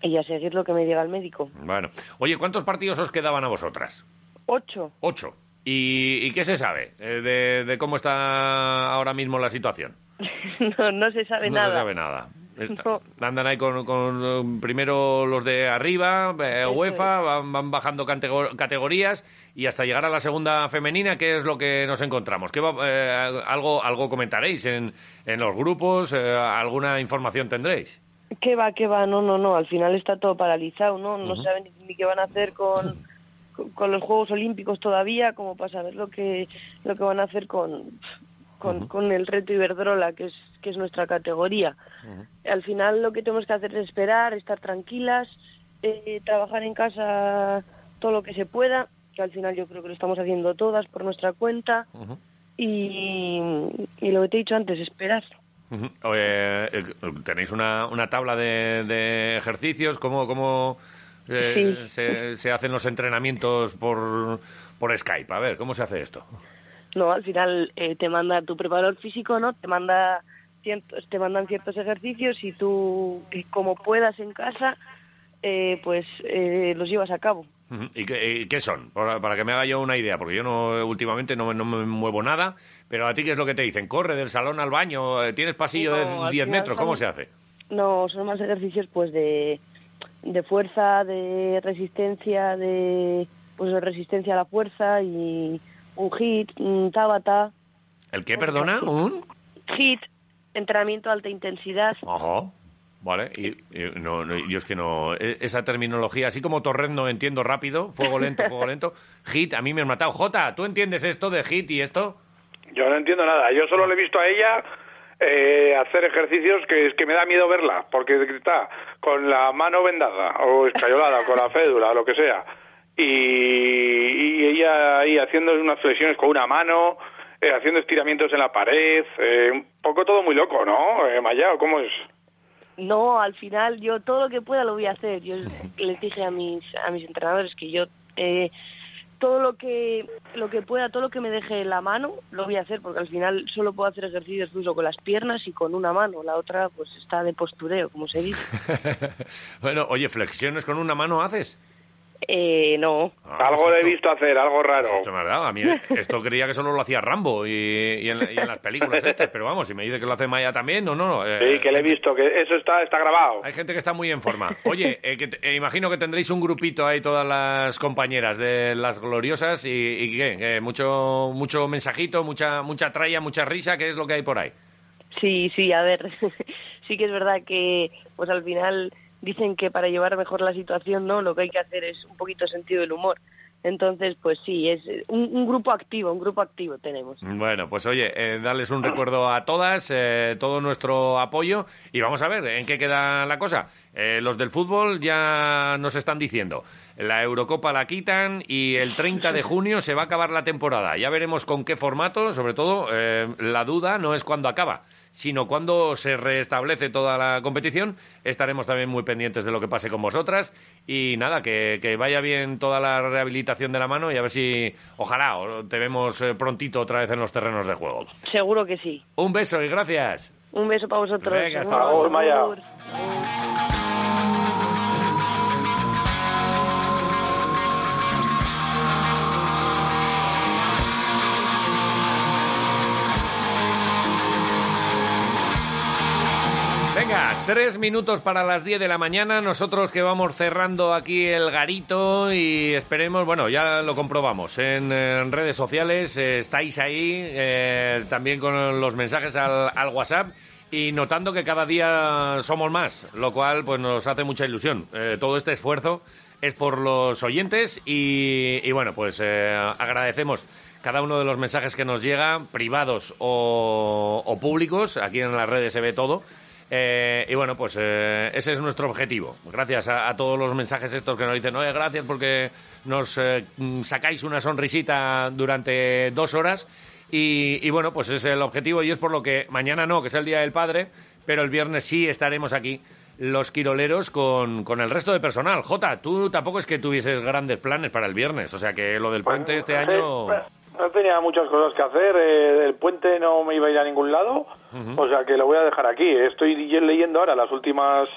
y a seguir lo que me diga el médico. Bueno, oye, ¿cuántos partidos os quedaban a vosotras? Ocho. Ocho. ¿Y, y qué se sabe eh, de, de cómo está ahora mismo la situación? no, no se sabe no nada. se sabe nada. Eh, No. Andan ahí con, con, primero los de arriba, eh, UEFA, van, van bajando catego- categorías y hasta llegar a la segunda femenina, ¿qué es lo que nos encontramos? ¿Qué va- eh, algo, algo comentaréis en, en los grupos? eh, ¿Alguna información tendréis? ¿Qué va, qué va? No, no, no. Al final está todo paralizado, ¿no? No saben ni qué van a hacer con, con, los Juegos Olímpicos todavía, como para saber lo que, lo que van a hacer con, con, con el reto Iberdrola, que es, que es nuestra categoría. Al final lo que tenemos que hacer es esperar, estar tranquilas, eh, trabajar en casa todo lo que se pueda, que al final yo creo que lo estamos haciendo todas por nuestra cuenta. Y, y lo que te he dicho antes, esperar. Eh, eh, ¿Tenéis una, una tabla de, de ejercicios? ¿Cómo, cómo eh, Sí. se, se hacen los entrenamientos por, por Skype? A ver, ¿cómo se hace esto? No, al final eh, te manda tu preparador físico, ¿no? Te manda ciertos, te mandan ciertos ejercicios y tú, y como puedas en casa, eh, pues eh, los llevas a cabo. ¿Y qué, y qué son? Para, para que me haga yo una idea, porque yo no últimamente no, me- no me muevo nada, pero a ti qué es lo que te dicen? ¿Corre del salón al baño? Eh, ¿Tienes pasillo No, de al 10 final metros? ¿Cómo son- se hace? No, son más ejercicios pues de, de fuerza, de resistencia, de pues de resistencia a la fuerza y un hit, un tabata, ¿El qué, perdona? ¿Un? hit, entrenamiento de alta intensidad. Ajá. Vale, y, y no, no, yo es que no, e- esa terminología, así como Torres no entiendo rápido, fuego lento, fuego lento, hit, a mí me han matado. Jota, ¿tú entiendes esto de hit y esto? Yo no entiendo nada. Yo solo le he visto a ella eh, hacer ejercicios que es que me da miedo verla, porque está con la mano vendada o escayolada, con la fédula, lo que sea. Y, ella ahí haciendo unas flexiones con una mano, eh, haciendo estiramientos en la pared, eh, un poco todo muy loco, ¿no? Eh, Maya, ¿o ¿cómo es? No, al final yo todo lo que pueda lo voy a hacer. Yo les dije a mis a mis entrenadores que yo eh, todo lo que lo que pueda, todo lo que me deje en la mano lo voy a hacer porque al final solo puedo hacer ejercicios incluso con las piernas y con una mano. La otra pues está de postureo, como se dice. bueno, oye, flexiones con una mano haces. Eh, no. algo le he visto hacer, algo raro. Esto me ha dado. A mí esto creía que solo lo hacía Rambo y, y en, y en las películas estas, pero vamos, si me dice que lo hace Maya también, no, no. no, eh, Sí, que le he visto, que eso está, está grabado. Hay gente que está muy en forma. Oye, eh, que te- eh, imagino que tendréis un grupito ahí, todas las compañeras de las gloriosas, y, y ¿qué? Eh, mucho, mucho mensajito, mucha, mucha tralla, mucha risa, ¿qué es lo que hay por ahí? Sí, sí, a ver, sí que es verdad que pues al final dicen que para llevar mejor la situación, ¿no? Lo que hay que hacer es un poquito sentido del humor. Entonces, pues sí, es un, grupo activo, un grupo activo tenemos. Bueno, pues oye, eh, darles un recuerdo a todas, eh, todo nuestro apoyo y vamos a ver en qué queda la cosa. Eh, los del fútbol ya nos están diciendo, la Eurocopa la quitan y el 30 de junio se va a acabar la temporada. Ya veremos con qué formato, sobre todo eh, la duda no es cuándo acaba, sino cuando se restablece toda la competición. Estaremos también muy pendientes de lo que pase con vosotras y nada, que, que vaya bien toda la rehabilitación de la mano y a ver si, ojalá, te vemos eh, prontito otra vez en los terrenos de juego. Seguro que sí. Un beso y gracias. Un beso para vosotros. Venga, hasta luego, Tres minutos para las 10 de la mañana. Nosotros que vamos cerrando aquí el garito y esperemos, bueno, ya lo comprobamos en, redes sociales. eh, estáis ahí eh, también con los mensajes al, WhatsApp. y notando que cada día somos más, lo cual pues nos hace mucha ilusión. Eh, todo este esfuerzo es por los oyentes y, y bueno, pues agradecemos cada uno de los mensajes que nos llegan, privados o, o públicos, aquí en las redes se ve todo. Eh, y bueno, pues eh, ese es nuestro objetivo. Gracias a, a todos los mensajes estos que nos dicen, oye, gracias porque nos eh, mm, sacáis una sonrisita durante dos horas. Y, y bueno, pues es el objetivo y es por lo que mañana no, que es el Día del Padre, pero el viernes sí estaremos aquí los quiroleros con, con el resto de personal. Jota, tú tampoco es que tuvieses grandes planes para el viernes, o sea que lo del puente este año... No tenía muchas cosas que hacer, eh, el puente no me iba a ir a ningún lado, o sea que lo voy a dejar aquí. Estoy leyendo ahora las últimas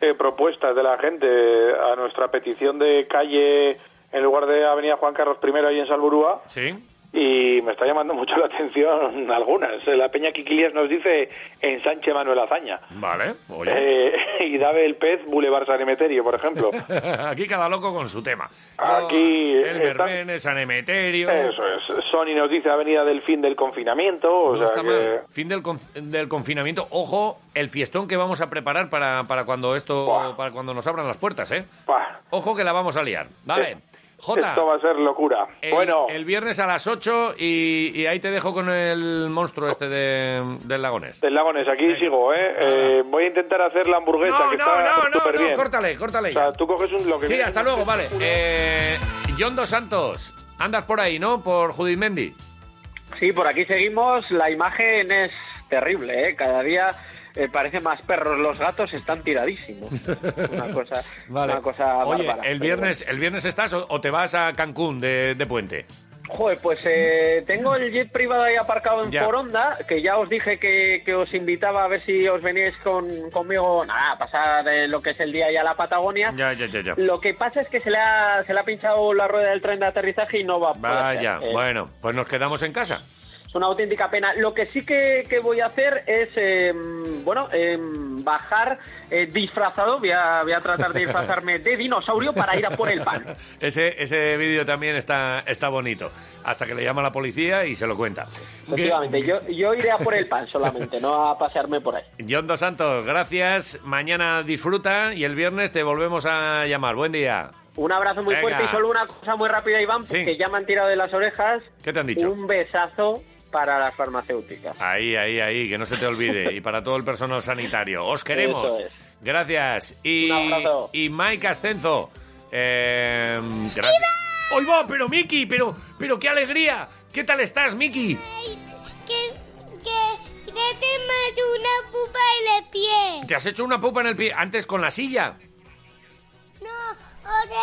eh, propuestas de la gente a nuestra petición de calle en lugar de Avenida Juan Carlos I ahí en Salburúa. Sí. Y me está llamando mucho la atención algunas. La Peña Quiquilías nos dice ensanche Manuel Azaña. Vale, oye. Eh, y Dave el Pez, Boulevard San Emeterio, por ejemplo. aquí cada loco con su tema. Aquí El está- Verbenes, San Emeterio... Eso es. Sony nos dice Avenida del Fin del Confinamiento. O No sea está que... mal. Fin del, del confinamiento. Ojo, el fiestón que vamos a preparar para, para cuando esto, para cuando nos abran las puertas, ¿eh? Ojo que la vamos a liar. Vale. Jota. Esto va a ser locura. El, bueno, el viernes a las 8 y, y ahí te dejo con el monstruo este de, del lagonés. del Lagones, aquí sigo, ¿eh? Eh, Voy a intentar hacer la hamburguesa No, que no, está no, no, no, bien. córtale, córtale O sea, tú coges un, lo que Sí, hasta luego, vale. Eh, John Dos Santos, andas por ahí, ¿no? Por Judimendi. Sí, por aquí seguimos. La imagen es terrible, ¿eh? Cada día eh, parecen más perros. Los gatos están tiradísimos. Una cosa, Vale. una cosa Oye, bárbara. el viernes, ¿el viernes estás o, o te vas a Cancún de, de puente? Joder, pues eh, tengo el jet privado ahí aparcado en Ya. Foronda, que ya os dije que, que os invitaba a ver si os veníais con, conmigo, nada, a pasar eh, lo que es el día ya a la Patagonia. Ya, ya, ya, ya. Lo que pasa es que se le ha, se le ha pinchado la rueda del tren de aterrizaje y no va a poder Vaya. Eh, bueno, pues nos quedamos en casa. Es una auténtica pena. Lo que sí que, que voy a hacer es, eh, bueno, eh, bajar eh, disfrazado. Voy a, voy a tratar de disfrazarme de dinosaurio para ir a por el pan. Ese, ese vídeo también está, está bonito. Hasta que le llama la policía y se lo cuenta. Efectivamente, yo, yo iré a por el pan solamente, no a pasearme por ahí. John Dos Santos, gracias. Mañana disfruta y el viernes te volvemos a llamar. Buen día. Un abrazo muy Venga. fuerte y solo una cosa muy rápida, Iván, porque ya me han tirado de las orejas. ¿Qué te han dicho? Un besazo para las farmacéuticas. Ahí, ahí, ahí, que no se te olvide. Y para todo el personal sanitario. Os queremos. Es. Gracias. Y, Un abrazo. y Mike Ascenzo. Eh, gracias. ¡Hoy va! Pero Miki, pero, pero qué alegría. ¿Qué tal estás, Miki? que, que, que te mato una pupa en el pie. ¿Te has hecho una pupa en el pie antes con la silla? No,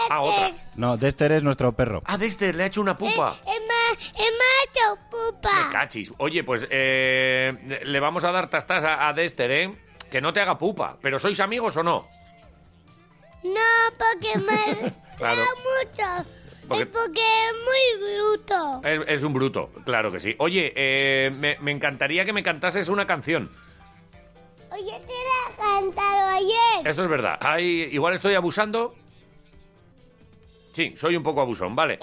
Ah, otra. No, Dexter es nuestro perro. Ah, Dexter, le ha hecho una pupa. Es macho pupa. Me cachis. Oye, pues eh, le vamos a dar tastas a, a Dexter, ¿eh? Que no te haga pupa. ¿Pero sois amigos o no? No, porque me Claro. mucho. Porque- Es porque es muy bruto. Es, es un bruto, claro que sí. Oye, eh, me, me encantaría que me cantases una canción. Oye, te la he cantado ayer. Eso es verdad. Ay, igual estoy abusando. Sí, soy un poco abusón, vale.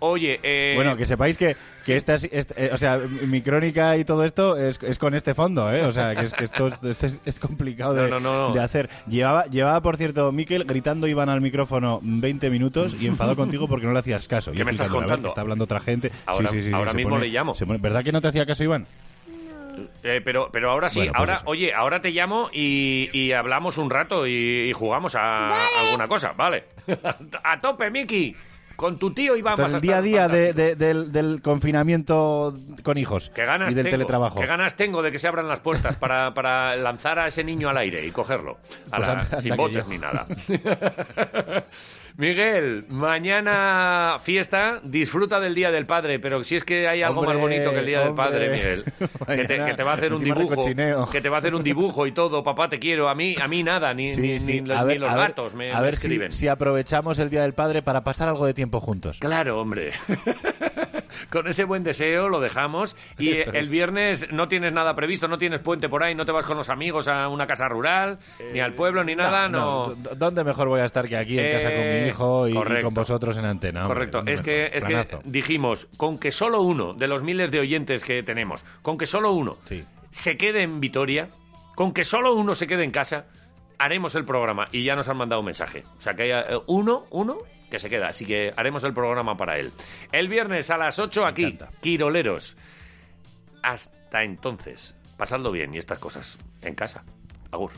Oye, eh, Bueno, que sepáis que, que esta, es- eh, o sea, mi crónica y todo esto es, es con este fondo, ¿eh? O sea, que es que esto, es- esto es, es complicado de, No, no, no, no. de hacer. Llevaba, llevaba, por cierto, Miquel gritando Iván al micrófono 20 minutos y enfadado contigo porque no le hacías caso. Y ¿Qué me estás ver, contando? está hablando otra gente. Ahora- sí, sí, ahora mismo pone- le llamo. pone- ¿Verdad que no te hacía caso Iván? Eh, pero, pero ahora sí, Bueno, pues ahora, eso. oye, ahora te llamo y, y hablamos un rato y, y jugamos a alguna cosa, vale. a tope, Miki. Con tu tío Iván vas Entonces, a el día a día de- de- del, del confinamiento con hijos ¿Qué ganas y del tengo? teletrabajo. ¿Qué ganas tengo de que se abran las puertas para, para lanzar a ese niño al aire y cogerlo? A Pues la- anda- anda sin botes yo. ni nada. Miguel, mañana fiesta, disfruta del Día del Padre, pero si es que hay algo más bonito que el Día del. Padre, Miguel, que te, Mañana, que te va a hacer un dibujo, que te va a hacer un dibujo y todo, papá te quiero, a mí, a mí nada, ni, Sí, ni, sí. ni los, A ver- ni los a ver- gatos me, a me ver si, escriben. si aprovechamos el Día del Padre para pasar algo de tiempo juntos. Claro, hombre. Con ese buen deseo lo dejamos. Y Eso el es. viernes no tienes nada previsto, no tienes puente por ahí, no te vas con los amigos a una casa rural, ni al pueblo, ni nada, no. ¿Dónde mejor voy a estar que aquí en casa con Eh, mi hijo y, y con vosotros en antena? hombre? Correcto, ¿Dónde es que, es que dijimos, con que solo uno de los miles de oyentes que tenemos, con que solo uno se quede en Vitoria, Con que solo uno se quede en casa, haremos el programa. Y ya nos han mandado un mensaje. O sea, que haya eh, uno, uno que se queda. Así que haremos el programa para él. El viernes a las 8 aquí, Quiroleros. Hasta entonces, pasando bien y estas cosas en casa. Agur.